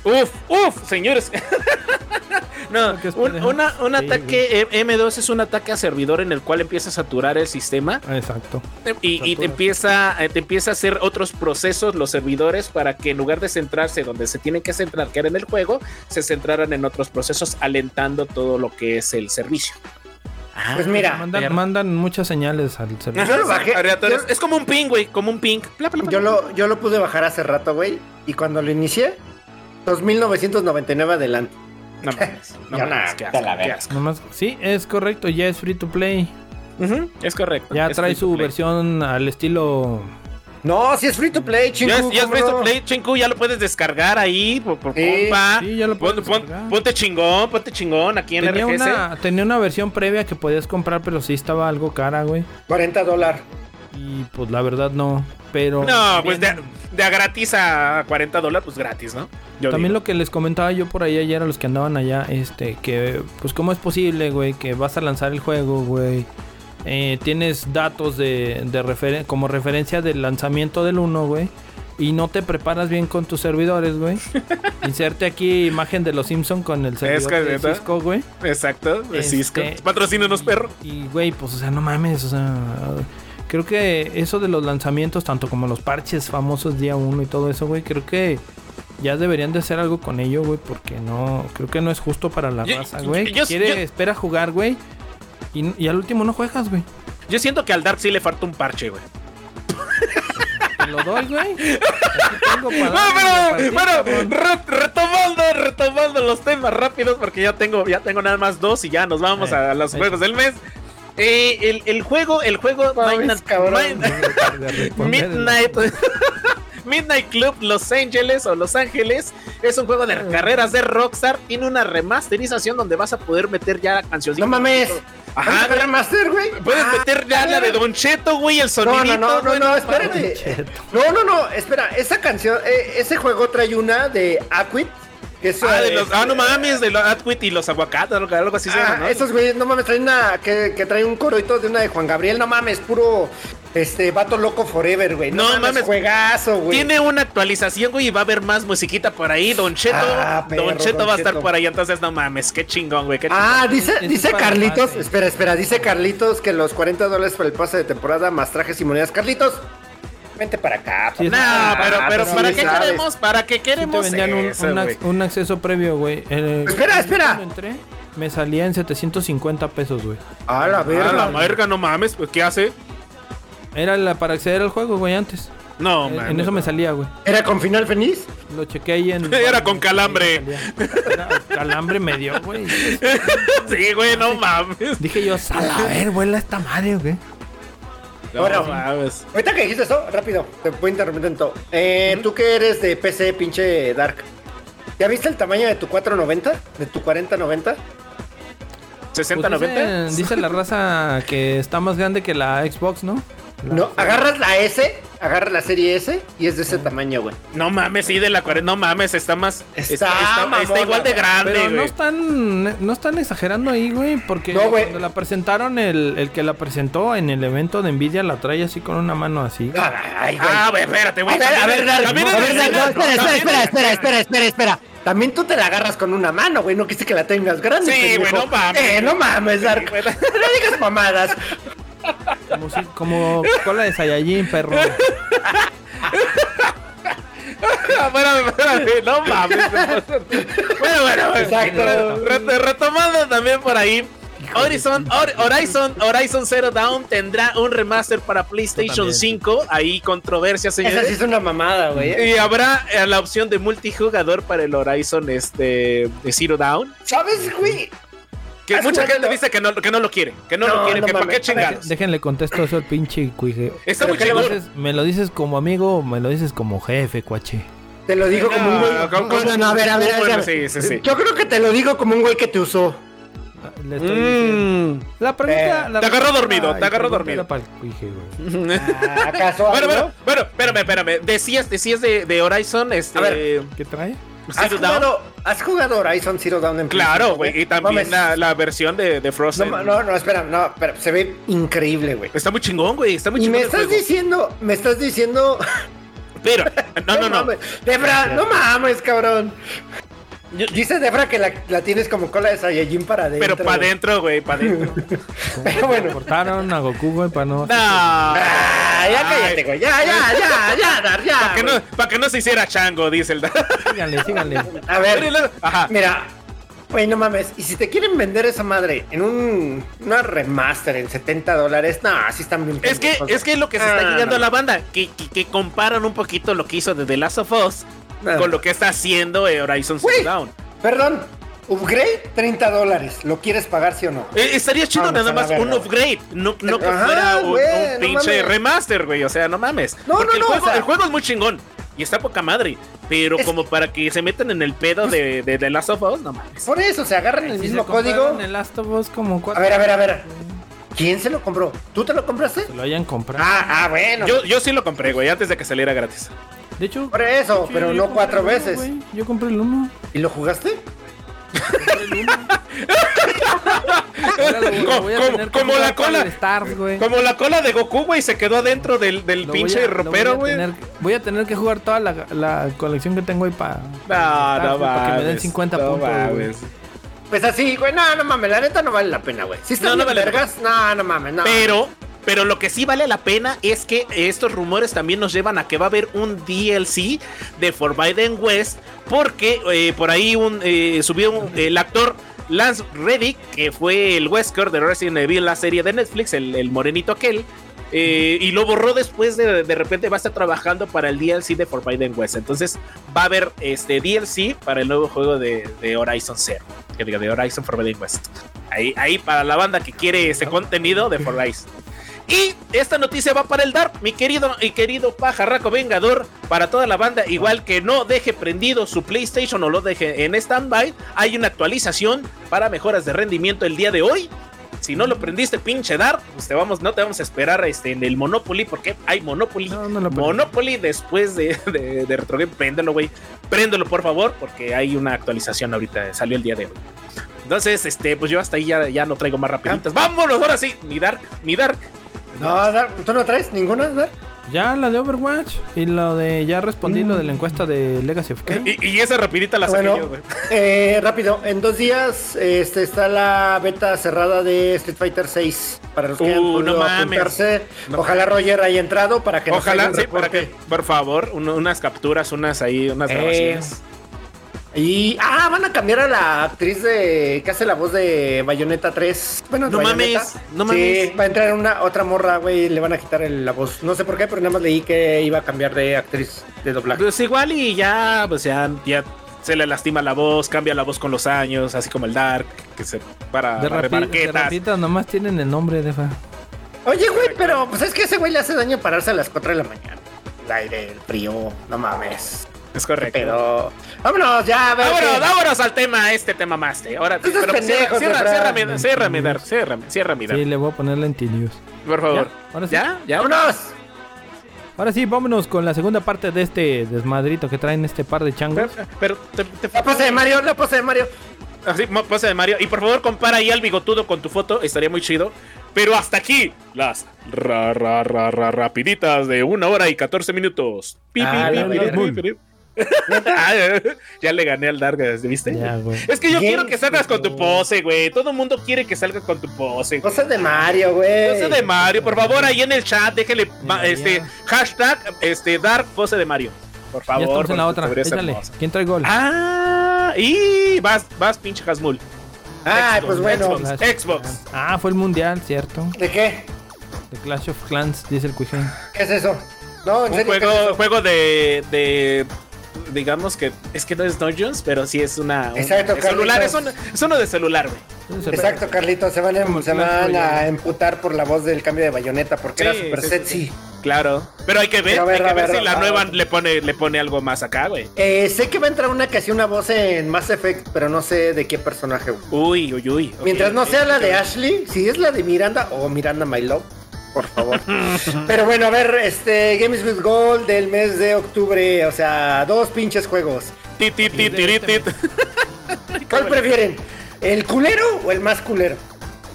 [SPEAKER 3] Uf, uf, señores. no,
[SPEAKER 1] ¿Qué es
[SPEAKER 3] un, una- un
[SPEAKER 1] Sí,
[SPEAKER 3] ataque eh, M2 es un ataque a servidor en el cual empieza a saturar el sistema
[SPEAKER 1] Ah, Exacto.
[SPEAKER 3] y, y te empieza eh, te empieza a hacer otros procesos los servidores para que en lugar de centrarse donde se tienen que centrar, que era en el juego, se centraran en otros procesos, alentando todo lo que es el servicio. Ah,
[SPEAKER 2] Pues mira,
[SPEAKER 1] Mandan, mandan muchas señales al servidor.
[SPEAKER 2] Yo lo bajé,
[SPEAKER 3] aleatorios.
[SPEAKER 2] yo-
[SPEAKER 3] Es como un ping, güey, como un ping. Bla, bla, bla.
[SPEAKER 2] yo lo, yo lo pude bajar hace rato, güey, y cuando lo inicié, 2999 adelante.
[SPEAKER 3] No mames, no
[SPEAKER 2] Ya
[SPEAKER 3] mames,
[SPEAKER 2] la-
[SPEAKER 3] qué asco,
[SPEAKER 2] la
[SPEAKER 3] qué
[SPEAKER 2] verga.
[SPEAKER 3] asco.
[SPEAKER 1] Nomás- sí, es correcto, ya es free to play.
[SPEAKER 3] Es correcto.
[SPEAKER 1] Ya
[SPEAKER 3] es
[SPEAKER 1] trae su versión al estilo
[SPEAKER 2] No, si es free to play, Chinku.
[SPEAKER 3] Ya es, ya es
[SPEAKER 2] ¿cómo
[SPEAKER 3] free to play, Chinku, ya lo puedes descargar ahí por, por
[SPEAKER 2] Sí,
[SPEAKER 3] compa.
[SPEAKER 1] sí, ya lo puedes
[SPEAKER 3] Pon- ponte chingón, ponte chingón aquí en
[SPEAKER 1] Tenía
[SPEAKER 3] RGS.
[SPEAKER 1] una, tenía una versión previa que podías comprar, pero sí estaba algo cara, güey.
[SPEAKER 2] 40 dólares.
[SPEAKER 1] Y pues la verdad no. Pero.
[SPEAKER 3] No, pues de, de a gratis a 40 dólares, pues gratis, ¿no? Yo
[SPEAKER 1] también
[SPEAKER 3] digo.
[SPEAKER 1] lo que les comentaba yo por ahí ayer a los que andaban allá, este, que pues cómo es posible, güey, que vas a lanzar el juego, güey. Eh, tienes datos de, de referen- como referencia del lanzamiento del 1, güey. Y no te preparas bien con tus servidores, güey. Inserte aquí imagen de los Simpson con el servidor
[SPEAKER 3] que,
[SPEAKER 1] de. Cisco, güey.
[SPEAKER 3] Exacto, de
[SPEAKER 1] Este,
[SPEAKER 3] Cisco. Patrocínanos, perro.
[SPEAKER 1] Y, güey, pues, o sea, no mames, o sea, creo que eso de los lanzamientos, tanto como los parches famosos día 1 y todo eso, güey, creo que ya deberían de hacer algo con ello, güey, porque no, creo que no es justo para la
[SPEAKER 3] Yo-
[SPEAKER 1] raza, güey.
[SPEAKER 3] yo-
[SPEAKER 1] que
[SPEAKER 3] yo-
[SPEAKER 1] quiere,
[SPEAKER 3] yo-
[SPEAKER 1] espera jugar, güey, y, y al último no juegas, güey.
[SPEAKER 3] Yo siento que al Dark sí le falta un parche, güey.
[SPEAKER 1] Te lo doy, güey. Tengo para
[SPEAKER 3] bueno, re- retomando, retomando los temas rápidos, porque ya tengo, ya tengo nada más dos y ya nos vamos
[SPEAKER 1] Eh,
[SPEAKER 3] a los
[SPEAKER 1] ahí
[SPEAKER 3] juegos del mes. Eh, el, el juego, el juego Midnight,
[SPEAKER 2] cabrón.
[SPEAKER 3] Midnight, Midnight Club Los Ángeles o Los Ángeles es un juego de carreras de Rockstar. Tiene una remasterización donde vas a poder meter ya canciones.
[SPEAKER 2] No mames.
[SPEAKER 3] Ajá,
[SPEAKER 2] ¿Vas a remaster, güey?
[SPEAKER 3] Puedes
[SPEAKER 2] Ah,
[SPEAKER 3] meter ya la de Don Cheto, güey, el sonidito.
[SPEAKER 2] no, no, no, no, espérate. No, no, no, espera, esa canción, eh, ese juego trae una de Aquit, que.
[SPEAKER 3] Ah, de los, ah, no mames, de los Atwit y los aguacates, algo, algo así se
[SPEAKER 2] Ah,
[SPEAKER 3] llama, ¿no?
[SPEAKER 2] esos güeyes, no mames, traen una que, que trae un coro y todo de una de Juan Gabriel, no mames, puro este vato loco forever, güey. No,
[SPEAKER 3] No
[SPEAKER 2] mames,
[SPEAKER 3] mames.
[SPEAKER 2] juegazo, güey.
[SPEAKER 3] Tiene una actualización, güey, y va a haber más musiquita por ahí. Don Cheto,
[SPEAKER 2] Ah, perro,
[SPEAKER 3] Don Cheto
[SPEAKER 2] Don
[SPEAKER 3] va a estar
[SPEAKER 2] Cheto.
[SPEAKER 3] por ahí, entonces no mames, qué chingón, güey, qué chingón.
[SPEAKER 2] Ah, dice, dice
[SPEAKER 1] es para
[SPEAKER 2] Carlitos, espera, espera, dice Carlitos que los 40 dólares por el pase de temporada más trajes y monedas. Carlitos, vente para acá.
[SPEAKER 1] Sí,
[SPEAKER 3] no, pero, pero
[SPEAKER 2] sí
[SPEAKER 3] ¿para qué
[SPEAKER 2] sabes.
[SPEAKER 3] queremos? ¿Para qué
[SPEAKER 1] Sí te
[SPEAKER 3] queremos
[SPEAKER 1] vendían un,
[SPEAKER 3] eso,
[SPEAKER 1] un ac-
[SPEAKER 3] güey?
[SPEAKER 1] un acceso previo, güey.
[SPEAKER 2] Espera, espera.
[SPEAKER 1] entré, me salía en 750 pesos, güey.
[SPEAKER 2] A la
[SPEAKER 3] Ah,
[SPEAKER 2] verga.
[SPEAKER 3] la verga, no mames, pues ¿qué hace?
[SPEAKER 1] Era la, para acceder al juego, güey, antes.
[SPEAKER 3] No,
[SPEAKER 1] Eh,
[SPEAKER 3] mames.
[SPEAKER 1] en eso me salía, güey.
[SPEAKER 2] ¿Era con final feliz?
[SPEAKER 1] Lo chequé ahí en...
[SPEAKER 3] Era con calambre.
[SPEAKER 1] Era- calambre me dio, güey.
[SPEAKER 3] Sí, güey, no mames.
[SPEAKER 1] Dije yo, sal a ver, vuela esta madre, güey.
[SPEAKER 3] No
[SPEAKER 2] Ahora,
[SPEAKER 3] mames.
[SPEAKER 2] Ahorita que dijiste eso, rápido, te voy a interrumpir en todo. Eh, Tú que eres de PC, pinche Dark. ¿Ya viste el tamaño de tu 490? ¿De tu 4090?
[SPEAKER 3] 60,
[SPEAKER 1] Pues
[SPEAKER 3] 90.
[SPEAKER 1] dice, dice la raza que está más grande que la Xbox, ¿no?
[SPEAKER 2] No, agarras la S, agarras la serie S y es de ese tamaño, güey.
[SPEAKER 3] No mames, sí, de la 40. No mames, está más.
[SPEAKER 2] Está
[SPEAKER 3] Está, está-
[SPEAKER 2] mamona,
[SPEAKER 3] está igual de grande,
[SPEAKER 1] Pero no están, no están exagerando ahí, güey, porque
[SPEAKER 2] No, güey.
[SPEAKER 1] cuando la presentaron, el, el que la presentó en el evento de Nvidia la trae así con una mano así.
[SPEAKER 2] Ay, güey.
[SPEAKER 3] Ah, güey, espérate, güey.
[SPEAKER 2] A ver, a ver, a ver, espera, espera, espera,
[SPEAKER 3] es-
[SPEAKER 2] espera, espera, espera, espera. También tú te la agarras con una mano, güey. No quise que la tengas grande.
[SPEAKER 3] Sí, güey, no mames.
[SPEAKER 2] Eh, no mames, Dark. No digas mamadas.
[SPEAKER 1] Como, si- como cola de Saiyajin, perro.
[SPEAKER 3] Espérame, espérame, no mames. bueno, bueno, bueno.
[SPEAKER 2] Exacto.
[SPEAKER 3] Re- retomando también por ahí. Horizon, Hor- Horizon, Horizon Zero Dawn tendrá un remaster para PlayStation
[SPEAKER 1] también.
[SPEAKER 3] 5. Ahí controversia,
[SPEAKER 2] Esa sí
[SPEAKER 3] señores.
[SPEAKER 2] es una mamada, güey.
[SPEAKER 3] Y habrá eh, la opción de multijugador para el Horizon este, de Zero Dawn.
[SPEAKER 2] ¿Sabes, güey?
[SPEAKER 3] Que
[SPEAKER 2] ¿Has
[SPEAKER 3] mucha
[SPEAKER 2] jugado?
[SPEAKER 3] gente dice que no, que no lo quiere. Que no,
[SPEAKER 2] No,
[SPEAKER 3] lo quiere.
[SPEAKER 2] no
[SPEAKER 3] que para qué chingados.
[SPEAKER 1] Déjenle contesto eso al pinche cuije.
[SPEAKER 3] Está
[SPEAKER 2] ¿Pero
[SPEAKER 3] muy chingón.
[SPEAKER 1] me lo dices como amigo o me lo dices como jefe, cuache.
[SPEAKER 2] Te lo digo como un güey.
[SPEAKER 3] Como- como-
[SPEAKER 2] No, no, a ver, a ver, a.
[SPEAKER 3] Sí, sí, sí.
[SPEAKER 2] Yo creo que te lo digo como un güey que te usó.
[SPEAKER 1] Le estoy diciendo.
[SPEAKER 3] Mm.
[SPEAKER 1] La pregunta.
[SPEAKER 2] Eh,
[SPEAKER 1] la
[SPEAKER 3] te agarró dormido,
[SPEAKER 1] ay,
[SPEAKER 3] te agarró dormido.
[SPEAKER 1] para el cuije, güey.
[SPEAKER 2] Ah, ¿Acaso
[SPEAKER 3] Bueno, bueno, bueno, espérame, espérame. Decías, decías de, de Horizon, este.
[SPEAKER 2] A ver.
[SPEAKER 1] ¿Qué trae?
[SPEAKER 2] ¿Has
[SPEAKER 3] Zero Dawn.
[SPEAKER 2] jugado, ¿Has jugado Horizon Zero Dawn en
[SPEAKER 3] Claro, güey. Y también la, la versión de, de
[SPEAKER 2] No,
[SPEAKER 3] Frozen.
[SPEAKER 2] no, no, espera, no, espera, se ve increíble, güey.
[SPEAKER 3] Está muy chingón, güey. Está muy
[SPEAKER 2] Y
[SPEAKER 3] chingón.
[SPEAKER 2] me
[SPEAKER 3] el
[SPEAKER 2] estás
[SPEAKER 3] juego.
[SPEAKER 2] diciendo, me estás diciendo.
[SPEAKER 3] Pero, no, no, no.
[SPEAKER 2] mames, Debra, no mames, cabrón. Dice Debra que la, la tienes como cola de Saiyajin para adentro.
[SPEAKER 3] Pero para adentro, güey, para adentro.
[SPEAKER 2] Pero bueno.
[SPEAKER 1] Cortaron a Goku, güey, para no.
[SPEAKER 3] No.
[SPEAKER 2] Ah, ya cállate, güey. Ya, ya, ya, ya, Dar, ya.
[SPEAKER 3] Para que, no, pa' que no se hiciera chango, dice el.
[SPEAKER 1] Síganle, síganle.
[SPEAKER 2] A ver,
[SPEAKER 3] Ajá.
[SPEAKER 2] mira. Güey, no mames. Y si te quieren vender esa madre en un una remaster en 70 dólares, no, así están bien.
[SPEAKER 3] Es que, es que es lo que se
[SPEAKER 2] Ah,
[SPEAKER 3] está llegando
[SPEAKER 2] no.
[SPEAKER 3] a la banda, que, que, que comparan un poquito lo que hizo de The Last of Us Con lo que está haciendo Horizon Zero. Dawn.
[SPEAKER 2] Perdón, upgrade 30 dólares. ¿Lo quieres pagar, sí o no?
[SPEAKER 3] Eh, estaría chido
[SPEAKER 2] Vamos
[SPEAKER 3] nada más un upgrade, no, no que
[SPEAKER 2] Ajá,
[SPEAKER 3] fuera un, pinche remaster, güey. O sea, no mames.
[SPEAKER 2] No,
[SPEAKER 3] Porque
[SPEAKER 2] no,
[SPEAKER 3] el,
[SPEAKER 2] no,
[SPEAKER 3] juego,
[SPEAKER 2] o sea-
[SPEAKER 3] el juego es muy chingón y está poca madre. Pero
[SPEAKER 2] Es-
[SPEAKER 3] como para que se metan en el pedo de, de The Last of Us, no mames.
[SPEAKER 2] Por eso, se agarran el
[SPEAKER 1] Si
[SPEAKER 2] mismo código.
[SPEAKER 1] El Last of Us como
[SPEAKER 2] A ver, a ver, a ver. ¿Quién se lo compró? ¿Tú te lo compraste?
[SPEAKER 1] Se lo hayan comprado.
[SPEAKER 2] Ah, ah, bueno.
[SPEAKER 3] Yo, yo sí lo compré, güey, antes de que saliera gratis.
[SPEAKER 1] De hecho.
[SPEAKER 2] Por eso,
[SPEAKER 1] hecho,
[SPEAKER 2] pero no cuatro
[SPEAKER 1] uno,
[SPEAKER 2] veces.
[SPEAKER 1] Yo compré el uno.
[SPEAKER 2] ¿Y lo jugaste?
[SPEAKER 3] Como- la cola.
[SPEAKER 1] Stars, güey.
[SPEAKER 3] Como la cola de Goku, güey, se quedó adentro del, del pinche
[SPEAKER 1] a-
[SPEAKER 3] ropero,
[SPEAKER 1] voy
[SPEAKER 3] güey.
[SPEAKER 1] a tener- Voy a tener que jugar toda la, la colección que tengo ahí para.
[SPEAKER 3] No, no
[SPEAKER 1] Para que me den
[SPEAKER 3] mames,
[SPEAKER 1] 50
[SPEAKER 3] no
[SPEAKER 1] puntos.
[SPEAKER 3] mames.
[SPEAKER 2] Pues así, güey. No, no mames, la neta no vale la pena, güey. Si están
[SPEAKER 3] No, no
[SPEAKER 2] vergas, no, no mames, no.
[SPEAKER 3] Pero, pero lo que sí vale la pena es que estos rumores también nos llevan a que va a haber un DLC de Forbidden West. Porque eh, por ahí un, eh, subió un- el actor Lance Reddick, que fue el Wesker de Resident Evil, la serie de Netflix, el, el morenito aquel. eh, y lo borró después de de repente va a estar trabajando para el DLC de Forbidden West. Entonces va a haber este DLC para el nuevo juego de, de Horizon Zero. Que diga, de Horizon Forbidden West. Ahí, ahí para la banda que quiere ese contenido de Horizon. Y esta noticia va para el Dark, mi querido y querido pajarraco vengador, para toda la banda, igual que no deje prendido su PlayStation o lo deje en stand-by, hay una actualización para mejoras de rendimiento el día de hoy. Si no lo prendiste, pinche Dark, pues te vamos, no te vamos a esperar este, en el Monopoly, porque hay Monopoly.
[SPEAKER 1] No, no.
[SPEAKER 3] Monopoly después de, de, de Retro Game, préndelo, güey. Préndelo, por favor, porque hay una actualización ahorita, salió el día de hoy. Entonces, este, pues yo hasta ahí ya, ya no traigo más rapiditas. Vámonos, ahora sí, mi Dark, mi Dark.
[SPEAKER 2] No, Dar, ¿tú no traes ninguna, Dar?
[SPEAKER 1] Ya la de Overwatch y lo de. Ya respondí lo de la encuesta de Legacy of Kain.
[SPEAKER 3] Y, y esa rapidita la saqué
[SPEAKER 2] Bueno,
[SPEAKER 3] yo, güey.
[SPEAKER 2] eh, rápido, en dos días este, está la beta cerrada de Street Fighter 6 para los que
[SPEAKER 3] Uh,
[SPEAKER 2] hayan podido
[SPEAKER 3] no mames.
[SPEAKER 2] apuntarse.
[SPEAKER 3] No
[SPEAKER 2] Ojalá Roger haya entrado para que
[SPEAKER 3] Ojalá, sí, para que, por favor, unas capturas, unas ahí, unas
[SPEAKER 2] Eh,
[SPEAKER 3] grabaciones.
[SPEAKER 2] Y ah, van a cambiar a la actriz de que hace la voz de Bayonetta 3. Bueno,
[SPEAKER 3] No
[SPEAKER 2] Bayonetta.
[SPEAKER 3] mames, no
[SPEAKER 2] Sí,
[SPEAKER 3] mames.
[SPEAKER 2] va a entrar una otra morra, güey, le van a quitar el- la voz. No sé por qué, pero nada más leí que iba a cambiar de actriz de doblaje.
[SPEAKER 3] Pues igual y ya, pues ya, ya se le lastima la voz, cambia la voz con los años, así como el Dark, que se para
[SPEAKER 1] De, rapitas nomás tienen el nombre de fa.
[SPEAKER 2] Oye, güey, pero pues es que a ese güey le hace daño pararse a las 4 de la mañana. El aire, el frío, no mames.
[SPEAKER 3] Es correcto.
[SPEAKER 2] Pero vámonos, ya, a ver.
[SPEAKER 3] Vámonos,
[SPEAKER 2] qué-
[SPEAKER 3] vámonos al tema, este tema más. eh. Ahora,
[SPEAKER 2] Estos
[SPEAKER 3] pero
[SPEAKER 2] pendejos,
[SPEAKER 3] cierra, cierra, cierra, cierra, mi Dark, cierra, cierra, mi Dark.
[SPEAKER 1] Sí, le voy a poner la News.
[SPEAKER 3] Por favor.
[SPEAKER 1] Ya, ahora sí.
[SPEAKER 3] ¿Ya? ¿Ya?
[SPEAKER 2] ¡Vámonos!
[SPEAKER 1] Ahora sí, vámonos con la segunda parte de este desmadrito que traen este par de changos.
[SPEAKER 3] Pero, pero te, te
[SPEAKER 2] La pose de Mario, la pose de Mario.
[SPEAKER 3] Así, mo- pose de Mario. Y por favor, compara ahí al bigotudo con tu foto. Estaría muy chido. Pero hasta aquí, las ra, ra, ra, ra, rapiditas de una hora y 14 minutos. Pi, pi,
[SPEAKER 2] Ah,
[SPEAKER 3] pi, pi, Ah, ya le gané al Dark, ¿viste?
[SPEAKER 1] Ya, güey.
[SPEAKER 3] Es que yo
[SPEAKER 2] Bien,
[SPEAKER 3] quiero que salgas con tu pose, güey. Todo el mundo quiere que salgas con tu pose. güey.
[SPEAKER 2] Pose de Mario, güey.
[SPEAKER 3] Pose de Mario, por favor, ahí en el chat, déjele este
[SPEAKER 1] ya.
[SPEAKER 3] hashtag este Dark pose de Mario. Por favor.
[SPEAKER 1] ya estamos en la
[SPEAKER 3] porque
[SPEAKER 1] otra.
[SPEAKER 3] podría ser
[SPEAKER 1] Échale.
[SPEAKER 3] hermoso.
[SPEAKER 1] ¿Quién trae gol?
[SPEAKER 3] Ah, y vas, vas, pinche Hasmul.
[SPEAKER 2] Ay, pues bueno.
[SPEAKER 3] Xbox.
[SPEAKER 1] Ah, fue el mundial, cierto.
[SPEAKER 2] ¿De qué?
[SPEAKER 1] De Clash of Clans, dice el Cuijén.
[SPEAKER 2] ¿Qué es eso? No, en
[SPEAKER 3] Un
[SPEAKER 2] serio. ¿qué es
[SPEAKER 3] juego, juego de, de. Digamos que es que no es Dungeons, pero sí es una. un-
[SPEAKER 2] Exacto,
[SPEAKER 3] de celular, es, un- es uno de celular, güey.
[SPEAKER 2] Exacto, Carlitos. Se van, a,
[SPEAKER 1] Como
[SPEAKER 2] se van a emputar por la voz del cambio de bayoneta porque era
[SPEAKER 3] Sí,
[SPEAKER 2] súper
[SPEAKER 3] sí, sí,
[SPEAKER 2] sexy.
[SPEAKER 3] sí. Claro. Pero hay que ver,
[SPEAKER 2] Pero a ver,
[SPEAKER 3] hay que ver
[SPEAKER 2] ver,
[SPEAKER 3] si la nueva le pone, le pone algo más acá, güey.
[SPEAKER 2] Eh, sé que va a entrar una que hacía una voz en Mass Effect, pero no sé de qué personaje. güey.
[SPEAKER 3] Uy, uy, uy.
[SPEAKER 2] Mientras no sea la de Ashley, si es la de Miranda o Miranda My Love, por favor. Pero bueno, a ver, este Games with Gold del mes de octubre, o sea, dos pinches juegos. ¿Cuál prefieren? ¿El culero o el más culero?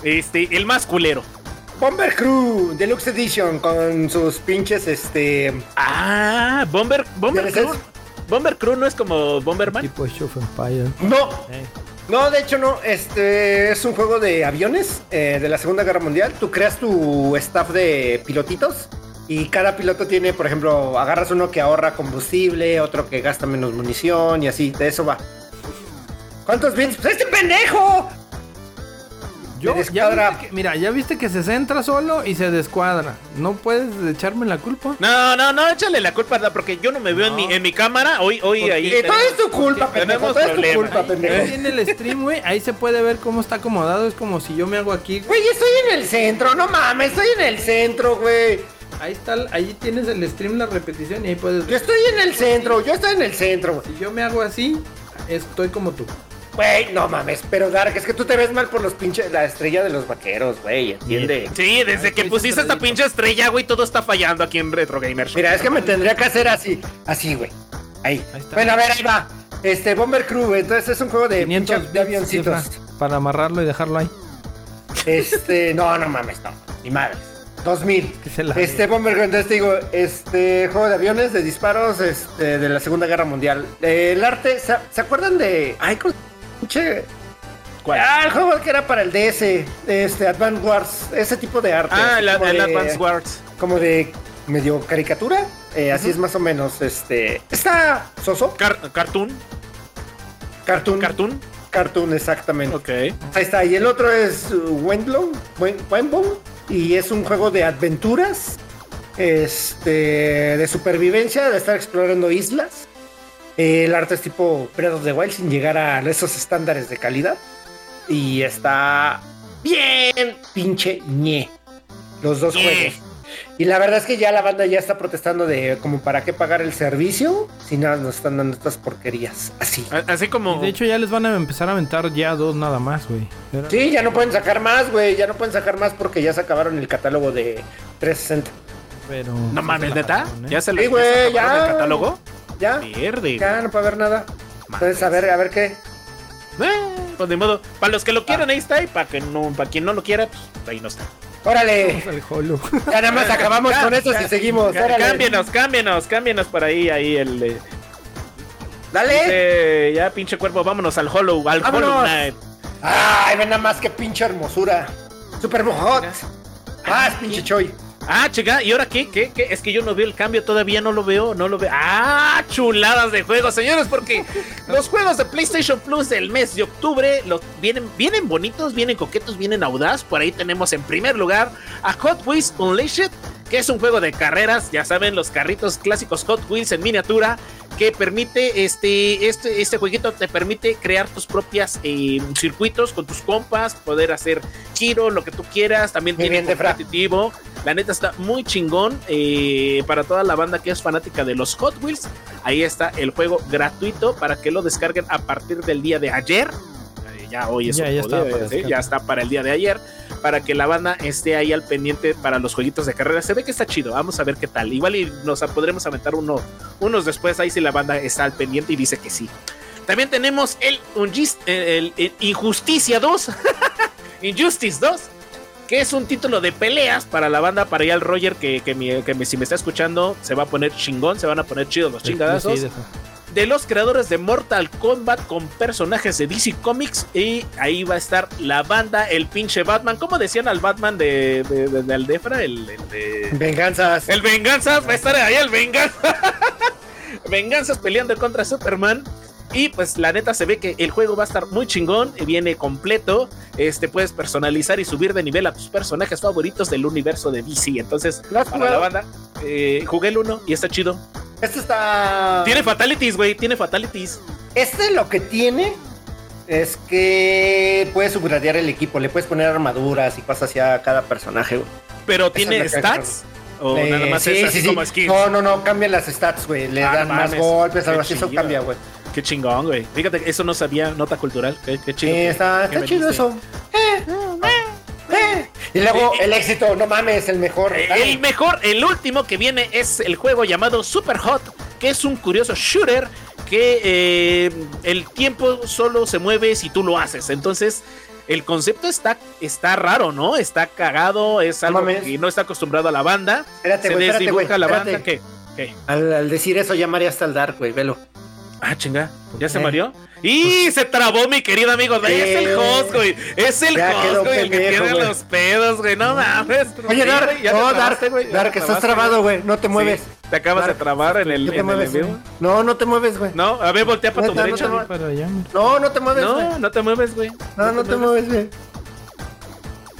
[SPEAKER 3] Este, el más culero.
[SPEAKER 2] Bomber Crew Deluxe Edition con sus pinches, este...
[SPEAKER 3] Ah, Bomber, Bomber. Crew. Bomber Crew no es como Bomberman.
[SPEAKER 1] Tipo Show of Empire.
[SPEAKER 2] No,
[SPEAKER 1] Eh,
[SPEAKER 2] no, de hecho no, este es un juego de aviones eh, de la Segunda Guerra Mundial. Tú creas tu staff de pilotitos y cada piloto tiene, por ejemplo, agarras uno que ahorra combustible, otro que gasta menos munición y así, de eso va. ¿Cuántos bits? ¡Pues este pendejo!
[SPEAKER 1] Yo, ya
[SPEAKER 2] descuadra.
[SPEAKER 1] viste que- mira, ya viste que se centra solo y se descuadra. No puedes echarme la culpa.
[SPEAKER 3] No, no, no, échale la culpa, no, porque yo no me veo en, mi, en mi cámara. Hoy, hoy ahí.
[SPEAKER 2] Eh, todo es tu culpa, pendejo.
[SPEAKER 3] tenemos
[SPEAKER 2] Todo es tu culpa,
[SPEAKER 1] Ahí
[SPEAKER 2] pendejo.
[SPEAKER 1] en el stream, güey, ahí se puede ver cómo está acomodado. Es como si yo me hago aquí.
[SPEAKER 2] Güey, estoy en el centro, no mames, estoy en el centro, güey.
[SPEAKER 1] Ahí está, ahí tienes el stream, la repetición y ahí puedes
[SPEAKER 2] Yo estoy en el centro, yo estoy en el centro, güey.
[SPEAKER 1] Si yo me hago así, estoy como tú.
[SPEAKER 2] Güey, no mames, pero Dark, es que tú te ves mal por los pinches, la estrella de los vaqueros, güey, entiende.
[SPEAKER 3] Sí, desde que pusiste esta pinche estrella, güey, todo está fallando aquí en Retro Gamer Show.
[SPEAKER 2] Mira, es que me tendría que hacer así, así, güey. Ahí.
[SPEAKER 1] Ahí está.
[SPEAKER 2] Bueno, a ver, ahí va. Este, Bomber Crew, güey, entonces es un juego de
[SPEAKER 1] 500
[SPEAKER 2] pinches de
[SPEAKER 1] bits,
[SPEAKER 2] avioncitos.
[SPEAKER 1] para amarrarlo y dejarlo ahí.
[SPEAKER 2] Este, no, no mames, no, ni madres. 2000.
[SPEAKER 1] Que se la-
[SPEAKER 2] Este Bomber Crew, entonces te digo, este juego de aviones, de disparos, este, de la Segunda Guerra Mundial. Eh, el arte, ¿se, se acuerdan de. Ay, pinche.
[SPEAKER 3] ¿Cuál?
[SPEAKER 2] Ah, el juego que era para el DS, este, Advance Wars, ese tipo de arte.
[SPEAKER 3] Ah, el, el
[SPEAKER 2] de-
[SPEAKER 3] Advance Wars.
[SPEAKER 2] Como de medio caricatura, eh, así es más o menos, este, está soso,
[SPEAKER 3] Car- cartoon.
[SPEAKER 2] cartoon,
[SPEAKER 3] Cartoon.
[SPEAKER 2] cartoon exactamente.
[SPEAKER 3] Ok.
[SPEAKER 2] Ahí está, y el otro es Wendlow, Wen- Wenbow, y es un juego de aventuras, este, de supervivencia, de estar explorando islas. Eh, el arte es tipo Breath of the Wild sin llegar a esos estándares de calidad. Y está bien pinche ñe. los dos juegos. Y la verdad es que ya la banda ya está protestando de como para qué pagar el servicio si nada nos están dando estas porquerías. Así.
[SPEAKER 3] Así como.
[SPEAKER 1] Y de hecho ya les van a empezar a aventar ya dos nada más, güey. Era-
[SPEAKER 2] Sí, ya no pueden sacar más, güey. Ya no pueden sacar más porque ya se acabaron el catálogo de 360.
[SPEAKER 1] Pero...
[SPEAKER 3] no mames, neta.
[SPEAKER 1] ¿eh?
[SPEAKER 3] ¿Ya se le
[SPEAKER 2] Sí, güey, ya.
[SPEAKER 3] el catálogo?
[SPEAKER 2] Ya, ya no puede haber nada. Entonces, a ver, a ver qué.
[SPEAKER 3] Eh, pues de modo. Para los que lo quieran, ahí está. Y para que no, para quien no lo quiera, pues ahí no está.
[SPEAKER 2] Órale.
[SPEAKER 1] Vamos al Holo.
[SPEAKER 2] Ya nada más acabamos con esto y seguimos. Órale.
[SPEAKER 3] Cámbienos, cámbienos, cámbienos por ahí, ahí el. eh,
[SPEAKER 2] Dale.
[SPEAKER 3] eh, ya, pinche cuerpo, vámonos al Hollow, al
[SPEAKER 2] Vámonos.
[SPEAKER 3] Hollow Knight.
[SPEAKER 2] Ay, ven nada más que pinche hermosura. Super hot. Ah, es pinche choy.
[SPEAKER 3] Ah, chica, ¿y ahora qué? ¿Qué? ¿Qué? Es que yo no veo el cambio, todavía no lo veo, no lo veo. Ah, chuladas de juegos, señores, porque los juegos de PlayStation Plus del mes de octubre los vienen, vienen bonitos, vienen coquetos, vienen audaz. Por ahí tenemos en primer lugar a Hot Wheels Unleashed, que es un juego de carreras, ya saben, los carritos clásicos Hot Wheels en miniatura, que permite, este, este, este jueguito te permite crear tus propias eh, circuitos con tus compas, poder hacer giro, lo que tú quieras, también
[SPEAKER 2] Muy
[SPEAKER 3] tiene competitivo. La neta está muy chingón eh, para toda la banda que es fanática de los Hot Wheels. Ahí está el juego gratuito para que lo descarguen a partir del día de ayer. Ya hoy es
[SPEAKER 1] Ya,
[SPEAKER 3] un
[SPEAKER 1] ya está para
[SPEAKER 3] ¿sí? ya está para el día de ayer. Para que la banda esté ahí al pendiente para los jueguitos de carrera. Se ve que está chido. Vamos a ver qué tal. Igual y nos podremos aventar uno, unos después ahí si la banda está al pendiente y dice que sí. También tenemos el, Ungis- el- el Injusticia 2. Injustice 2 que es un título de peleas para la banda, para allá el Roger, que, que, mi- que me- si me está escuchando, se va a poner chingón, se van a poner chidos los chingadazos.
[SPEAKER 1] Sí, eso.
[SPEAKER 3] De los creadores de Mortal Kombat con personajes de DC Comics. Y ahí va a estar la banda, el pinche Batman. ¿Cómo decían al Batman de, de, de- de Aldefra? El, el de...
[SPEAKER 2] Venganzas.
[SPEAKER 3] El Venganzas, va a estar ahí el Venganzas. Venganzas peleando contra Superman. Y pues la neta se ve que el juego va a estar muy chingón, viene completo. Este puedes personalizar y subir de nivel a tus personajes favoritos del universo de DC. Entonces,
[SPEAKER 2] ¿Lo has
[SPEAKER 3] para la banda, eh, jugué el 1 y está chido.
[SPEAKER 2] Este está.
[SPEAKER 3] Tiene fatalities, güey, tiene fatalities.
[SPEAKER 2] Este lo que tiene es que puedes upgradear el equipo, le puedes poner armaduras y cosas así a cada personaje, güey.
[SPEAKER 3] Pero tiene stats. O
[SPEAKER 2] Eh,
[SPEAKER 3] nada más
[SPEAKER 2] sí,
[SPEAKER 3] es así
[SPEAKER 2] sí, sí.
[SPEAKER 3] como skins.
[SPEAKER 2] No, no, no, cambian las stats, güey. Le
[SPEAKER 3] Ah,
[SPEAKER 2] dan más golpes, algo así, eso cambia, güey.
[SPEAKER 3] Qué chingón, güey. Fíjate, eso no sabía, nota cultural. Qué, qué chido.
[SPEAKER 2] Sí,
[SPEAKER 3] que-
[SPEAKER 2] está, chido eso. Eh, eh, eh. Y luego
[SPEAKER 3] Eh, eh.
[SPEAKER 2] el éxito, no mames, el mejor.
[SPEAKER 3] Eh,
[SPEAKER 2] Dale.
[SPEAKER 3] El mejor, el último que viene es el juego llamado Super Hot, que es un curioso shooter que eh, el tiempo solo se mueve si tú lo haces. Entonces, el concepto está, está raro, ¿no? Está cagado, es algo que no está acostumbrado a la banda.
[SPEAKER 2] Espérate,
[SPEAKER 3] se
[SPEAKER 2] espérate,
[SPEAKER 3] desdibuja
[SPEAKER 2] güey,
[SPEAKER 3] la
[SPEAKER 2] espérate.
[SPEAKER 3] banda. ¿Qué? ¿Qué?
[SPEAKER 2] Al, al decir eso llamaría hasta el Dark, güey, velo.
[SPEAKER 3] Ah, chinga. ¿Ya se mareó? ¡Y se trabó, mi querido amigo! Es el host, güey. Es el
[SPEAKER 2] Ya
[SPEAKER 3] host, güey, el que tiene
[SPEAKER 2] güey.
[SPEAKER 3] los pedos, güey. No mames.
[SPEAKER 2] Oye,
[SPEAKER 3] güey, te
[SPEAKER 2] no,
[SPEAKER 3] trabaste, güey, ya
[SPEAKER 2] Dark,
[SPEAKER 3] te
[SPEAKER 2] estás trabado, güey, no te
[SPEAKER 3] Sí,
[SPEAKER 2] mueves.
[SPEAKER 3] te acabas de trabar en el,
[SPEAKER 2] te
[SPEAKER 3] en
[SPEAKER 2] mueves, güey. No, no te mueves, güey.
[SPEAKER 3] No, a ver, voltea para tu
[SPEAKER 2] no
[SPEAKER 3] derecha. güey.
[SPEAKER 2] No, no te mueves, güey.
[SPEAKER 3] No, no te mueves, güey.
[SPEAKER 2] No, no te mueves, güey.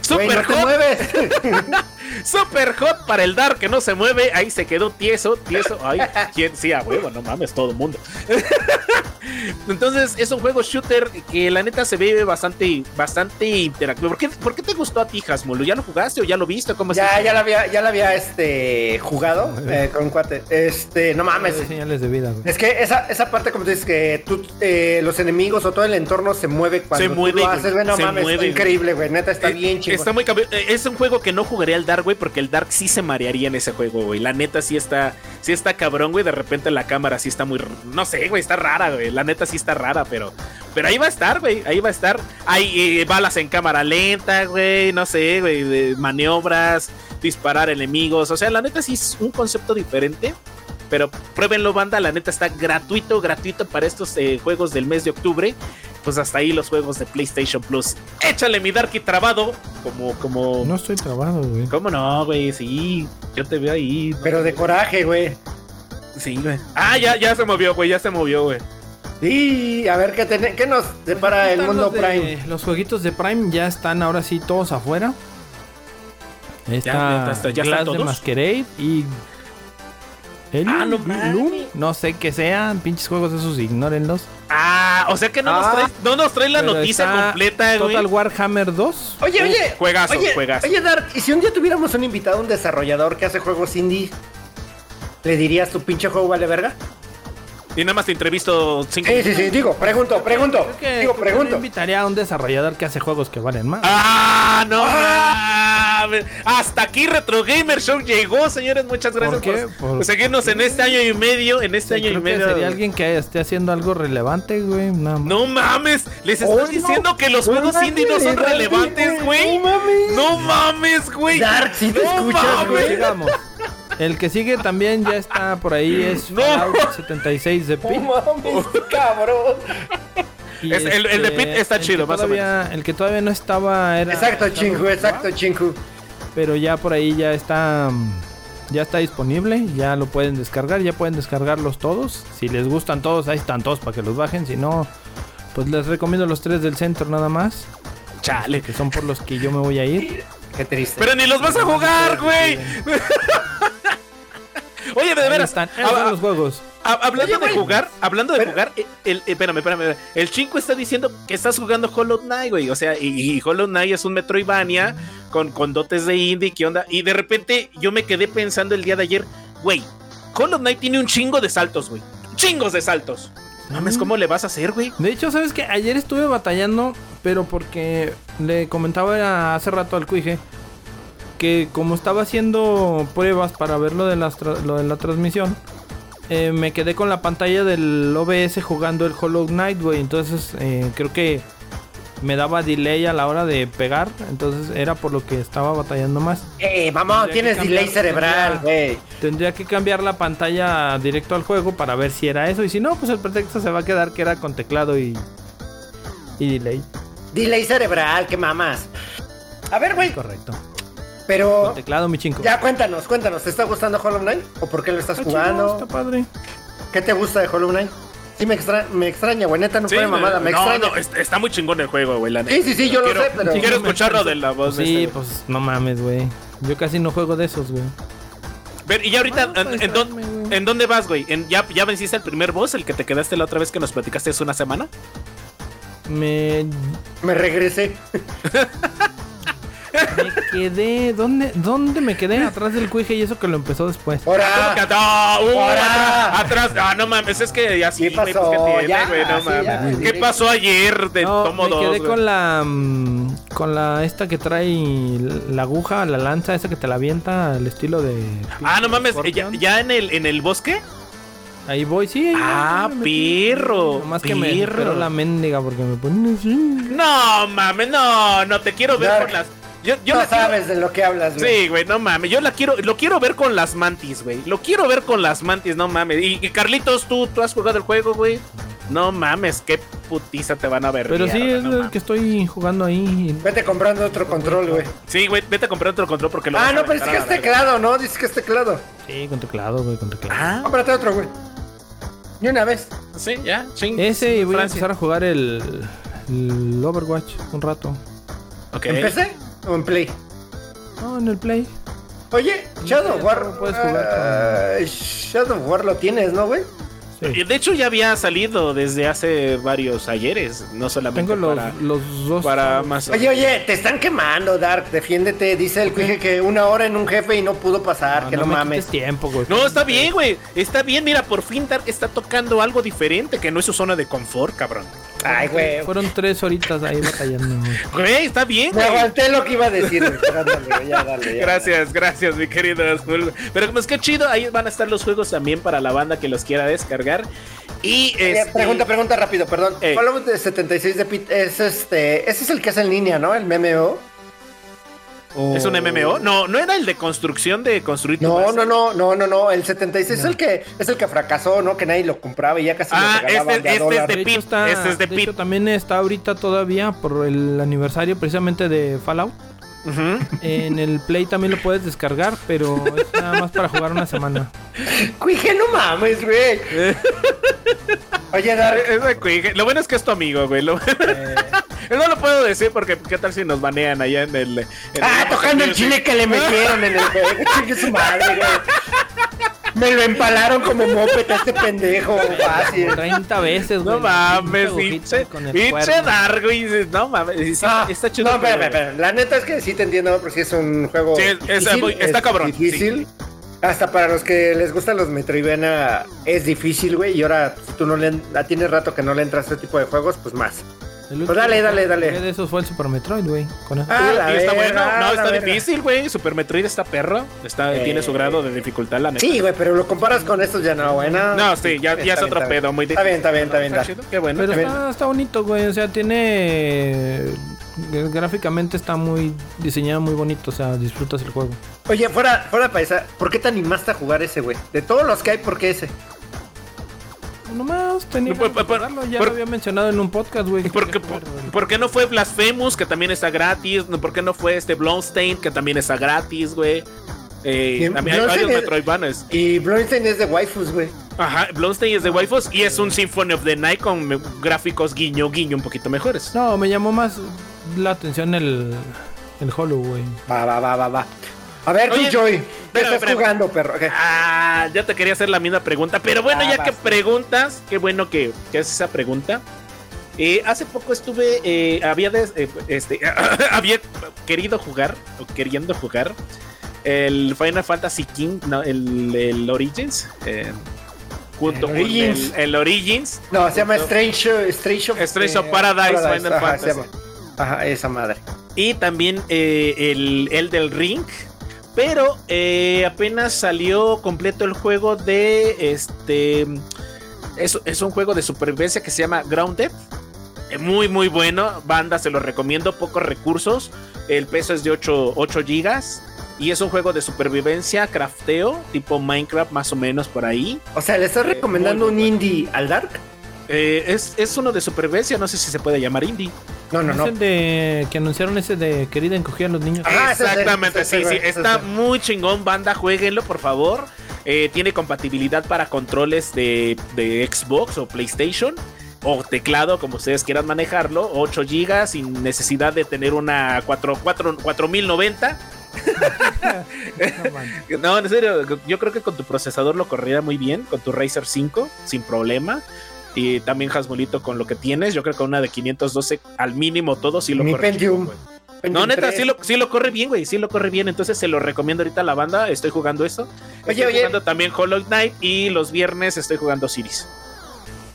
[SPEAKER 2] Güey,
[SPEAKER 3] Super
[SPEAKER 2] no te mueves.
[SPEAKER 3] super hot para el Dark que no se mueve. Ahí se quedó tieso, tieso. Ay, ¿quién? Sí, a huevo, no mames, todo el mundo. Entonces, es un juego shooter que la neta se ve bastante, bastante interactivo. ¿Por qué, por qué te gustó a ti, Hasmolo? ¿Ya lo jugaste o ya lo viste? ¿Cómo
[SPEAKER 2] ya, ya la había, ya la había este jugado eh, con un cuate. Este, no mames.
[SPEAKER 1] Señales de vida, güey.
[SPEAKER 2] Es que esa, esa parte, como tú dices, que tú, eh, los enemigos o todo el entorno se mueve cuando
[SPEAKER 3] Se
[SPEAKER 2] tú
[SPEAKER 3] mueve,
[SPEAKER 2] lo haces, güey. No
[SPEAKER 3] se
[SPEAKER 2] mames,
[SPEAKER 3] mueve,
[SPEAKER 2] está increíble, güey. Neta, está
[SPEAKER 3] Eh,
[SPEAKER 2] bien chido.
[SPEAKER 3] Está muy Es un juego que no jugaría al Dark, güey, porque el Dark sí se marearía en ese juego, güey. La neta sí está, sí está cabrón, güey. De repente la cámara sí está muy, no sé, güey, está rara, güey. La neta sí está rara, pero, pero ahí va a estar, güey. Ahí va a estar. Hay eh, balas en cámara lenta, güey. No sé, güey, maniobras, disparar enemigos. O sea, la neta sí es un concepto diferente. Pero pruébenlo, banda. La neta está gratuito, gratuito para estos eh, juegos del mes de octubre. Pues hasta ahí los juegos de PlayStation Plus. Échale mi Darky trabado. Como, como.
[SPEAKER 1] No estoy trabado, güey.
[SPEAKER 3] ¿Cómo no, güey? Sí, yo te veo ahí. ¿no?
[SPEAKER 2] Pero de coraje, güey.
[SPEAKER 3] Sí, güey. Ah, ya, ya se movió, güey. Ya se movió, güey.
[SPEAKER 2] Sí, a ver qué, ten- qué nos depara el mundo
[SPEAKER 1] de-
[SPEAKER 2] Prime.
[SPEAKER 1] Los jueguitos de Prime ya están ahora sí todos afuera. Está
[SPEAKER 3] ya está- ya están
[SPEAKER 1] Glass de
[SPEAKER 3] todos.
[SPEAKER 1] Masquerade y El
[SPEAKER 3] Ah, no
[SPEAKER 1] Loom,
[SPEAKER 3] mames.
[SPEAKER 1] no sé qué sean, pinches juegos esos, ignórenlos.
[SPEAKER 3] Ah, o sea que no, nos,
[SPEAKER 2] Ah.
[SPEAKER 3] trae, no nos trae la noticia completa, güey.
[SPEAKER 1] Total Warhammer 2.
[SPEAKER 2] Oye, oye.
[SPEAKER 3] juegazo,
[SPEAKER 2] oye,
[SPEAKER 3] juegazo.
[SPEAKER 2] Oye, Dark, ¿y si un día tuviéramos un invitado, un desarrollador que hace juegos indie? ¿Le dirías tu pinche juego vale verga?
[SPEAKER 3] Y nada más te entrevisto cinco
[SPEAKER 2] Sí, sí, sí, digo, pregunto, pregunto.
[SPEAKER 1] Creo que,
[SPEAKER 2] digo,
[SPEAKER 1] que yo
[SPEAKER 2] pregunto.
[SPEAKER 1] invitaría a un desarrollador que hace juegos que valen más.
[SPEAKER 3] ¡Ah, no mames! Hasta aquí Retro Gamer Show llegó, señores. Muchas gracias
[SPEAKER 1] ¿Por qué?
[SPEAKER 3] por,
[SPEAKER 1] ¿Por
[SPEAKER 3] seguirnos en este año y medio. En este
[SPEAKER 1] Sí,
[SPEAKER 3] año y
[SPEAKER 1] que
[SPEAKER 3] medio.
[SPEAKER 1] sería alguien que esté haciendo algo relevante, güey. Nada más.
[SPEAKER 3] No mames, les
[SPEAKER 2] Oh,
[SPEAKER 3] estás
[SPEAKER 2] no.
[SPEAKER 3] diciendo que los
[SPEAKER 2] No
[SPEAKER 3] juegos indie no son relevantes, güey.
[SPEAKER 2] No mames.
[SPEAKER 3] No mames, güey.
[SPEAKER 2] Dark, si te
[SPEAKER 3] No
[SPEAKER 2] escuchas,
[SPEAKER 3] mames.
[SPEAKER 2] güey.
[SPEAKER 1] El que sigue también ya está por ahí, es
[SPEAKER 3] No.
[SPEAKER 1] Fallout 76 de Pit.
[SPEAKER 2] mames, cabrón.
[SPEAKER 1] Y este,
[SPEAKER 3] el- el de Pit está chido,
[SPEAKER 1] que
[SPEAKER 3] más o
[SPEAKER 1] todavía- El que todavía no estaba era.
[SPEAKER 2] Exacto, chinku, exacto, chinku.
[SPEAKER 1] Pero ya por ahí ya está. Ya está disponible, ya lo pueden descargar, ya pueden descargarlos todos. Si les gustan todos, ahí están todos para que los bajen. Si no, pues les recomiendo los tres del centro nada más,
[SPEAKER 3] Chale.
[SPEAKER 1] que son por los que yo me voy a ir.
[SPEAKER 2] Qué triste.
[SPEAKER 3] Pero ni los vas a jugar, güey. Oye, de veras.
[SPEAKER 1] están,
[SPEAKER 3] ah,
[SPEAKER 1] están los juegos.
[SPEAKER 3] Hablando
[SPEAKER 2] Oye,
[SPEAKER 3] de
[SPEAKER 2] güey.
[SPEAKER 3] jugar, hablando de
[SPEAKER 2] Pero-
[SPEAKER 3] jugar, el, el- espérame, espérame, el chinco está diciendo que estás jugando Hollow Knight, güey. O sea, y, y Hollow Knight es un Metroidvania con, con dotes de indie, ¿qué onda? Y de repente yo me quedé pensando el día de ayer, güey, Hollow Knight tiene un chingo de saltos, güey. Chingos de saltos. Mames,
[SPEAKER 1] Mm.
[SPEAKER 3] ¿cómo le vas a hacer, güey?
[SPEAKER 1] De hecho, ¿sabes que Ayer estuve batallando, pero porque le comentaba hace rato al Cuije que como estaba haciendo pruebas para ver lo de, las lo de la transmisión, eh, me quedé con la pantalla del OBS jugando el Hollow Knight, güey. Entonces, eh, creo que me daba delay a la hora de pegar. Entonces, era por lo que estaba batallando más.
[SPEAKER 2] Eh,
[SPEAKER 1] Tendría que
[SPEAKER 2] tienes delay cerebral,
[SPEAKER 1] tendría-
[SPEAKER 2] güey.
[SPEAKER 1] Tendría que cambiar la pantalla directo al juego para ver si era eso. Y si no, pues el pretexto se va a quedar que era con teclado y, y delay.
[SPEAKER 2] Delay cerebral, qué mamas. A ver, güey,
[SPEAKER 1] Correcto.
[SPEAKER 2] Pero
[SPEAKER 1] Con teclado, mi chingo.
[SPEAKER 2] ya cuéntanos, cuéntanos, ¿te está gustando Hollow Knight? ¿O por qué lo estás
[SPEAKER 1] Está chido,
[SPEAKER 2] jugando?
[SPEAKER 1] Está padre.
[SPEAKER 2] ¿Qué te gusta de Hollow Knight? Sí, me, extra me extraña, güey, neta, no
[SPEAKER 3] Sí,
[SPEAKER 2] fue mamada, me
[SPEAKER 3] no,
[SPEAKER 2] extraña.
[SPEAKER 3] no, está, está muy chingón el juego, güey. la
[SPEAKER 2] Sí,
[SPEAKER 3] neta.
[SPEAKER 2] sí, sí, yo lo
[SPEAKER 3] quiero,
[SPEAKER 2] sé, pero-
[SPEAKER 3] Quiero escucharlo de la voz de
[SPEAKER 1] Sí,
[SPEAKER 3] este,
[SPEAKER 1] pues no mames, güey. Yo casi no juego de esos, güey.
[SPEAKER 3] Ver, y ya ahorita,
[SPEAKER 1] Bueno,
[SPEAKER 3] ¿en, en dónde- en vas, güey? ¿En- ya, ¿Ya venciste el primer boss, el que te quedaste la otra vez que nos platicaste hace una semana?
[SPEAKER 1] Me,
[SPEAKER 2] Me regresé.
[SPEAKER 1] me quedé. ¿Dónde, ¿Dónde me quedé? Atrás del cuije y eso que lo empezó después.
[SPEAKER 3] ¿Cómo que
[SPEAKER 2] ¡Hora!
[SPEAKER 3] atrás? ¡Uh,
[SPEAKER 2] ¡Ahora!
[SPEAKER 3] atrás! Ah, no mames, es que así,
[SPEAKER 2] ¿Qué
[SPEAKER 3] güey,
[SPEAKER 2] pasó?
[SPEAKER 3] pues, ¿qué tiene,
[SPEAKER 2] Ya,
[SPEAKER 3] güey? No
[SPEAKER 2] sí,
[SPEAKER 3] mames.
[SPEAKER 2] ya,
[SPEAKER 3] ¿Qué pasó ayer de
[SPEAKER 1] No,
[SPEAKER 3] Tomo
[SPEAKER 1] me
[SPEAKER 3] 2?
[SPEAKER 1] quedé
[SPEAKER 3] güey?
[SPEAKER 1] con la. mm, Con la. Esta que trae la aguja, la lanza, esa que te la avienta al estilo de.
[SPEAKER 3] Ah, no mames, ¿ya,
[SPEAKER 1] Scorpion.
[SPEAKER 3] ya en, el, en el bosque?
[SPEAKER 1] Ahí voy, sí. ahí voy,
[SPEAKER 3] Ah,
[SPEAKER 1] me metí.
[SPEAKER 3] perro,
[SPEAKER 1] Nomás que me la mendiga porque me ponen así.
[SPEAKER 3] No mames, no, no te quiero ver con las. Yo, yo
[SPEAKER 2] no
[SPEAKER 3] la quiero-
[SPEAKER 2] sabes de lo que hablas, güey.
[SPEAKER 3] Sí, güey, no mames. Yo la quiero, lo quiero ver con las mantis, güey. Lo quiero ver con las mantis, no mames. Y, y Carlitos, ¿tú, tú has jugado el juego, güey. No mames, qué putiza te van a ver.
[SPEAKER 1] Pero sí, es
[SPEAKER 3] no
[SPEAKER 1] el
[SPEAKER 3] mames.
[SPEAKER 1] que estoy jugando ahí.
[SPEAKER 2] Vete comprando otro control, güey.
[SPEAKER 3] Sí, güey, vete a comprar otro control porque lo
[SPEAKER 2] Ah,
[SPEAKER 3] vas a
[SPEAKER 2] no, pero es que es teclado, ¿no? Dices que es teclado.
[SPEAKER 1] Sí, con teclado, güey, con teclado.
[SPEAKER 3] Ah,
[SPEAKER 2] Cómprate otro, güey. Y una vez.
[SPEAKER 3] sí, ya, ching.
[SPEAKER 1] Ese y voy a empezar a jugar el, el Overwatch un rato.
[SPEAKER 3] Ok.
[SPEAKER 2] ¿En PC o en Play?
[SPEAKER 1] No, en el Play.
[SPEAKER 2] Oye, Shadow War.
[SPEAKER 1] ¿cómo puedes jugar
[SPEAKER 2] ah, Shadow War lo tienes, ¿no, güey?
[SPEAKER 1] Sí.
[SPEAKER 3] De hecho, ya había salido desde hace varios ayeres, no solamente
[SPEAKER 1] Tengo los,
[SPEAKER 3] para,
[SPEAKER 1] los dos.
[SPEAKER 3] para más.
[SPEAKER 2] Oye, oye, te están quemando, Dark. Defiéndete. Dice el cuije que una hora en un jefe y no pudo pasar. que no,
[SPEAKER 1] me
[SPEAKER 2] mames.
[SPEAKER 1] tiempo, güey.
[SPEAKER 3] No, está bien, güey. Está bien, mira, por fin Dark está tocando algo diferente que no es su zona de confort, cabrón.
[SPEAKER 2] Ay, güey.
[SPEAKER 1] Fueron tres horitas ahí batallando. güey.
[SPEAKER 3] Güey, está bien,
[SPEAKER 2] Me aguanté lo que iba a decir, ándale, ya, dale, ya.
[SPEAKER 3] Gracias, gracias, mi querido Azul. Pero pues qué chido, ahí van a estar los juegos también para la banda que los quiera descargar. Y
[SPEAKER 2] Eh,
[SPEAKER 3] este,
[SPEAKER 2] Pregunta, pregunta rápido, perdón.
[SPEAKER 3] Eh.
[SPEAKER 2] Fallout de 76 de Pit es este. Ese es el que es en línea, ¿no? El MMO.
[SPEAKER 3] ¿Es un MMO? No, no era el de construcción de construir
[SPEAKER 2] No,
[SPEAKER 3] base?
[SPEAKER 2] no, no, no, no, no. El 76 es el que es el que fracasó, ¿no? Que nadie lo compraba y ya casi
[SPEAKER 3] Ah,
[SPEAKER 2] lo regalaban
[SPEAKER 3] este-
[SPEAKER 2] de a
[SPEAKER 3] este es de
[SPEAKER 1] De
[SPEAKER 3] Pit,
[SPEAKER 1] está,
[SPEAKER 3] este es de
[SPEAKER 1] de
[SPEAKER 3] Pit.
[SPEAKER 1] hecho, también está ahorita todavía por el aniversario precisamente de Fallout.
[SPEAKER 3] Ujú.
[SPEAKER 1] En el Play también lo puedes descargar, pero es nada más para jugar una semana.
[SPEAKER 2] Cuije, no mames, güey. Oye, Dar,
[SPEAKER 3] Es de Quig. Lo bueno es que es tu amigo, güey. Lo- no lo puedo decir porque qué tal si nos banean allá en el... en
[SPEAKER 2] Ah,
[SPEAKER 3] el-
[SPEAKER 2] tocando el chile que le metieron en el. Chingue su madre, güey. Me lo empalaron como moped a este pendejo. Fácil.
[SPEAKER 1] 30 veces, güey.
[SPEAKER 3] No mames,
[SPEAKER 1] Pinche
[SPEAKER 3] pinche, dices, No mames,
[SPEAKER 2] Ah,
[SPEAKER 3] está chido.
[SPEAKER 2] No, espera,
[SPEAKER 3] pero-
[SPEAKER 2] espera, espera. La neta es que sí te entiendo, porque sí es un juego.
[SPEAKER 3] Sí, es- es muy- está cabrón,
[SPEAKER 2] Difícil. Hasta para los que les gustan los Metroidvania es difícil, güey. Y ahora, si tú no le tienes rato que no le entras a este tipo de juegos, pues más. Dale, dale, dale.
[SPEAKER 1] De esos fue el Super Metroid, güey.
[SPEAKER 2] Ah, la
[SPEAKER 3] y está bueno, no, está
[SPEAKER 2] verga.
[SPEAKER 3] difícil, güey. Super Metroid está perro. Está,
[SPEAKER 2] Eh.
[SPEAKER 3] Tiene su grado de dificultad, la neta.
[SPEAKER 2] Sí, güey, pero lo comparas con estos ya no, güey. No,
[SPEAKER 3] No, sí, ya, ya
[SPEAKER 2] Está
[SPEAKER 3] es otro
[SPEAKER 2] está bien.
[SPEAKER 3] pedo, muy
[SPEAKER 2] Está bien, está bien, está bien.
[SPEAKER 3] chido, Qué bueno.
[SPEAKER 1] Pero está, está bonito, güey. O sea, tiene. eh, Gráficamente está muy diseñado, muy bonito. O sea, disfrutas el juego.
[SPEAKER 2] Oye, fuera, fuera paisa, ¿por qué te animaste a jugar ese, güey? De todos los que hay, ¿por qué ese?
[SPEAKER 1] Nomás tenía
[SPEAKER 3] Por-
[SPEAKER 1] jugarlo, Ya
[SPEAKER 3] por-
[SPEAKER 1] lo había mencionado en un podcast, güey. que
[SPEAKER 3] ¿Por qué,
[SPEAKER 1] quería jugar, güey.
[SPEAKER 3] por qué no fue Blasphemous, que también está gratis? ¿Por qué no fue este Bloodstain, que también está gratis, güey? Eh, también hay varios Metroidvanias.
[SPEAKER 2] Y Bloodstain es de waifus, güey.
[SPEAKER 3] Ajá, Bloodstain es de waifus y es un Symphony of the Night con gráficos guiño, guiño un poquito mejores.
[SPEAKER 1] No, me llamó más la atención el, el Hollow, güey.
[SPEAKER 2] Va, va, va, va, va. A ver,
[SPEAKER 3] Oye,
[SPEAKER 2] tú, Joy, ¿qué
[SPEAKER 3] espérame,
[SPEAKER 2] estás
[SPEAKER 3] espérame.
[SPEAKER 2] jugando, perro?
[SPEAKER 3] Ah, ya te quería hacer la misma pregunta, pero bueno,
[SPEAKER 2] Ah,
[SPEAKER 3] ya que preguntas, qué bueno que, que haces esa pregunta. Eh, hace poco estuve, eh, había, des- eh, este, había querido jugar, o queriendo jugar, el Final Fantasy King, no, el, el Origins, eh, junto
[SPEAKER 2] El
[SPEAKER 3] con
[SPEAKER 2] Origins.
[SPEAKER 3] el, el Origins.
[SPEAKER 2] No, se llama Strange, Strange of,
[SPEAKER 3] Strange of Paradise, Final
[SPEAKER 2] ajá,
[SPEAKER 3] Fantasy.
[SPEAKER 2] llama. Ajá, esa madre.
[SPEAKER 3] Y también el, el del Ring. Pero eh, apenas salió completo el juego de este. Es, es un juego de supervivencia que se llama Grounded. Eh, Muy, muy bueno. Banda, se lo recomiendo. Pocos recursos. El peso es de 8, 8 gigas. Y es un juego de supervivencia, crafteo, tipo Minecraft, más o menos por ahí.
[SPEAKER 2] O sea, ¿le estás
[SPEAKER 3] Eh,
[SPEAKER 2] recomendando un indie al Dark?
[SPEAKER 3] Eh, es, es uno de supervivencia, no sé si se puede llamar indie.
[SPEAKER 2] No, no,
[SPEAKER 1] es
[SPEAKER 2] no.
[SPEAKER 1] el de que anunciaron ese de querida encogida a los niños.
[SPEAKER 2] Ah, es
[SPEAKER 3] Exactamente, sí,
[SPEAKER 2] es
[SPEAKER 3] sí. Está
[SPEAKER 2] es
[SPEAKER 3] muy chingón, banda. Jueguenlo, por favor. Eh, tiene compatibilidad para controles de, de Xbox o PlayStation. O teclado, como ustedes quieran manejarlo. 8 GB sin necesidad de tener una 4, 4, 4090.
[SPEAKER 1] No, man.
[SPEAKER 3] No, en serio, yo creo que con tu procesador lo correría muy bien. Con tu Razer 5, sin problema. Y también Hasmolito con lo que tienes. Yo creo que una de 512 al mínimo todo sí lo
[SPEAKER 2] Mi
[SPEAKER 3] corre.
[SPEAKER 2] Pentium. Pentium
[SPEAKER 3] No, neta,
[SPEAKER 2] 3.
[SPEAKER 3] sí lo, sí lo corre bien, güey. Sí lo corre bien. Entonces se lo recomiendo ahorita a la banda. Estoy jugando eso.
[SPEAKER 2] Oye,
[SPEAKER 3] estoy
[SPEAKER 2] oye.
[SPEAKER 3] jugando también Hollow Knight. Y los viernes estoy jugando Ciris.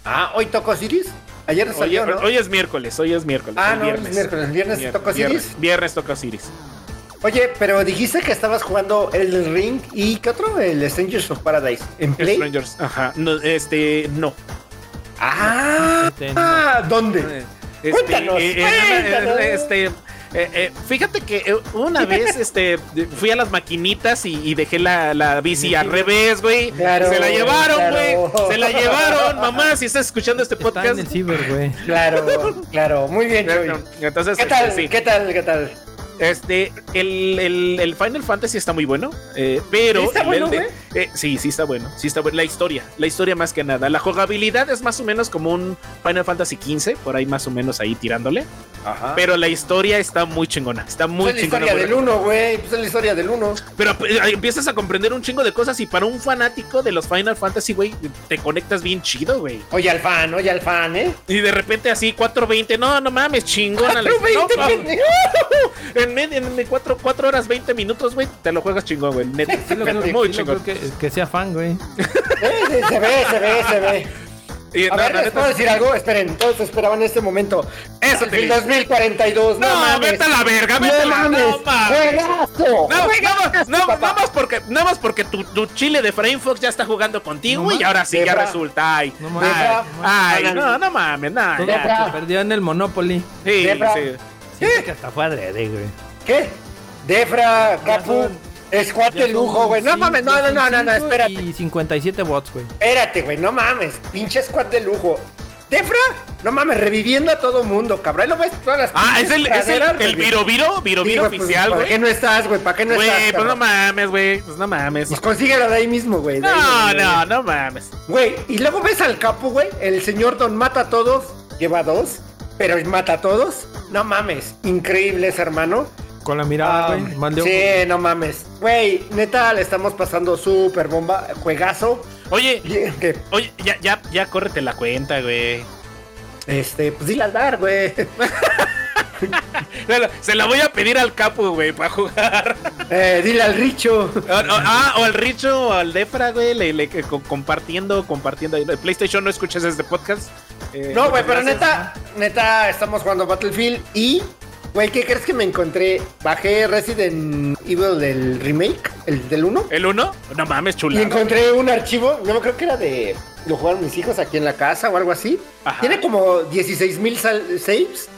[SPEAKER 2] Ah, ¿hoy tocó Ciris? Ayer
[SPEAKER 3] Hoy,
[SPEAKER 2] salió, ¿no?
[SPEAKER 3] hoy es miércoles. Hoy es miércoles.
[SPEAKER 2] ah, no,
[SPEAKER 3] viernes.
[SPEAKER 2] es miércoles. ¿El viernes
[SPEAKER 3] Vier-
[SPEAKER 2] tocó
[SPEAKER 3] viernes,
[SPEAKER 2] Ciris?
[SPEAKER 3] Viernes toca Ciris.
[SPEAKER 2] Oye, pero dijiste que estabas jugando el Ring y ¿qué otro? El Strangers of Paradise. ¿En Play?
[SPEAKER 3] Strangers. Ajá. No, este, no.
[SPEAKER 2] Ah,
[SPEAKER 1] Este, no.
[SPEAKER 2] ah, ¿dónde?
[SPEAKER 3] Este,
[SPEAKER 2] Cuéntanos,
[SPEAKER 3] eh, eh,
[SPEAKER 2] cuéntanos.
[SPEAKER 3] este, eh, eh, fíjate que eh, una vez este, fui a las maquinitas y, y dejé la, la bici al revés, güey.
[SPEAKER 2] Claro,
[SPEAKER 3] se la llevaron,
[SPEAKER 2] claro.
[SPEAKER 3] güey. Se la llevaron, mamá. Si estás escuchando este
[SPEAKER 1] Está en
[SPEAKER 3] podcast.
[SPEAKER 1] el ciber, güey.
[SPEAKER 2] Claro, claro, muy bien, Joey.
[SPEAKER 3] Entonces,
[SPEAKER 2] ¿Qué tal?
[SPEAKER 3] este, sí.
[SPEAKER 2] ¿Qué tal? ¿Qué tal?
[SPEAKER 3] Este, el, el, el Final Fantasy está muy bueno, eh, pero...
[SPEAKER 2] ¿Sí está
[SPEAKER 3] el
[SPEAKER 2] bueno,
[SPEAKER 3] Elden- eh, sí, sí está bueno, sí está bueno. La historia, la historia más que nada. La jugabilidad es más o menos como un Final Fantasy XV, por ahí más o menos ahí tirándole.
[SPEAKER 2] Ajá.
[SPEAKER 3] Pero la historia está muy chingona, está muy
[SPEAKER 2] Pues es la
[SPEAKER 3] chingona.
[SPEAKER 2] historia del 1, güey. Pues es la historia del 1.
[SPEAKER 3] Pero eh, empiezas a comprender un chingo de cosas y para un fanático de los Final Fantasy, güey, te conectas bien chido, güey.
[SPEAKER 2] Oye al fan, oye al fan, ¿eh?
[SPEAKER 3] Y de repente así 4.20, no, no mames, chingona. la-
[SPEAKER 2] 4.20,
[SPEAKER 3] no, en medio, en 4, horas 20 minutos, güey, te lo juegas chingón, güey. Neta,
[SPEAKER 1] Sí lo creo,
[SPEAKER 3] muy
[SPEAKER 1] sí
[SPEAKER 3] chingón.
[SPEAKER 1] creo que, que sea fan, güey.
[SPEAKER 2] Eh, Se ve, se ve, se ve.
[SPEAKER 3] Y,
[SPEAKER 2] A
[SPEAKER 3] no,
[SPEAKER 2] ver, ¿les puedo decir algo? Esperen, todos esperaban este momento.
[SPEAKER 3] Eso te
[SPEAKER 2] El
[SPEAKER 3] digo.
[SPEAKER 2] 2042, no,
[SPEAKER 3] No,
[SPEAKER 2] mames.
[SPEAKER 3] vete a la verga, vete a
[SPEAKER 2] no
[SPEAKER 3] la
[SPEAKER 2] mames.
[SPEAKER 3] no mames. No, nada no, nada más porque, nada más porque tu, tu chile de Frame Fox ya está jugando contigo
[SPEAKER 1] No
[SPEAKER 3] y ahora sí, ya
[SPEAKER 2] Debra.
[SPEAKER 3] resulta. Ay,
[SPEAKER 1] No
[SPEAKER 3] ay,
[SPEAKER 1] mames.
[SPEAKER 3] ay,
[SPEAKER 2] Debra.
[SPEAKER 3] no, no mames, no,
[SPEAKER 1] Todo
[SPEAKER 3] ya.
[SPEAKER 2] Debra.
[SPEAKER 1] se perdió en el Monopoly.
[SPEAKER 3] Sí,
[SPEAKER 2] Debra.
[SPEAKER 3] sí.
[SPEAKER 1] Siento que hasta fue adrede, güey.
[SPEAKER 2] ¿Qué? Defra,
[SPEAKER 1] Ya
[SPEAKER 2] Capu, Escuate
[SPEAKER 1] Ya
[SPEAKER 2] lujo, güey. No mames, no, no, no, no, no, espérate.
[SPEAKER 1] Y 57 bots, güey.
[SPEAKER 2] Espérate, güey, no mames. Pinche squad de lujo. Defra, no mames, reviviendo a todo mundo, cabrón. Ahí lo ves todas las
[SPEAKER 3] Ah, es el, es el, el
[SPEAKER 2] güey.
[SPEAKER 3] Viro Viro, Viro
[SPEAKER 2] Sí,
[SPEAKER 3] Viro
[SPEAKER 2] güey, pues,
[SPEAKER 3] oficial,
[SPEAKER 2] ¿Para
[SPEAKER 3] güey.
[SPEAKER 2] qué no estás, güey? ¿Para qué no
[SPEAKER 3] Güey,
[SPEAKER 2] estás?
[SPEAKER 3] pues no mames, güey. Pues no mames.
[SPEAKER 2] Pues consíguelo de ahí mismo, güey.
[SPEAKER 3] No,
[SPEAKER 2] güey.
[SPEAKER 3] no, no mames.
[SPEAKER 2] Güey, y luego ves al capo, güey. El señor Don mata a todos. Lleva dos, pero mata a todos. No mames, increíble ese hermano.
[SPEAKER 1] Con la mirada,
[SPEAKER 2] Ah,
[SPEAKER 1] güey. de
[SPEAKER 2] sí, no mames. Güey, neta, le estamos pasando súper bomba. Juegazo.
[SPEAKER 3] Oye, oye, ya, ya, ya córrete la cuenta, güey.
[SPEAKER 2] Este, pues dile al dar, güey.
[SPEAKER 3] Se la voy a pedir al capo, güey, para jugar.
[SPEAKER 2] Eh, dile al Richo.
[SPEAKER 3] O- o- ah, o al Richo o al Defra, güey, le, le- co- compartiendo, compartiendo. El PlayStation no escuches este podcast. Eh,
[SPEAKER 2] No, güey, pero neta, neta, estamos jugando Battlefield y, güey, ¿qué crees que me encontré? Bajé Resident Evil del remake, el del 1,
[SPEAKER 3] ¿El uno? No mames,
[SPEAKER 2] y
[SPEAKER 3] chula.
[SPEAKER 2] encontré un archivo, no creo que era de, lo jugaron mis hijos aquí en la casa o algo así.
[SPEAKER 3] Ajá.
[SPEAKER 2] Tiene como 16 mil saves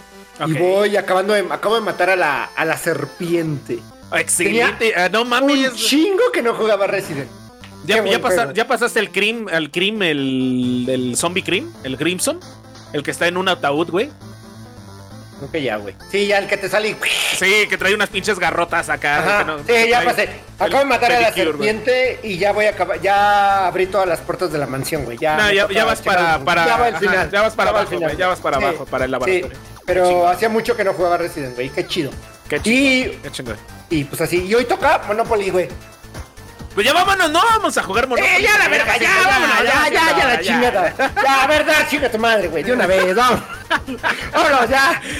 [SPEAKER 2] y voy acabando de, acabo de matar a la, a la serpiente.
[SPEAKER 3] Excelente. Ah, no
[SPEAKER 2] Un
[SPEAKER 3] mames.
[SPEAKER 2] chingo que no jugaba Resident.
[SPEAKER 3] Ya, pasa- pasaste el Cream, el Cream, el, el Zombie Cream, el Grimson, el que está en un ataúd, güey.
[SPEAKER 2] Creo que ya, güey. Sí, ya el que te sale.
[SPEAKER 3] Sí, que trae unas pinches garrotas acá.
[SPEAKER 2] Ajá,
[SPEAKER 3] que no-
[SPEAKER 2] sí, ya pasé. Acabo de matar a la serpiente y ya voy a acabar. Ya abrí todas las puertas de la mansión, güey. Ya,
[SPEAKER 3] No, ya, ya vas para, para.
[SPEAKER 2] Ya va el
[SPEAKER 3] ajá,
[SPEAKER 2] final.
[SPEAKER 3] Ya vas para abajo,
[SPEAKER 2] final,
[SPEAKER 3] güey. Ya vas para
[SPEAKER 2] Sí,
[SPEAKER 3] abajo, para el
[SPEAKER 2] Sí,
[SPEAKER 3] laboratorio.
[SPEAKER 2] pero
[SPEAKER 3] Chingón.
[SPEAKER 2] hacía mucho que no jugaba Resident, güey. Qué chido.
[SPEAKER 3] Qué chido.
[SPEAKER 2] Y,
[SPEAKER 3] Qué chingón.
[SPEAKER 2] y pues así. Y hoy toca Monopoly, güey.
[SPEAKER 3] Pues ya vámonos, no vamos a jugar Monopoly.
[SPEAKER 2] ¡Eh, ya la verga! ¡Ya, vámonos! ¡Ya, ya, ya, la chingada! Ya, a ver, da, chinga tu madre, güey. De una vez, vamos. Vámonos, ya.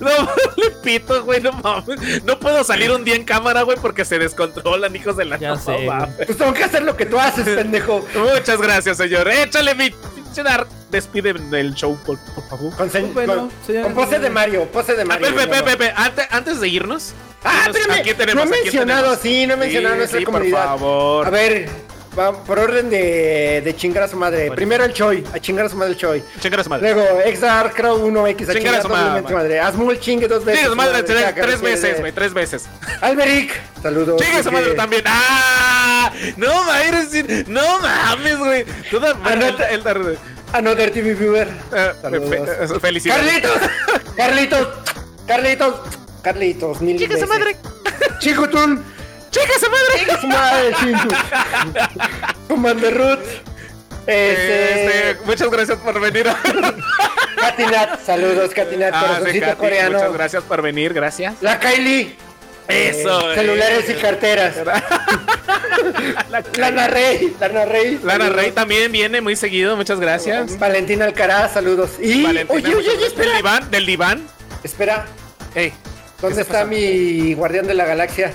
[SPEAKER 3] No, le pito, güey, no mames. No puedo salir un día en cámara, güey, porque se descontrolan, hijos de la
[SPEAKER 1] Ya
[SPEAKER 3] no
[SPEAKER 1] sé.
[SPEAKER 2] Pues tengo que hacer lo que tú haces, pendejo.
[SPEAKER 3] Muchas gracias, señor. Échale mi pinche Despide el show, por, por favor.
[SPEAKER 2] Con, se-
[SPEAKER 1] Bueno,
[SPEAKER 2] con-
[SPEAKER 1] señor.
[SPEAKER 2] con pose de Mario, pose de
[SPEAKER 3] Ah,
[SPEAKER 2] Mario.
[SPEAKER 3] Pepe, Pepe, Pepe, antes, antes de irnos.
[SPEAKER 2] Ah, espérame,
[SPEAKER 3] ¿a tenemos?
[SPEAKER 2] no he
[SPEAKER 3] ¿A
[SPEAKER 2] mencionado,
[SPEAKER 3] tenemos?
[SPEAKER 2] sí, no he mencionado
[SPEAKER 3] Sí,
[SPEAKER 2] nuestra
[SPEAKER 3] sí,
[SPEAKER 2] comunidad.
[SPEAKER 3] Por favor.
[SPEAKER 2] A ver, va por orden de, de chingar a su madre. Primero el Choi, a chingar a su madre el Choi.
[SPEAKER 3] Chingar a su madre.
[SPEAKER 2] Luego, Exar Crow 1X, a
[SPEAKER 3] Chingar
[SPEAKER 2] chingar
[SPEAKER 3] a
[SPEAKER 2] a
[SPEAKER 3] su
[SPEAKER 2] su
[SPEAKER 3] madre.
[SPEAKER 2] madre. Asmul chingue dos veces.
[SPEAKER 3] Chinga su madre tres, veces, güey, tres veces.
[SPEAKER 2] Alberic, saludos.
[SPEAKER 3] Chinga su
[SPEAKER 2] que-
[SPEAKER 3] madre también. ¡Ah! No mames, no mames, güey. Toda el, el-
[SPEAKER 2] Another TV Viewer.
[SPEAKER 3] eh,
[SPEAKER 2] Saludos.
[SPEAKER 3] fe- eh, Felicidades.
[SPEAKER 2] Carlitos, Carlitos, Carlitos, Carlitos, mil
[SPEAKER 3] su
[SPEAKER 2] veces.
[SPEAKER 3] madre.
[SPEAKER 2] Chicutun,
[SPEAKER 3] Chinga su madre.
[SPEAKER 2] chinga su madre, chingu. Commander Root. Este,
[SPEAKER 3] Este, muchas gracias por venir.
[SPEAKER 2] Katinat, saludos, Katinat,
[SPEAKER 3] Ah, sí,
[SPEAKER 2] corazoncito
[SPEAKER 3] Katy,
[SPEAKER 2] coreano.
[SPEAKER 3] Muchas gracias por venir, gracias.
[SPEAKER 2] La Kylie.
[SPEAKER 3] Eso.
[SPEAKER 2] eh, celulares y carteras. Lana Rey. Lana Rey.
[SPEAKER 3] Lana
[SPEAKER 2] saludos.
[SPEAKER 3] Rey también viene muy seguido, muchas gracias.
[SPEAKER 2] Valentina Alcaraz, saludos. Y,
[SPEAKER 3] Valentina,
[SPEAKER 2] oye, oye, oye,
[SPEAKER 3] gracias. Del
[SPEAKER 2] espera.
[SPEAKER 3] diván, del diván.
[SPEAKER 2] Espera,
[SPEAKER 3] Ey,
[SPEAKER 2] ¿dónde
[SPEAKER 3] ¿qué
[SPEAKER 2] está mi guardián de la galaxia?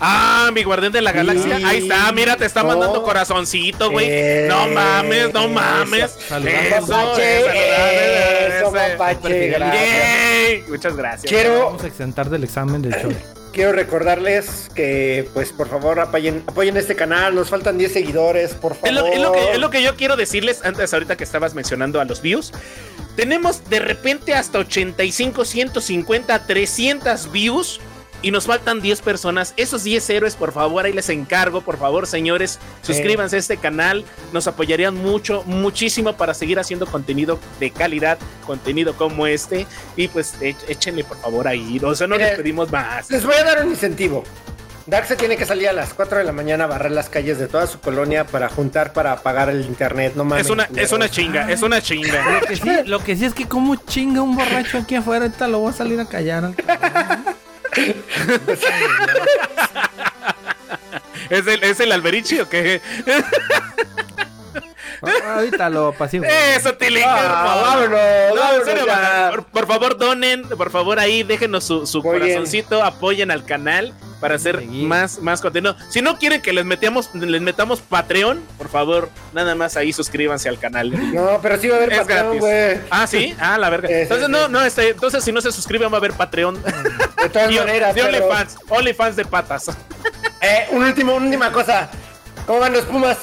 [SPEAKER 3] Ah, mi guardián de la galaxia.
[SPEAKER 2] Sí.
[SPEAKER 3] Ahí está, mira, te está
[SPEAKER 2] No.
[SPEAKER 3] mandando corazoncito, güey.
[SPEAKER 2] Eh,
[SPEAKER 3] no mames, no mames.
[SPEAKER 1] Saludos.
[SPEAKER 2] Mapache, eso, mapache, gracias.
[SPEAKER 3] Yay, Muchas gracias.
[SPEAKER 2] Quiero,
[SPEAKER 1] Vamos a exentar del examen del show.
[SPEAKER 2] Quiero recordarles que, pues, por favor, apoyen, apoyen este canal. Nos faltan 10 seguidores, por favor.
[SPEAKER 3] Es lo, es lo que, es lo que yo quiero decirles antes, ahorita que estabas mencionando a los views. Tenemos de repente hasta 85, 150, 300 views. Y nos faltan 10 personas. Esos 10 héroes, por favor, ahí les encargo. Por favor, señores, suscríbanse a este canal. Nos apoyarían mucho, muchísimo para seguir haciendo contenido de calidad, contenido como este. Y pues e- échenle, por favor, ahí. O sea, no les pedimos más.
[SPEAKER 2] Les voy a dar un incentivo. Dark se tiene que salir a las 4 de la mañana a barrer las calles de toda su colonia para juntar para pagar el internet. No mames.
[SPEAKER 3] Es una, es una chinga, es una chinga.
[SPEAKER 1] Lo que, sí, lo que sí es que como chinga un borracho aquí afuera, ahorita lo voy a salir a callar. al.
[SPEAKER 3] ¿Es el, ¿Es el Alberici o qué?
[SPEAKER 1] Ah, Ahorita lo apaciguo.
[SPEAKER 3] Eso, Tilín,
[SPEAKER 2] Ah,
[SPEAKER 3] hermano.
[SPEAKER 2] vámonos,
[SPEAKER 3] No, en
[SPEAKER 2] vámonos
[SPEAKER 3] serio,
[SPEAKER 2] ya.
[SPEAKER 3] por, por favor, donen, por favor, ahí déjenos su, su
[SPEAKER 2] bien.
[SPEAKER 3] corazoncito, apoyen al canal para hacer
[SPEAKER 1] Seguir.
[SPEAKER 3] más, más contenido. Si no quieren que les metamos, les metamos Patreon, por favor, nada más ahí suscríbanse al canal.
[SPEAKER 2] No, pero sí va a haber
[SPEAKER 3] Es
[SPEAKER 2] Patreon,
[SPEAKER 3] gratis.
[SPEAKER 2] güey.
[SPEAKER 3] Ah, sí, ah, la verga.
[SPEAKER 2] Sí,
[SPEAKER 3] Entonces, no, no, este, entonces si no se suscriben va a haber Patreon.
[SPEAKER 2] De todas
[SPEAKER 3] Y-
[SPEAKER 2] maneras,
[SPEAKER 3] de
[SPEAKER 2] pero-
[SPEAKER 3] OnlyFans, OnlyFans de patas.
[SPEAKER 2] Eh, un último, una última cosa. ¿Cómo van los Pumas?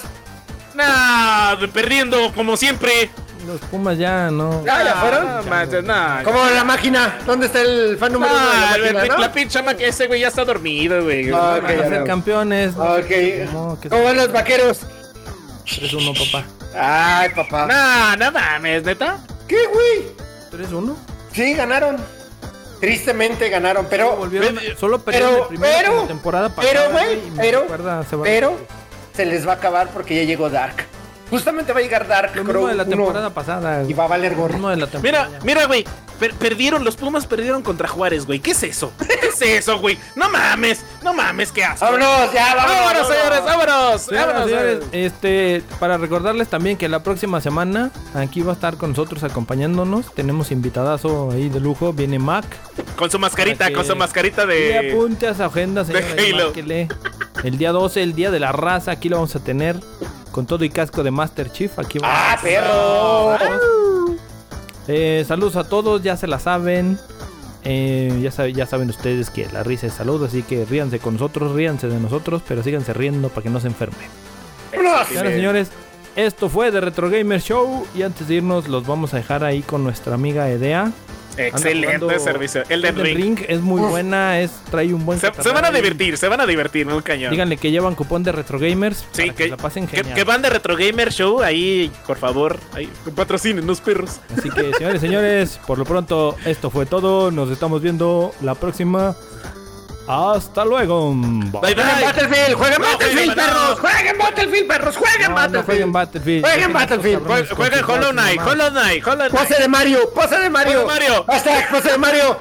[SPEAKER 3] Nah, perdiendo como siempre.
[SPEAKER 1] Los Pumas ya no.
[SPEAKER 2] Ah, ¿ya fueron?
[SPEAKER 3] No, manches.
[SPEAKER 2] ¿Cómo va la máquina? ¿Dónde está el fan número uno de
[SPEAKER 3] Ah,
[SPEAKER 2] la
[SPEAKER 3] el-
[SPEAKER 2] máquina,
[SPEAKER 3] el-
[SPEAKER 2] no?
[SPEAKER 3] la pinche que ese güey ya está dormido, güey.
[SPEAKER 2] Ah, ok,
[SPEAKER 1] Van a ser campeones. no
[SPEAKER 2] Ok.
[SPEAKER 1] cómo, que
[SPEAKER 2] ¿Cómo van los vaqueros?
[SPEAKER 1] 3-1, papá.
[SPEAKER 2] Ay, papá.
[SPEAKER 3] No, no mames, neta.
[SPEAKER 2] ¿Qué, güey?
[SPEAKER 1] 3-1.
[SPEAKER 2] Sí, ganaron. Tristemente ganaron, pero...
[SPEAKER 1] Volvieron,
[SPEAKER 3] Pero-
[SPEAKER 1] solo perdieron
[SPEAKER 2] pero-
[SPEAKER 1] el primero
[SPEAKER 2] pero-
[SPEAKER 1] como temporada pasada.
[SPEAKER 2] pero, güey, pero-
[SPEAKER 1] recuerda, se va-
[SPEAKER 2] Pero se les va a acabar porque ya llegó Dark. Justamente va a llegar Dark
[SPEAKER 1] Lo
[SPEAKER 2] Crow
[SPEAKER 1] mismo de la
[SPEAKER 2] 1
[SPEAKER 1] temporada pasada.
[SPEAKER 2] y va a valer
[SPEAKER 1] Lo
[SPEAKER 2] gorro.
[SPEAKER 1] mismo de la temporada.
[SPEAKER 3] Mira, mira, güey. Per- perdieron, los Pumas perdieron contra Juárez, güey. ¿Qué es eso? ¿Qué es eso, güey? No mames, no mames, qué asco.
[SPEAKER 2] Vámonos, ya, vámonos.
[SPEAKER 3] Vámonos, señores, vámonos.
[SPEAKER 1] Señoras,
[SPEAKER 3] vámonos,
[SPEAKER 1] señores, este, para recordarles también que la próxima semana aquí va a estar con nosotros acompañándonos. Tenemos invitadazo ahí de lujo. Viene Mac.
[SPEAKER 3] Con su mascarita, con su mascarita
[SPEAKER 1] Y
[SPEAKER 3] de.
[SPEAKER 1] apunte a su agenda, señor.
[SPEAKER 3] de Halo.
[SPEAKER 1] El día 12, el día de la raza, aquí lo vamos a tener con todo y casco de Master Chief. Aquí vamos
[SPEAKER 2] ¡Ah, perro!
[SPEAKER 1] Eh, saludos a todos, ya se la saben. Eh, ya, sabe- ya saben ustedes que la risa es salud, así que ríanse con nosotros, ríanse de nosotros, pero síganse riendo para que no se enfermen. Señoras y señores, esto fue The Retro Gamer Show y antes de irnos los vamos a dejar ahí con nuestra amiga Edea.
[SPEAKER 3] Excelente servicio. Elden
[SPEAKER 1] Elden
[SPEAKER 3] Ring.
[SPEAKER 1] es muy buena, es trae un buen
[SPEAKER 3] Se, van a
[SPEAKER 1] ahí.
[SPEAKER 3] divertir, se van a divertir, muy cañón.
[SPEAKER 1] Díganle que llevan cupón de Retro Gamers
[SPEAKER 3] Sí,
[SPEAKER 1] para que,
[SPEAKER 3] que,
[SPEAKER 1] la pasen genial.
[SPEAKER 3] que van de Retro Gamer Show ahí, por favor. Ahí, patrocinen los perros.
[SPEAKER 1] Así que, señores y señores, por lo pronto, esto fue todo. Nos estamos viendo la próxima. Hasta luego.
[SPEAKER 3] Bye,
[SPEAKER 2] Jueguen. Battlefield, jueguen
[SPEAKER 3] No,
[SPEAKER 2] Battlefield,
[SPEAKER 3] jueguen, no.
[SPEAKER 2] perros. Jueguen Battlefield, perros. Jueguen
[SPEAKER 1] No, no
[SPEAKER 2] Battlefield.
[SPEAKER 1] jueguen Battlefield.
[SPEAKER 2] Jueguen Battlefield.
[SPEAKER 3] Jueguen
[SPEAKER 1] sus
[SPEAKER 3] Hollow Knight. Hollow Knight, Hollow
[SPEAKER 2] Pose
[SPEAKER 3] Knight.
[SPEAKER 2] de Mario, pose de Mario.
[SPEAKER 3] Pose de Mario.
[SPEAKER 2] Hashtag pose de Mario.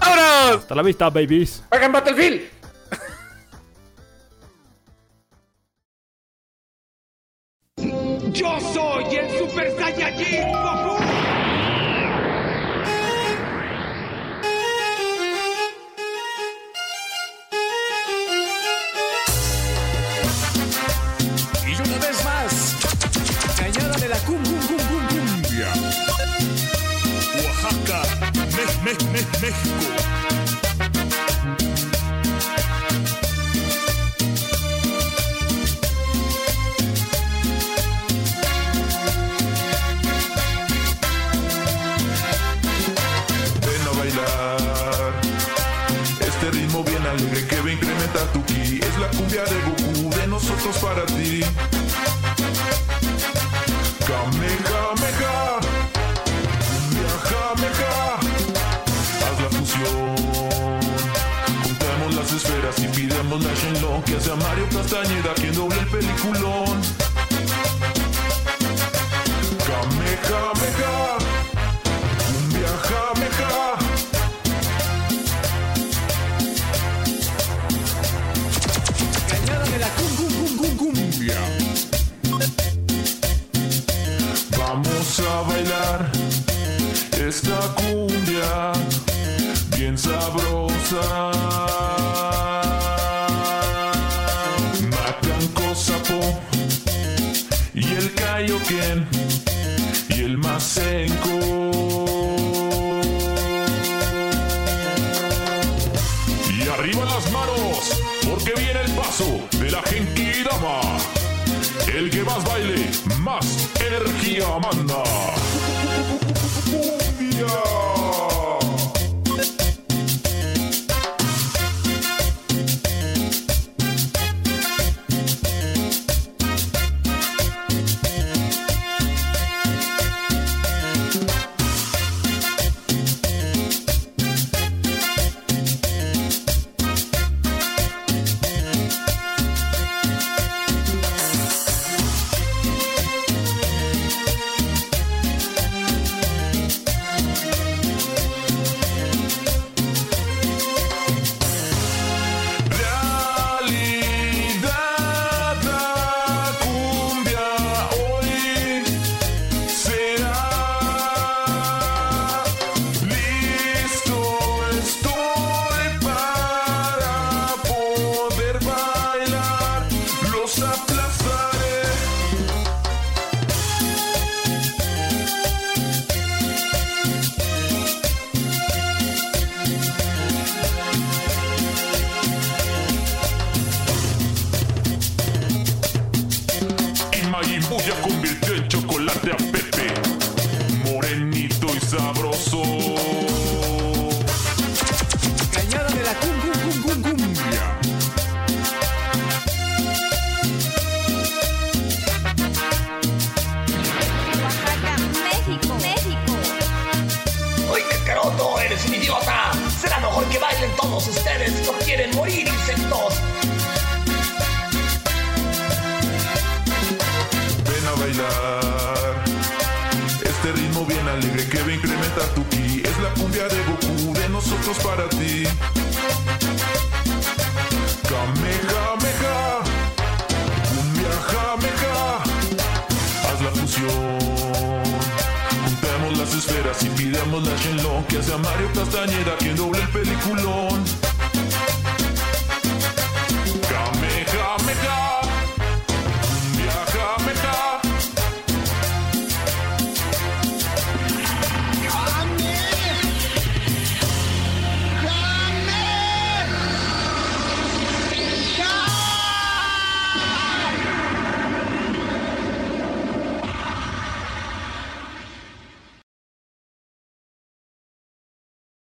[SPEAKER 3] ¡Vámonos!
[SPEAKER 1] Hasta la vista, babies.
[SPEAKER 2] Jueguen Battlefield.
[SPEAKER 4] Yo soy el Super Saiyajin Goku. México.
[SPEAKER 6] Este ritmo bien alegre que va a incrementar tu ki Es la cumbia de Goku de nosotros para ti Shenlong Que hace a Mario Castañeda quien doble el peliculón. Kamehameha energía manda.